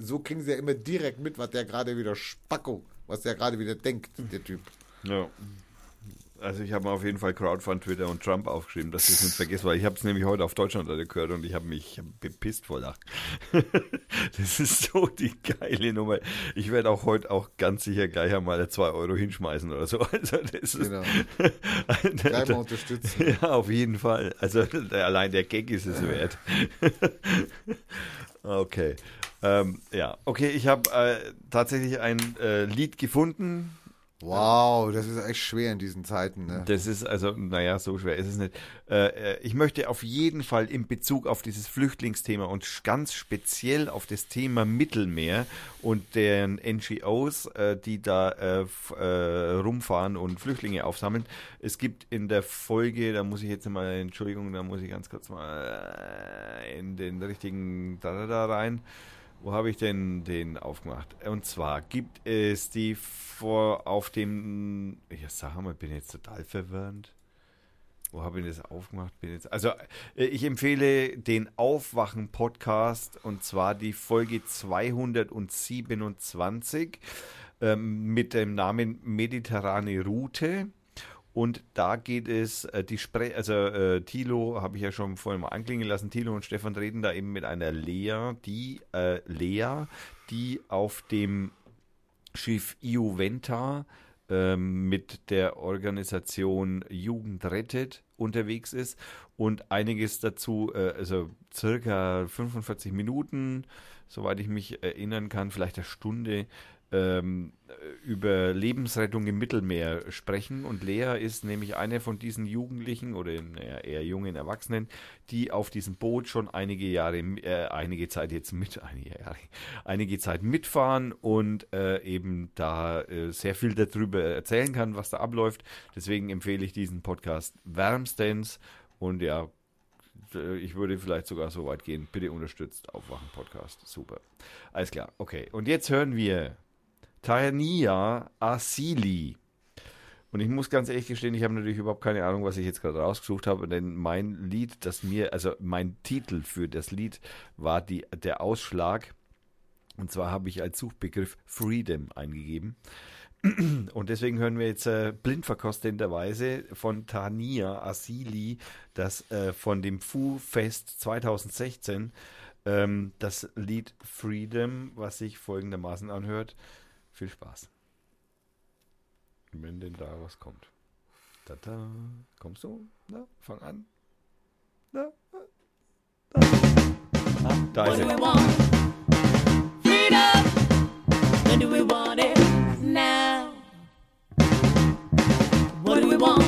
Speaker 1: so kriegen sie ja immer direkt mit, was der gerade wieder Spacko, was der gerade wieder denkt, der Typ.
Speaker 2: ja. Also ich habe mir auf jeden Fall Crowdfund, Twitter und Trump aufgeschrieben, dass ich es nicht vergesse, weil ich habe es nämlich heute auf Deutschland gehört und ich habe mich bepisst vor Lachen. das ist so die geile Nummer. Ich werde auch heute auch ganz sicher gleich einmal 2 Euro hinschmeißen oder so. Also das ist
Speaker 1: Genau. Mal unterstützen.
Speaker 2: ja, auf jeden Fall. Also allein der Gag ist es wert. okay. Ähm, ja, okay, ich habe äh, tatsächlich ein äh, Lied gefunden,
Speaker 1: Wow, das ist echt schwer in diesen Zeiten. Ne?
Speaker 2: Das ist also, naja, so schwer ist es nicht. Äh, äh, ich möchte auf jeden Fall in Bezug auf dieses Flüchtlingsthema und ganz speziell auf das Thema Mittelmeer und deren NGOs, äh, die da rumfahren und Flüchtlinge aufsammeln. Es gibt in der Folge, da muss ich jetzt mal, Entschuldigung, da muss ich ganz kurz mal in den richtigen da, da rein. Wo habe ich denn den aufgemacht? Und zwar gibt es die vor auf dem. Ja, sag mal, bin jetzt total verwirrend. Wo habe ich das aufgemacht? Bin jetzt, also, äh, ich empfehle den Aufwachen-Podcast und zwar die Folge 227 ähm, mit dem Namen Mediterrane Route. Und da geht es, äh, die Spre also äh, Thilo, habe ich ja schon vorhin mal anklingen lassen, Thilo und Stefan reden da eben mit einer Lea, die, äh, Lea, die auf dem Schiff Iuventa ähm, mit der Organisation Jugend rettet unterwegs ist. Und einiges dazu, äh, also circa 45 Minuten, soweit ich mich erinnern kann, vielleicht eine Stunde, ähm, über Lebensrettung im Mittelmeer sprechen. Und Lea ist nämlich eine von diesen Jugendlichen oder eher jungen Erwachsenen, die auf diesem Boot schon einige Jahre, äh, einige Zeit jetzt mit, einige Jahre, einige Zeit mitfahren und äh, eben da äh, sehr viel darüber erzählen kann, was da abläuft. Deswegen empfehle ich diesen Podcast wärmstens und ja, äh, ich würde vielleicht sogar so weit gehen. Bitte unterstützt Aufwachen Podcast. Super. Alles klar. Okay. Und jetzt hören wir Tania Asili. Und ich muss ganz ehrlich gestehen, ich habe natürlich überhaupt keine Ahnung, was ich jetzt gerade rausgesucht habe, denn mein Lied, das mir, also mein Titel für das Lied war die, der Ausschlag. Und zwar habe ich als Suchbegriff Freedom eingegeben. Und deswegen hören wir jetzt äh, blindverkostenderweise von Tania Asili, das äh, von dem Fu Fest 2016, ähm, das Lied Freedom, was sich folgendermaßen anhört. Viel Spaß. Wenn denn da was kommt. Tada. Kommst du? Na, fang an. Na, na, na. Ah, da ist
Speaker 5: What do we
Speaker 2: er.
Speaker 5: want? Freedom. Do we want it? Now. What do we want?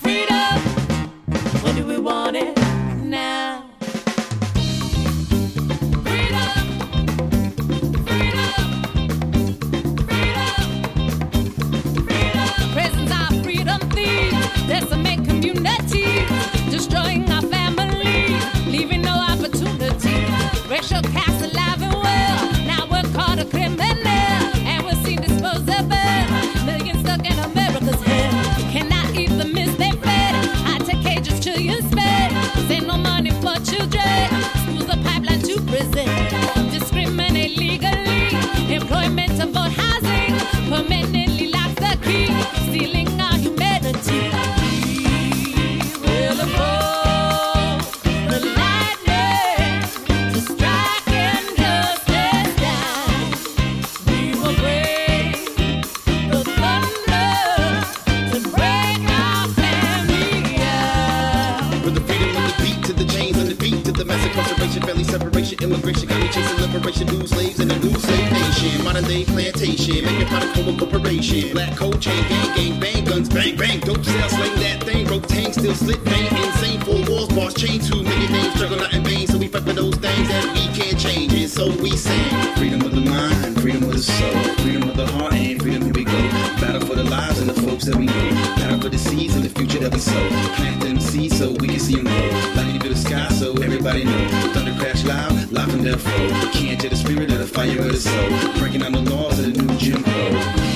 Speaker 5: Freedom. When do we want it? Employment to vote housing, permanently lock the key, stealing
Speaker 7: immigration, me chasing liberation, new slaves in a new slave nation, modern day plantation, making product for a corporation, black cold chain, gang, gang, bang, guns, bang, bang, dope sell, slang that thing, rope tank, still slit pain, insane, four walls, bars, chain, too many names, struggle not in vain, so we fight for those things that we can't change, and so we sing, freedom of the mind, freedom of the soul, freedom of the heart, and freedom here we go, battle for the lives and the folks that we know, battle for the seeds and the future that we sow, plant them seeds so we can see them grow, light into the sky so everybody know, thunder crash loud, can't get the spirit of the fire of the soul, breaking down the laws of the new Jim Crow.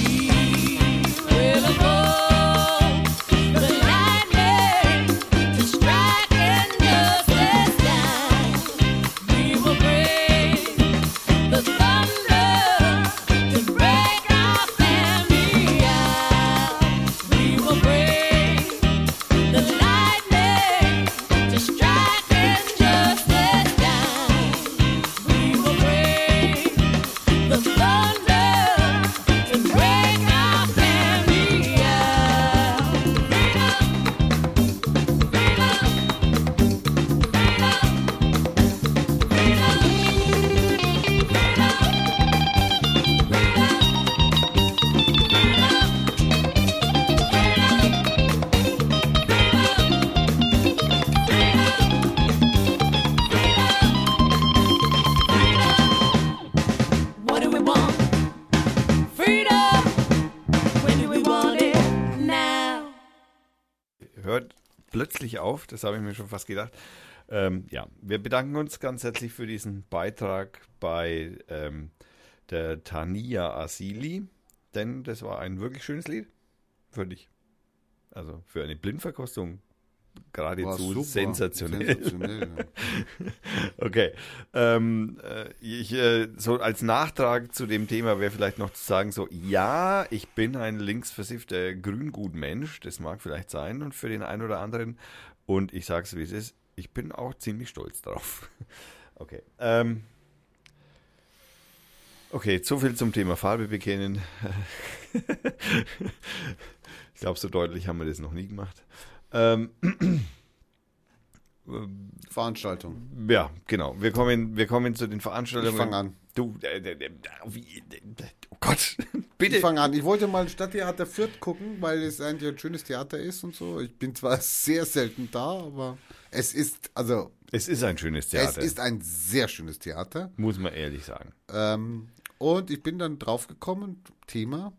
Speaker 2: Auf, das habe ich mir schon fast gedacht. Ähm, ja, wir bedanken uns ganz herzlich für diesen Beitrag bei ähm, der Tania Asili, denn das war ein wirklich schönes Lied für dich. Also für eine Blindverkostung geradezu sensationell.
Speaker 1: Sensationell, ja.
Speaker 2: Okay. Ähm, äh, ich, äh, so als Nachtrag zu dem Thema wäre vielleicht noch zu sagen, so, ja, ich bin ein linksversiffter Grüngutmensch, das mag vielleicht sein und für den einen oder anderen. Und ich sage es, wie es ist, ich bin auch ziemlich stolz drauf. Okay. Ähm, okay, so viel zum Thema Farbe bekennen. ich glaube, so deutlich haben wir das noch nie gemacht. Ähm,
Speaker 1: Veranstaltung.
Speaker 2: ja, genau. Wir kommen, wir kommen zu den Veranstaltungen.
Speaker 1: Ich fang an.
Speaker 2: Du, äh, äh, Gott, bitte.
Speaker 1: Ich fange an. Ich wollte mal Stadttheater Fürth gucken, weil es eigentlich ein schönes Theater ist und so. Ich bin zwar sehr selten da, aber es ist, also,
Speaker 2: es ist ein schönes Theater,
Speaker 1: es ist ein sehr schönes Theater.
Speaker 2: muss man ehrlich sagen.
Speaker 1: Ähm, und ich bin dann draufgekommen, Thema,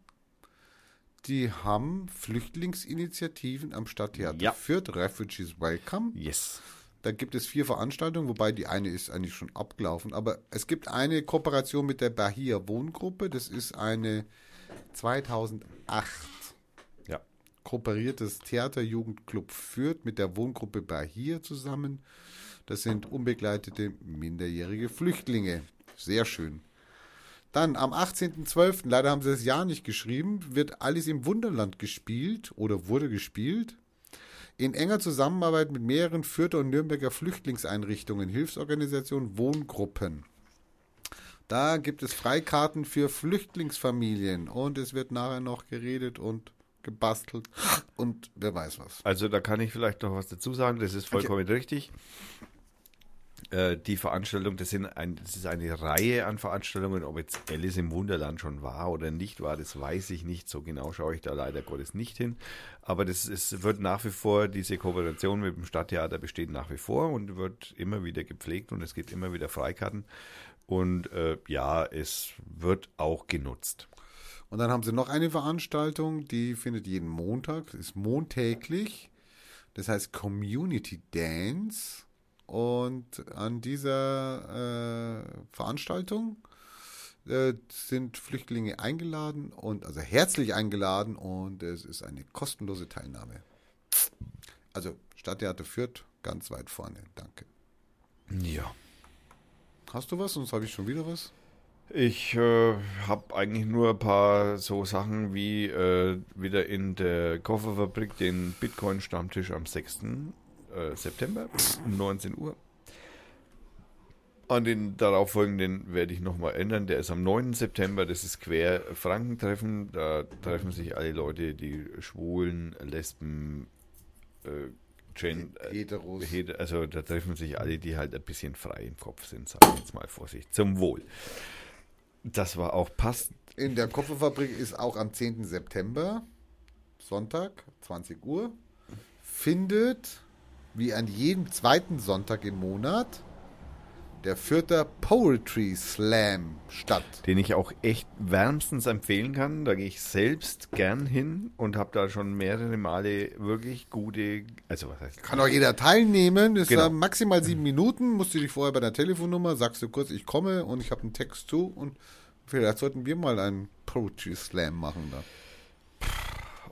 Speaker 1: die haben Flüchtlingsinitiativen am Stadttheater
Speaker 2: Ja.
Speaker 1: Fürth, Refugees Welcome.
Speaker 2: Yes.
Speaker 1: Da gibt es vier Veranstaltungen, wobei die eine ist eigentlich schon abgelaufen. Aber es gibt eine Kooperation mit der Bahia Wohngruppe. Das ist eine 2008
Speaker 2: Ja.
Speaker 1: kooperiertes Theaterjugendclub Fürth mit der Wohngruppe Bahia zusammen. Das sind unbegleitete minderjährige Flüchtlinge. Sehr schön. Dann am 18.12., leider haben sie das Jahr nicht geschrieben, wird Alice im Wunderland gespielt oder wurde gespielt. In enger Zusammenarbeit mit mehreren Fürther und Nürnberger Flüchtlingseinrichtungen, Hilfsorganisationen, Wohngruppen. Da gibt es Freikarten für Flüchtlingsfamilien und es wird nachher noch geredet und gebastelt und wer weiß was.
Speaker 2: Also da kann ich vielleicht noch was dazu sagen. Das ist vollkommen richtig. Äh, Die Veranstaltung, das, sind ein, das ist eine Reihe an Veranstaltungen. Ob jetzt Alice im Wunderland schon war oder nicht war, das weiß ich nicht. So genau schaue ich da leider Gottes nicht hin. Aber das ist, wird nach wie vor, diese Kooperation mit dem Stadttheater besteht nach wie vor und wird immer wieder gepflegt und es gibt immer wieder Freikarten. Und äh, ja, es wird auch genutzt.
Speaker 1: Und dann haben sie noch eine Veranstaltung, die findet jeden Montag, ist montäglich. Das heißt Community Dance. Und an dieser äh, Veranstaltung äh, sind Flüchtlinge eingeladen und also herzlich eingeladen und es ist eine kostenlose Teilnahme. Also Stadttheater Fürth ganz weit vorne. Danke.
Speaker 2: Ja.
Speaker 1: Hast du was? Sonst habe ich schon wieder was.
Speaker 2: Ich äh, habe eigentlich nur ein paar so Sachen wie äh, wieder in der Kofferfabrik den Bitcoin-Stammtisch am 6. Äh, September um 19 Uhr. An den darauffolgenden werde ich nochmal ändern. Der ist am 9. September, das ist Quer Frankentreffen. Da treffen sich alle Leute, die Schwulen, Lesben, äh, Gen, äh,
Speaker 1: Heteros.
Speaker 2: Het- also da treffen sich alle, die halt ein bisschen frei im Kopf sind, sage ich jetzt mal Vorsicht. Zum Wohl. Das war auch passend.
Speaker 1: In der Kofferfabrik ist auch am 10. September, Sonntag, 20 Uhr, findet wie an jedem zweiten Sonntag im Monat der Fürther Poetry Slam statt.
Speaker 2: den ich auch echt wärmstens empfehlen kann. Da gehe ich selbst gern hin und habe da schon mehrere Male wirklich gute, also was heißt,
Speaker 1: Kann auch jeder teilnehmen. Das
Speaker 2: Genau.
Speaker 1: maximal sieben Minuten. Musst du dich vorher bei der Telefonnummer, sagst du kurz, ich komme und ich habe einen Text zu und vielleicht sollten wir mal einen Poetry Slam machen da.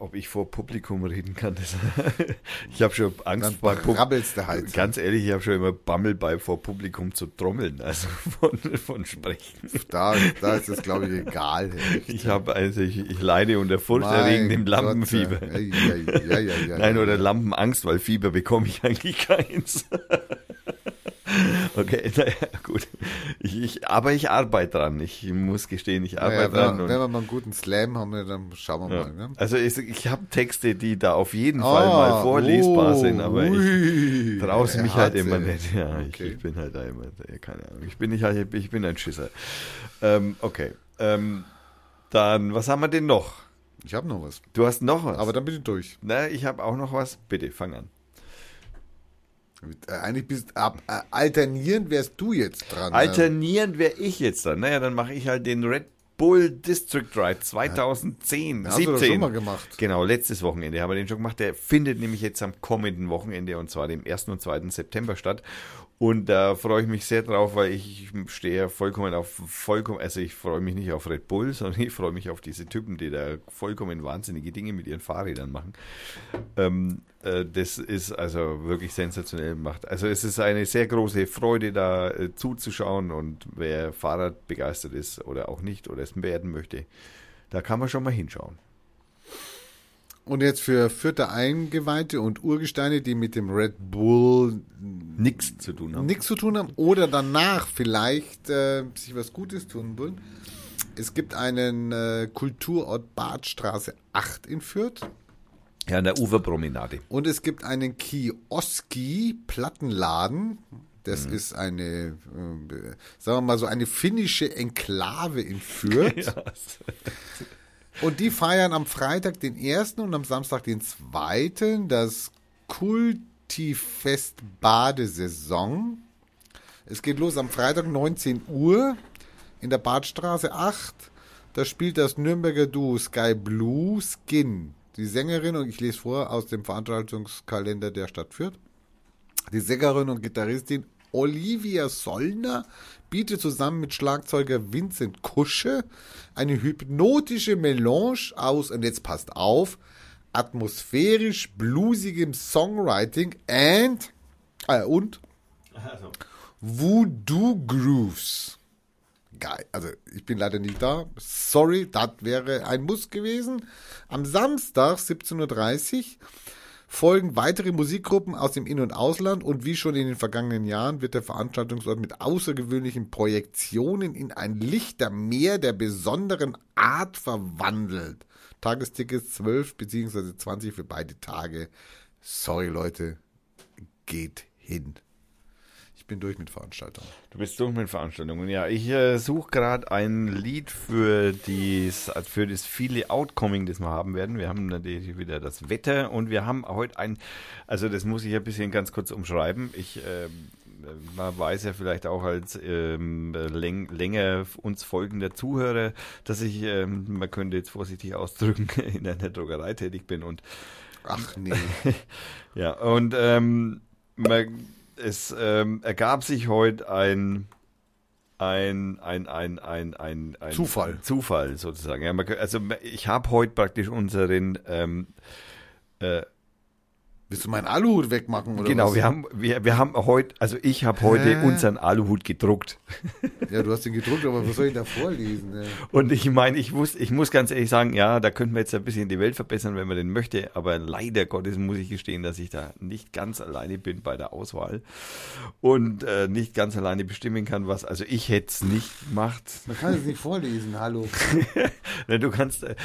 Speaker 2: Ob ich vor Publikum reden kann. Das ich habe schon Angst vor Publikum.
Speaker 1: halt.
Speaker 2: Ganz ehrlich, ich habe schon immer Bammel bei vor Publikum zu trommeln, also von, von Sprechen.
Speaker 1: Da, da ist es, glaube ich, egal.
Speaker 2: Ich habe also ich, ich leide unter furchterregendem Lampenfieber.
Speaker 1: Ja, ja, ja,
Speaker 2: Nein, oder. Lampenangst, weil Fieber bekomme ich eigentlich keins. okay, naja, gut. Ich, ich, aber ich arbeite dran. Ich muss gestehen, ich
Speaker 1: Naja,
Speaker 2: arbeite
Speaker 1: wenn,
Speaker 2: dran. und-
Speaker 1: wenn wir mal einen guten Slam haben, dann schauen wir
Speaker 2: ja.
Speaker 1: mal. Ne?
Speaker 2: Also ich, ich habe Texte, die da auf jeden Fall mal vorlesbar
Speaker 1: oh,
Speaker 2: sind, aber ich
Speaker 1: ui,
Speaker 2: traue
Speaker 1: er
Speaker 2: mich halt immer nicht. Ja, ich,
Speaker 1: Okay.
Speaker 2: ich bin halt da immer, keine Ahnung. Ich bin nicht halt, ich bin ein Schisser. Ähm, okay. Ähm, dann, was haben wir denn noch?
Speaker 1: Ich habe noch was.
Speaker 2: Du hast noch was.
Speaker 1: Aber dann ich durch.
Speaker 2: Na, ich habe auch noch was. Bitte, fang an.
Speaker 1: Äh, eigentlich bist ab, äh, alternierend wärst du jetzt dran.
Speaker 2: Alternierend wäre ich jetzt dann. Naja, dann mache ich halt den Red Bull District Ride 2010,
Speaker 1: hast du doch
Speaker 2: 17.
Speaker 1: schon mal gemacht.
Speaker 2: Genau, letztes Wochenende haben wir den schon gemacht. Der findet nämlich jetzt am kommenden Wochenende und zwar dem 1. und 2. September statt. Und da freue ich mich sehr drauf, weil ich stehe vollkommen auf vollkommen, also ich freue mich nicht auf Red Bull, sondern ich freue mich auf diese Typen, die da vollkommen wahnsinnige Dinge mit ihren Fahrrädern machen. Ähm, äh, das ist also wirklich sensationell gemacht. Also es ist eine sehr große Freude, da äh, zuzuschauen und wer Fahrrad begeistert ist oder auch nicht oder es werden möchte, da kann man schon mal hinschauen.
Speaker 1: Und jetzt für vierte Eingeweihte und Urgesteine, die mit dem Red Bull
Speaker 2: Nichts zu tun haben.
Speaker 1: nichts zu tun haben oder danach vielleicht äh, sich was Gutes tun wollen. Es gibt einen äh, Kulturort Badstraße 8 in Fürth
Speaker 2: Ja, an der Uferpromenade.
Speaker 1: und es gibt einen Kioski Plattenladen. Das ist eine, äh, sagen wir mal so, eine finnische Enklave in Fürth. Und die feiern am Freitag den ersten und am Samstag den zweiten das Kultifest Badesaison. Es geht los am Freitag 19 Uhr in der Badstraße 8. Da spielt das Nürnberger Duo Sky Blue Skin. Die Sängerin, und ich lese vor aus dem Veranstaltungskalender der Stadt Fürth. Die Sängerin und Gitarristin Olivia Sollner bietet zusammen mit Schlagzeuger Vincent Kusche eine hypnotische Melange aus, und jetzt passt auf, atmosphärisch bluesigem Songwriting and, äh, und Voodoo Grooves. Geil. Also ich bin leider nicht da. Sorry, das wäre ein Muss gewesen. Am Samstag 17.30 Uhr folgen weitere Musikgruppen aus dem In- und Ausland und wie schon in den vergangenen Jahren wird der Veranstaltungsort mit außergewöhnlichen Projektionen in ein Lichtermeer der besonderen Art verwandelt. Tagestickets 12 bzw. 20 für beide Tage. Sorry Leute, geht hin. Bin durch mit Veranstaltungen.
Speaker 2: Du bist durch mit Veranstaltungen. Ja, ich äh, suche gerade ein Lied für, dies, für das viele Outcoming, das wir haben werden. Wir haben natürlich wieder das Wetter und wir haben heute ein, also das muss ich ein bisschen ganz kurz umschreiben. Ich, ähm, man weiß ja vielleicht auch als ähm, läng, länger uns folgender Zuhörer, dass ich, ähm, man könnte jetzt vorsichtig ausdrücken, in einer Druckerei tätig bin und
Speaker 1: Ach nee.
Speaker 2: ja, und ähm, man, es ähm, ergab sich heute ein, ein, ein, ein, ein, ein, ein
Speaker 1: Zufall.
Speaker 2: Zufall sozusagen. Ja, man, also ich habe heute praktisch unseren ähm, äh,
Speaker 1: Willst du meinen Aluhut wegmachen oder
Speaker 2: genau,
Speaker 1: was?
Speaker 2: wir haben wir, wir haben heute, also ich habe heute
Speaker 1: Hä?
Speaker 2: unseren Aluhut gedruckt.
Speaker 1: Ja, du hast den gedruckt, aber was soll ich da vorlesen? ey?
Speaker 2: Und ich meine, ich wusste, ich muss ganz ehrlich sagen, ja, da könnten wir jetzt ein bisschen die Welt verbessern, wenn man den möchte, aber leider Gottes muss ich gestehen, dass ich da nicht ganz alleine bin bei der Auswahl und äh, nicht ganz alleine bestimmen kann, was, also ich hätte es nicht gemacht.
Speaker 1: Man kann es nicht vorlesen, hallo.
Speaker 2: Du kannst, äh,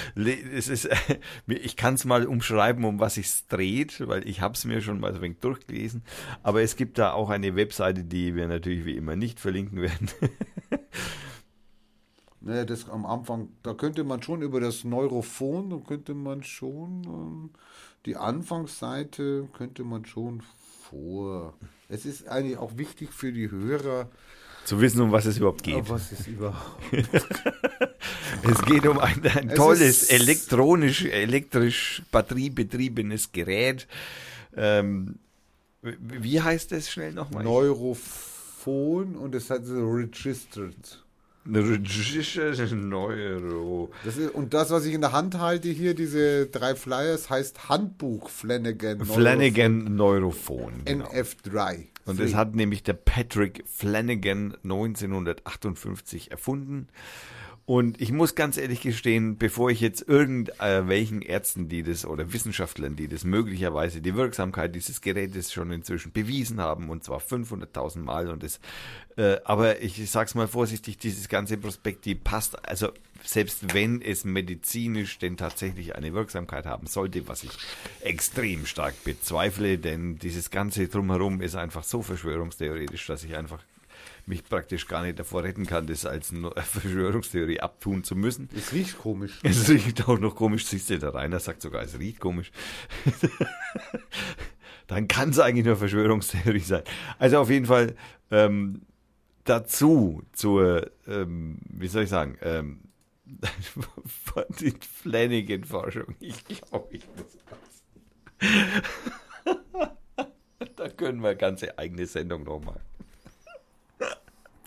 Speaker 2: es ist, ich kann es mal umschreiben, um was es dreht, weil ich habe es mir schon mal so ein wenig durchgelesen. Aber es gibt da auch eine Webseite, die wir natürlich wie immer nicht verlinken werden.
Speaker 1: Naja, das am Anfang, da könnte man schon über das Neurophon, da könnte man schon, ähm, die Anfangsseite könnte man schon vor. Es ist eigentlich auch wichtig für die Hörer,
Speaker 2: Zu wissen, um was es überhaupt geht.
Speaker 1: oh, was ist überhaupt.
Speaker 2: Es geht um ein, ein
Speaker 1: Es
Speaker 2: tolles elektronisch, elektrisch batteriebetriebenes Gerät. Ähm, wie heißt das schnell nochmal?
Speaker 1: Neurophon und es hat so registered.
Speaker 2: Neuro.
Speaker 1: Das ist, und das, was ich in der Hand halte hier, diese drei Flyers, heißt Handbuch Flanagan.
Speaker 2: Flanagan Neurophon. Genau.
Speaker 1: NF3.
Speaker 2: Und das hat nämlich der Patrick Flanagan 1958 erfunden. Und ich muss ganz ehrlich gestehen, bevor ich jetzt irgendwelchen Ärzten, die das oder Wissenschaftlern, die das möglicherweise die Wirksamkeit dieses Gerätes schon inzwischen bewiesen haben, und zwar 500.000 Mal und das, äh, aber ich sag's mal vorsichtig, dieses ganze Prospekt, die passt, also selbst wenn es medizinisch denn tatsächlich eine Wirksamkeit haben sollte, was ich extrem stark bezweifle, denn dieses ganze drumherum ist einfach so verschwörungstheoretisch, dass ich einfach mich praktisch gar nicht davor retten kann, das als Verschwörungstheorie abtun zu müssen.
Speaker 1: Es riecht komisch.
Speaker 2: Es riecht auch noch komisch, siehst du, der Rainer sagt sogar, es riecht komisch. Dann kann es eigentlich nur Verschwörungstheorie sein. Also auf jeden Fall ähm, dazu zur, ähm, wie soll ich sagen, ähm, von die Flanagan-Forschung. Ich glaube, ich muss was. da können wir eine ganze eigene Sendung noch machen.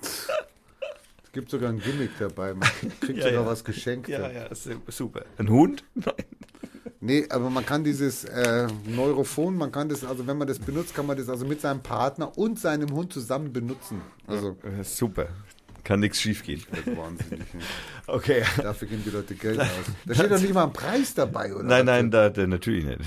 Speaker 1: Es gibt sogar ein Gimmick dabei. Man kriegt
Speaker 2: Ja,
Speaker 1: sogar
Speaker 2: ja.
Speaker 1: was geschenkt.
Speaker 2: Ja, ja, su- super. Ein Hund? Nein.
Speaker 1: Nee, aber man kann dieses äh, Neurophon, man kann das, also wenn man das benutzt, kann man das also mit seinem Partner und seinem Hund zusammen benutzen. Also
Speaker 2: Äh, Super. Kann nichts schief gehen.
Speaker 1: das ist wahnsinnig.
Speaker 2: Okay.
Speaker 1: Dafür geben die Leute Geld aus. Da steht doch nicht mal ein Preis dabei, oder?
Speaker 2: Nein, nein, da, da natürlich nicht.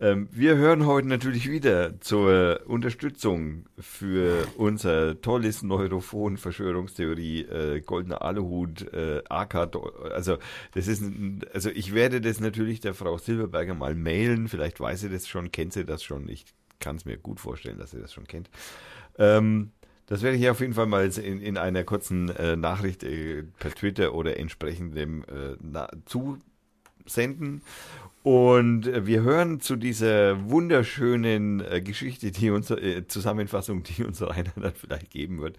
Speaker 2: Ähm, wir hören heute natürlich wieder zur Unterstützung für unser tolles Neurophon, Verschwörungstheorie, äh, goldener Aluhut, äh, AK. Also das ist, also ich werde das natürlich der Frau Silberberger mal mailen. Vielleicht weiß sie das schon, kennt sie das schon. Ich kann es mir gut vorstellen, dass sie das schon kennt. Ähm, das werde ich auf jeden Fall mal in, in einer kurzen äh, Nachricht äh, per Twitter oder entsprechendem äh, na, zusenden. Und äh, wir hören zu dieser wunderschönen äh, Geschichte, die uns, äh, Zusammenfassung, die uns Rainer dann vielleicht geben wird.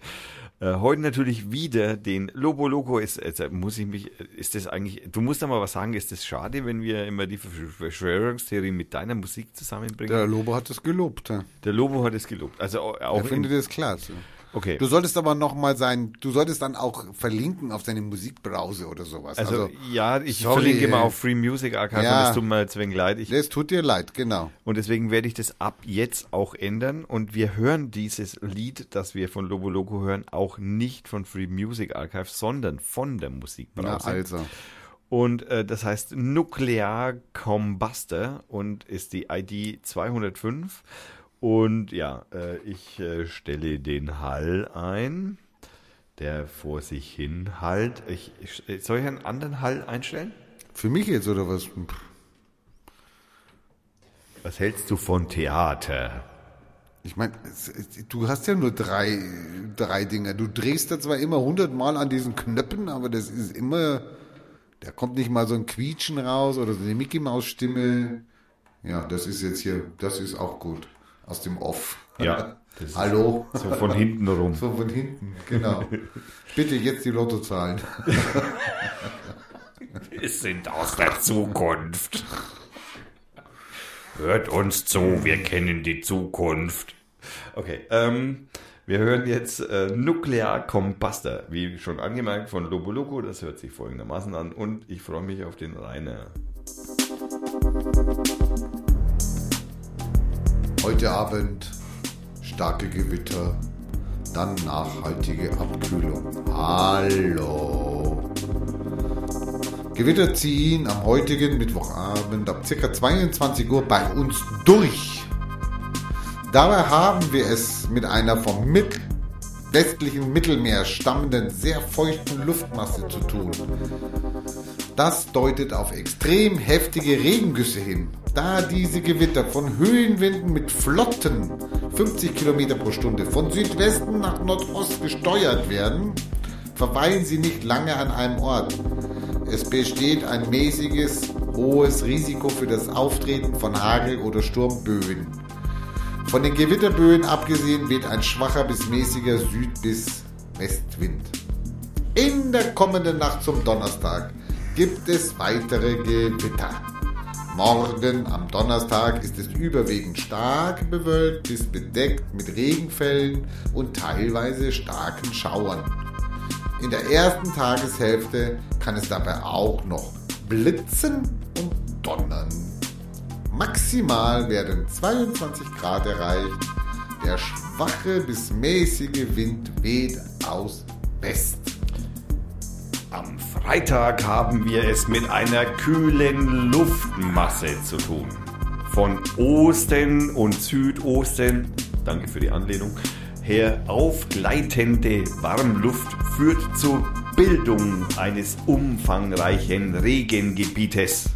Speaker 2: Äh, heute natürlich wieder den Lobo Loco ist, muss ich mich, ist das eigentlich, du musst da mal was sagen, ist das schade, wenn wir immer die Versch- Verschwörungstheorie mit deiner Musik zusammenbringen?
Speaker 1: Der Lobo hat es gelobt. Ja.
Speaker 2: Der Lobo hat es gelobt. Also au- auch
Speaker 1: Er findet
Speaker 2: in,
Speaker 1: es klasse.
Speaker 2: Okay.
Speaker 1: Du solltest aber noch mal sein, du solltest dann auch verlinken auf seine Musikbrowse oder sowas.
Speaker 2: Also,
Speaker 1: Also,
Speaker 2: ja, ich
Speaker 1: sorry,
Speaker 2: verlinke mal
Speaker 1: ey.
Speaker 2: auf Free Music Archive
Speaker 1: Ja.
Speaker 2: und es tut mir jetzt wegen leid. Ich,
Speaker 1: das tut dir leid, genau.
Speaker 2: und deswegen werde ich das ab jetzt auch ändern und wir hören dieses Lied, das wir von Lobo Loco hören, auch nicht von Free Music Archive, sondern von der
Speaker 1: Na,
Speaker 2: Musikbrowse.
Speaker 1: also.
Speaker 2: Und äh, das heißt Nuclear Combustor und ist die ID 205. Und ja, äh, ich äh, stelle den Hall ein, der vor sich hin halt. Ich, ich, soll ich einen anderen Hall einstellen?
Speaker 1: Für mich jetzt oder was?
Speaker 2: Was hältst du von Theater?
Speaker 1: Ich meine, du hast ja nur drei, drei Dinger. Du drehst da zwar immer hundertmal an diesen Knöpfen, aber das ist immer, da kommt nicht mal so ein Quietschen raus oder so eine Mickey Maus Stimme. Ja, das ist jetzt hier, das ist auch gut. Aus dem Off.
Speaker 2: Ja,
Speaker 1: Hallo.
Speaker 2: So von hinten rum.
Speaker 1: So von hinten, genau. Bitte jetzt die Lottozahlen.
Speaker 2: Wir sind aus der Zukunft. Hört uns zu, wir kennen die Zukunft. Okay, ähm, wir hören jetzt äh, Nuclear Combustor, wie schon angemerkt von Lobo Loco. Das hört sich folgendermaßen an und ich freue mich auf den Rainer.
Speaker 1: Heute Abend starke Gewitter, dann nachhaltige Abkühlung. Hallo. Gewitter ziehen am heutigen Mittwochabend ab ca. 22 Uhr bei uns durch. Dabei haben wir es mit einer vom Mit westlichen Mittelmeer stammenden, sehr feuchten Luftmasse zu tun. Das deutet auf extrem heftige Regengüsse hin. Da diese Gewitter von Höhenwinden mit flotten 50 Kilometer pro Stunde von Südwesten nach Nordost gesteuert werden, verweilen sie nicht lange an einem Ort. Es besteht ein mäßiges, hohes Risiko für das Auftreten von Hagel- oder Sturmböen. Von den Gewitterböen abgesehen weht ein schwacher bis mäßiger Süd- bis Westwind. In der kommenden Nacht zum Donnerstag gibt es weitere Gewitter. Morgen am Donnerstag ist es überwiegend stark bewölkt bis bedeckt mit Regenfällen und teilweise starken Schauern. In der ersten Tageshälfte kann es dabei auch noch blitzen und donnern. Maximal werden 22 Grad erreicht. Der schwache bis mäßige Wind weht aus West.
Speaker 2: Am Freitag haben wir es mit einer kühlen Luftmasse zu tun. Von Osten und Südosten, danke für die Anlehnung, her aufgleitende Warmluft führt zur Bildung eines umfangreichen Regengebietes.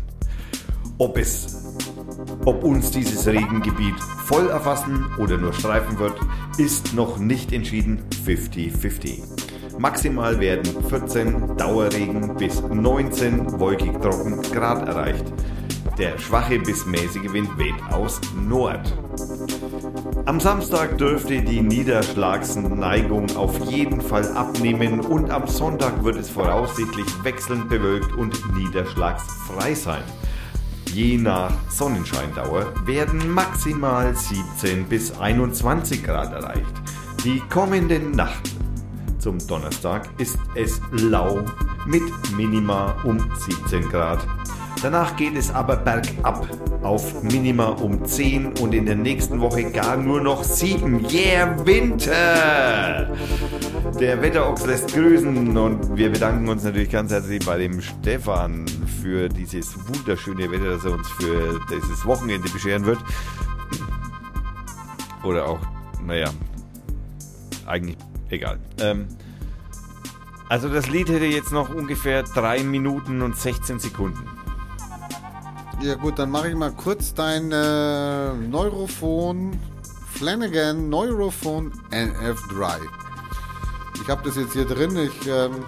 Speaker 2: Ob es ob uns dieses Regengebiet voll erfassen oder nur streifen wird, ist noch nicht entschieden 50-50. Maximal werden 14 Dauerregen bis 19 wolkig trocken Grad erreicht. Der schwache bis mäßige Wind weht aus Nord. Am Samstag dürfte die Niederschlagsneigung auf jeden Fall abnehmen und am Sonntag wird es voraussichtlich wechselnd bewölkt und niederschlagsfrei sein. Je nach Sonnenscheindauer werden maximal 17 bis 21 Grad erreicht. Die kommende Nacht zum Donnerstag ist es lau mit Minima um 17 Grad. Danach geht es aber bergab auf Minima um 10 und in der nächsten Woche gar nur noch 7. Yeah, Winter! Der Wetterochs lässt grüßen und wir bedanken uns natürlich ganz herzlich bei dem Stefan für dieses wunderschöne Wetter, das er uns für dieses Wochenende bescheren wird. Oder auch, naja, eigentlich egal. Ähm, also das Lied hätte jetzt noch ungefähr 3 Minuten und 16 Sekunden.
Speaker 1: Ja gut, dann mache ich mal kurz dein äh, Neurophon Flanagan Neurophon NF3. Ich habe das jetzt hier drin. Ich ähm,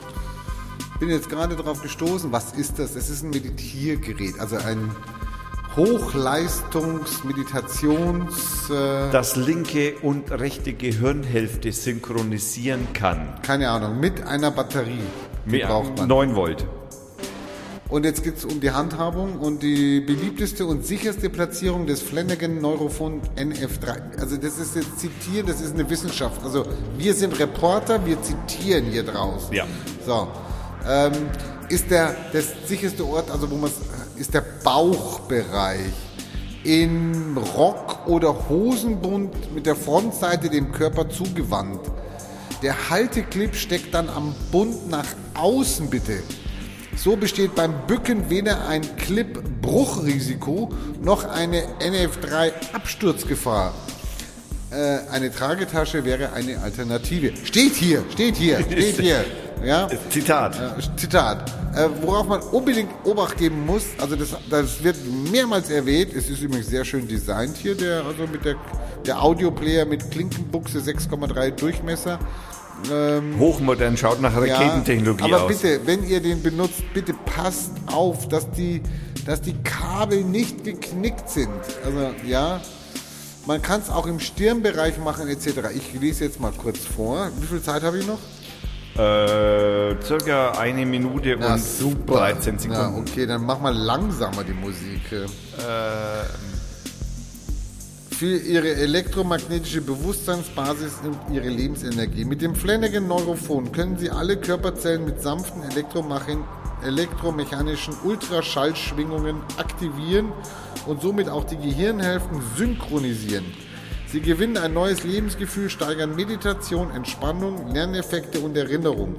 Speaker 1: bin jetzt gerade darauf gestoßen. Was ist das? Es ist ein Meditiergerät, also ein Hochleistungs-Meditations... Äh,
Speaker 2: Das linke und rechte Gehirnhälfte synchronisieren kann.
Speaker 1: keine Ahnung, mit einer Batterie. Die braucht man.
Speaker 2: 9 Volt.
Speaker 1: Und jetzt geht es um die Handhabung und die beliebteste und sicherste Platzierung des Flanagan Neurophon NF3. Also das ist jetzt zitieren, das ist eine Wissenschaft. Also wir sind Reporter, wir zitieren hier draus.
Speaker 2: Ja.
Speaker 1: So. Ähm, ist der das sicherste Ort, also wo man ist der Bauchbereich in Rock oder Hosenbund mit der Frontseite dem Körper zugewandt. Der Halteclip steckt dann am Bund nach außen bitte. So besteht beim Bücken weder ein Clip-Bruchrisiko noch eine NF3-Absturzgefahr. Äh, eine Tragetasche wäre eine Alternative. Steht hier, steht hier, steht hier. Ja?
Speaker 2: Zitat.
Speaker 1: Zitat. Äh, worauf man unbedingt Obacht geben muss, also das, das wird mehrmals erwähnt, es ist übrigens sehr schön designt hier, der, also mit der, der Audioplayer mit Klinkenbuchse 6,3 Durchmesser.
Speaker 2: Hochmodern, schaut nach Raketentechnologie
Speaker 1: aber
Speaker 2: aus.
Speaker 1: bitte, wenn ihr den benutzt, bitte passt auf, dass die, dass die Kabel nicht geknickt sind. Also ja, man kann es auch im Stirnbereich machen etc. Ich lese jetzt mal kurz vor. Wie viel Zeit habe ich noch?
Speaker 2: Äh, circa eine Minute und 13 Sekunden.
Speaker 1: Ja, okay, dann mach mal langsamer die Musik. Für ihre elektromagnetische Bewusstseinsbasis und ihre Lebensenergie. Mit dem Flanagan Neurophon können Sie alle Körperzellen mit sanften elektromechanischen Ultraschallschwingungen aktivieren und somit auch die Gehirnhälften synchronisieren. Sie gewinnen ein neues Lebensgefühl, steigern Meditation, Entspannung, Lerneffekte und Erinnerung.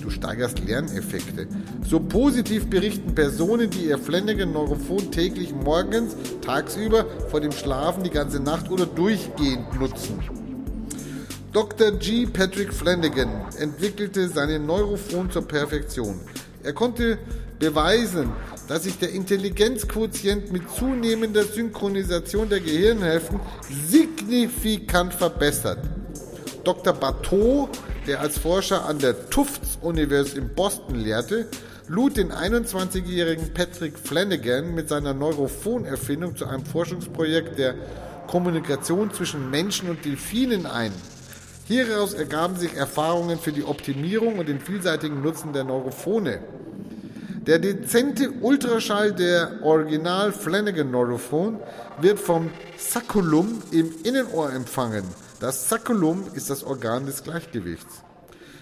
Speaker 1: Du steigerst Lerneffekte. So positiv berichten Personen, die ihr Flanagan Neurophon täglich morgens, tagsüber, vor dem Schlafen, die ganze Nacht oder durchgehend nutzen. Dr. G. Patrick Flanagan entwickelte seinen Neurophon zur Perfektion. Er konnte beweisen, dass sich der Intelligenzquotient mit zunehmender Synchronisation der Gehirnhälften signifikant verbessert. Dr. Bateau, der als Forscher an der Tufts University in Boston lehrte, lud den 21-jährigen Patrick Flanagan mit seiner Neurophon-Erfindung zu einem Forschungsprojekt der Kommunikation zwischen Menschen und Delfinen ein. Hieraus ergaben sich Erfahrungen für die Optimierung und den vielseitigen Nutzen der Neurophone. Der dezente Ultraschall der Original Flanagan Neurophon wird vom Sacculum im Innenohr empfangen. Das Sacculum ist das Organ des Gleichgewichts.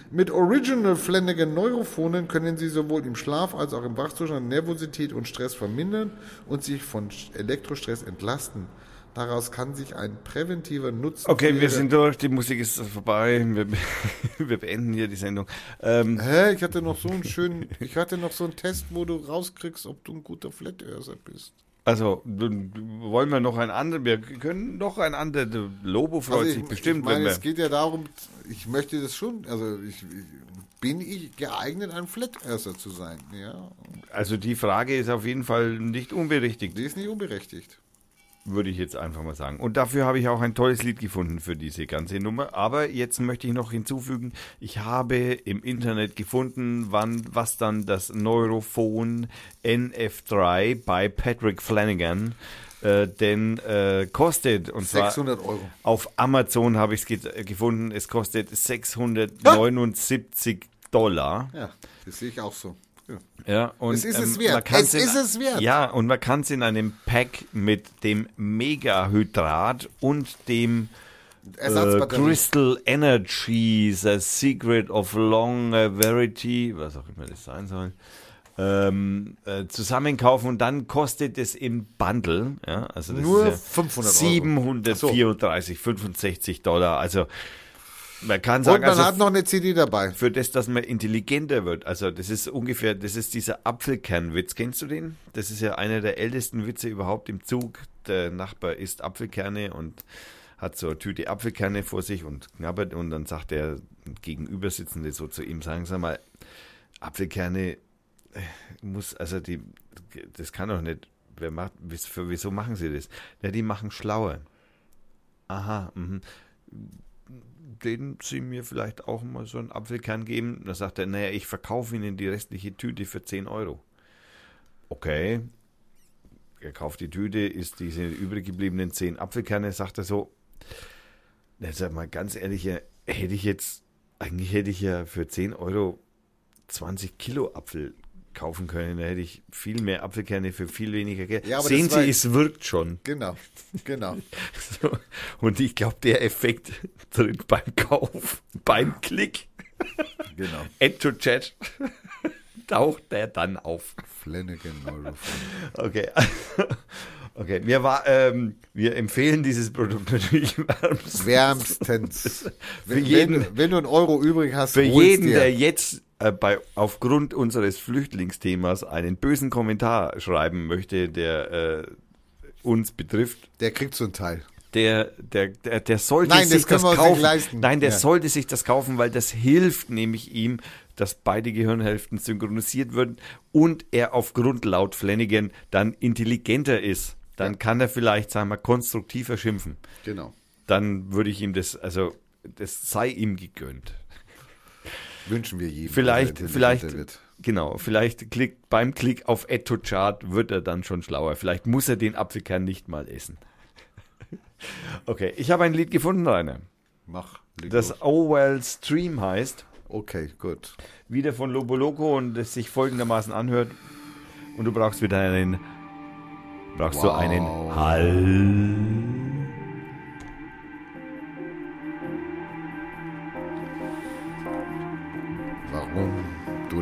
Speaker 1: Mit Original Flanagan Neurophonen können Sie sowohl im Schlaf als auch im Wachzustand Nervosität und Stress vermindern und sich von Elektrostress entlasten. Daraus kann sich ein präventiver Nutzen.
Speaker 2: Okay, wir sind durch, die Musik ist vorbei, wir, wir beenden hier die Sendung. Ähm,
Speaker 1: Hä? Ich hatte noch so einen schönen, ich hatte noch so einen Test, wo du rauskriegst, ob du ein guter Flat Earther bist.
Speaker 2: also, wollen wir noch ein anderes, wir können noch ein anderes, Lobo freut
Speaker 1: Also
Speaker 2: sich bestimmt,
Speaker 1: ich meine, es geht ja darum, ich möchte das schon, also ich, ich bin ich geeignet, ein Flat Earther zu sein, ja.
Speaker 2: also die Frage ist auf jeden Fall nicht unberechtigt.
Speaker 1: Die ist nicht unberechtigt.
Speaker 2: Würde ich jetzt einfach mal sagen. Und dafür habe ich auch ein tolles Lied gefunden für diese ganze Nummer. Aber jetzt möchte ich noch hinzufügen, ich habe im Internet gefunden, wann, was dann das Neurophone NF3 bei Patrick Flanagan äh, denn äh, kostet. Und zwar
Speaker 1: 600 Euro.
Speaker 2: auf Amazon habe ich es ge gefunden, es kostet 679 Dollar.
Speaker 1: Ja, das sehe ich auch so. Ja.
Speaker 2: Und
Speaker 1: Es ist es
Speaker 2: ähm,
Speaker 1: wert.
Speaker 2: man kann's
Speaker 1: Es
Speaker 2: in,
Speaker 1: ist es wert.
Speaker 2: Ja, und man kann es in einem Pack mit dem Megahydrat und dem äh. Crystal Energy, The Secret of Longevity, was auch immer das sein soll, ähm, äh, zusammenkaufen und dann kostet es im Bundle, ja, also das
Speaker 1: Nur
Speaker 2: ist ja
Speaker 1: 500 Euro.
Speaker 2: 734, 65 Dollar. Also man kann
Speaker 1: Und
Speaker 2: sagen,
Speaker 1: man
Speaker 2: also
Speaker 1: hat noch eine CD dabei.
Speaker 2: für das, dass man intelligenter wird. Also das ist ungefähr, das ist dieser Apfelkernwitz. Kennst du den? Das ist ja einer der ältesten Witze überhaupt im Zug. Der Nachbar isst Apfelkerne und hat so eine Tüte Apfelkerne vor sich und knabbert und dann sagt der Gegenübersitzende so zu ihm, sagen Sie mal, Apfelkerne äh, muss, also die, das kann doch nicht, wer macht, wieso wieso machen Sie das? Ja, die machen schlauer. Aha, mhm den Sie mir vielleicht auch mal so einen Apfelkern geben? Da sagt er, naja, ich verkaufe Ihnen die restliche Tüte für 10 Euro. Okay. Er kauft die Tüte, isst diese übrig gebliebenen 10 Apfelkerne, sagt er so, na, sag mal ganz ehrlich, ja, hätte ich jetzt, eigentlich hätte ich ja für 10 Euro 20 Kilo Apfel kaufen können. Da hätte ich viel mehr Apfelkerne für viel weniger Geld.
Speaker 1: Ja,
Speaker 2: Sehen Sie, es wirkt schon.
Speaker 1: Genau, genau.
Speaker 2: So. Und ich glaube, der Effekt tritt beim Kauf, beim Klick,
Speaker 1: genau.
Speaker 2: Add to Chat, taucht der dann auf.
Speaker 1: Flanagan.
Speaker 2: Okay. Okay, wir, war, ähm, wir empfehlen dieses Produkt natürlich wärmstens.
Speaker 1: Wärmstens. Wenn,
Speaker 2: jeden-
Speaker 1: wenn, wenn du einen Euro übrig hast,
Speaker 2: Für jeden, der jetzt äh, bei, aufgrund unseres Flüchtlingsthemas einen bösen Kommentar schreiben möchte, der äh, uns betrifft,
Speaker 1: der kriegt so einen Teil.
Speaker 2: der, der, der, der sollte
Speaker 1: Nein, das
Speaker 2: sich das
Speaker 1: nicht
Speaker 2: kaufen.
Speaker 1: leisten.
Speaker 2: Nein, der
Speaker 1: Ja.
Speaker 2: sollte sich das kaufen, weil das hilft nämlich ihm, dass beide Gehirnhälften synchronisiert werden und er aufgrund laut Flanagan dann intelligenter ist. Dann kann er vielleicht, sagen wir, konstruktiver schimpfen.
Speaker 1: Genau.
Speaker 2: Dann würde ich ihm das, also das sei ihm gegönnt.
Speaker 1: Wünschen wir jedem.
Speaker 2: Vielleicht,
Speaker 1: der
Speaker 2: vielleicht,
Speaker 1: wird.
Speaker 2: genau, vielleicht klick, beim Klick auf Add to Chart wird er dann schon schlauer. Vielleicht muss er den Apfelkern nicht mal essen. Okay, ich habe ein Lied gefunden, Rainer.
Speaker 1: Mach.
Speaker 2: Das
Speaker 1: los.
Speaker 2: Owell Stream heißt,
Speaker 1: Okay, gut.
Speaker 2: wieder von Lobo Loco und es sich folgendermaßen anhört. Und du brauchst wieder einen, brauchst du
Speaker 1: Wow.
Speaker 2: einen Hall.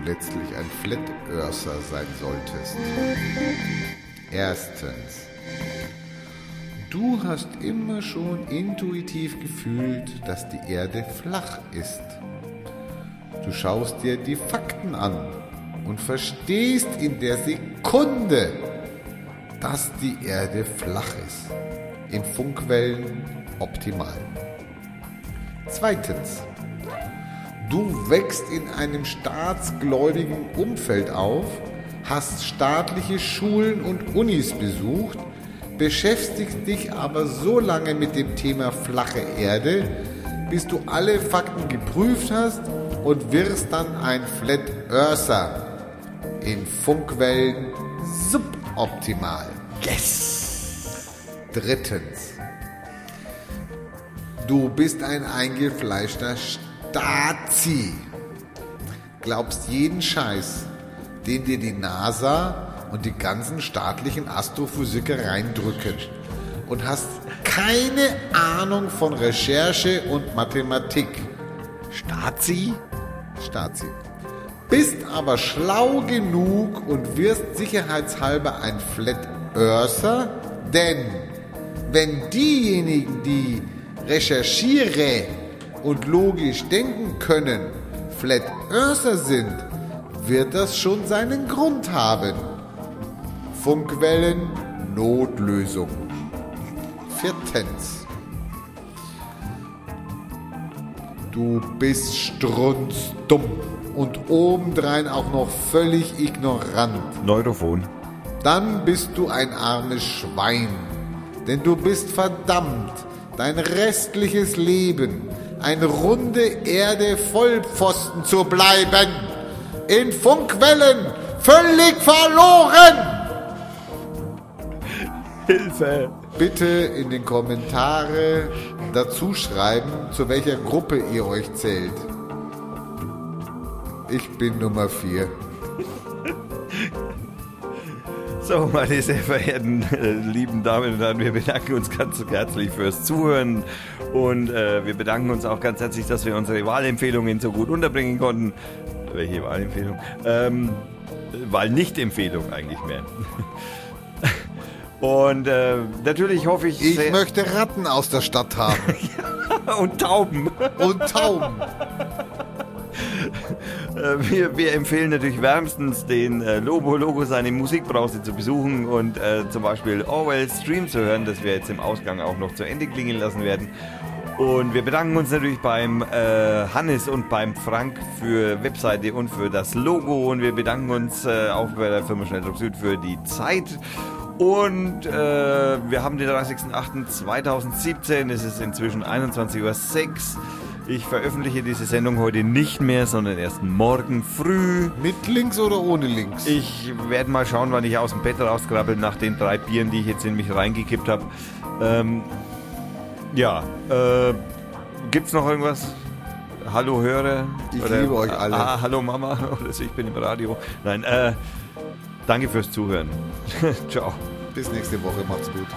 Speaker 1: Letztlich ein Flat Earther sein solltest. Erstens. Du hast immer schon intuitiv gefühlt, dass die Erde flach ist. Du schaust dir die Fakten an und verstehst in der Sekunde, dass die Erde flach ist. In Funkwellen optimal. Zweitens. Du wächst in einem staatsgläubigen Umfeld auf, hast staatliche Schulen und Unis besucht, beschäftigst dich aber so lange mit dem Thema flache Erde, bis du alle Fakten geprüft hast und wirst dann ein Flat Earther in Funkwellen suboptimal. Yes! Drittens. Du bist ein eingefleischter Stazi. Glaubst jeden Scheiß, den dir die NASA und die ganzen staatlichen Astrophysiker reindrücken. Und hast keine Ahnung von Recherche und Mathematik. Stazi? Stazi. Bist aber schlau genug und wirst sicherheitshalber ein Flat Earther, denn wenn diejenigen, die recherchiere und logisch denken können, Flat Earther sind, wird das schon seinen Grund haben. Funkwellen Notlösung. Viertens. Du bist strunzdumm und obendrein auch noch völlig ignorant
Speaker 2: Neurophon.
Speaker 1: dann bist du ein armes Schwein. Denn du bist verdammt, dein restliches Leben eine runde Erde Vollpfosten zu bleiben. In Funkwellen völlig verloren.
Speaker 2: Hilfe!
Speaker 1: Bitte in den Kommentare dazu schreiben, zu welcher Gruppe ihr euch zählt. Ich bin Nummer 4.
Speaker 2: So, meine sehr verehrten äh, lieben Damen und Herren, wir bedanken uns ganz herzlich fürs Zuhören und äh, wir bedanken uns auch ganz herzlich, dass wir unsere Wahlempfehlungen so gut unterbringen konnten. Welche Wahlempfehlung? Ähm, weil nicht Empfehlung eigentlich mehr. Und äh, natürlich hoffe ich,
Speaker 1: Ich möchte Ratten aus der Stadt haben.
Speaker 2: und Tauben.
Speaker 1: Und Tauben.
Speaker 2: Äh, Wir, wir empfehlen natürlich wärmstens den äh, Lobo Logo seine Musikbrause zu besuchen und äh, zum Beispiel Orwell Stream zu hören, das wir jetzt im Ausgang auch noch zu Ende klingen lassen werden. Und wir bedanken uns natürlich beim äh, Hannes und beim Frank für Webseite und für das Logo und wir bedanken uns äh, auch bei der Firma Schnelldruck Süd für die Zeit. Und äh, wir haben den 30.08.2017, es ist inzwischen 21.06 Uhr. Ich veröffentliche diese Sendung heute nicht mehr, sondern erst morgen früh.
Speaker 1: Mit links oder ohne links?
Speaker 2: Ich werde mal schauen, wann ich aus dem Bett rauskrabbel nach den drei Bieren, die ich jetzt in mich reingekippt habe. Ähm, ja, äh, gibt's noch irgendwas? Hallo Hörer?
Speaker 1: Ich liebe euch alle.
Speaker 2: Ah, hallo Mama oder so, ich bin im Radio. Nein, äh, danke fürs Zuhören. Ciao.
Speaker 1: Bis nächste Woche. Macht's gut.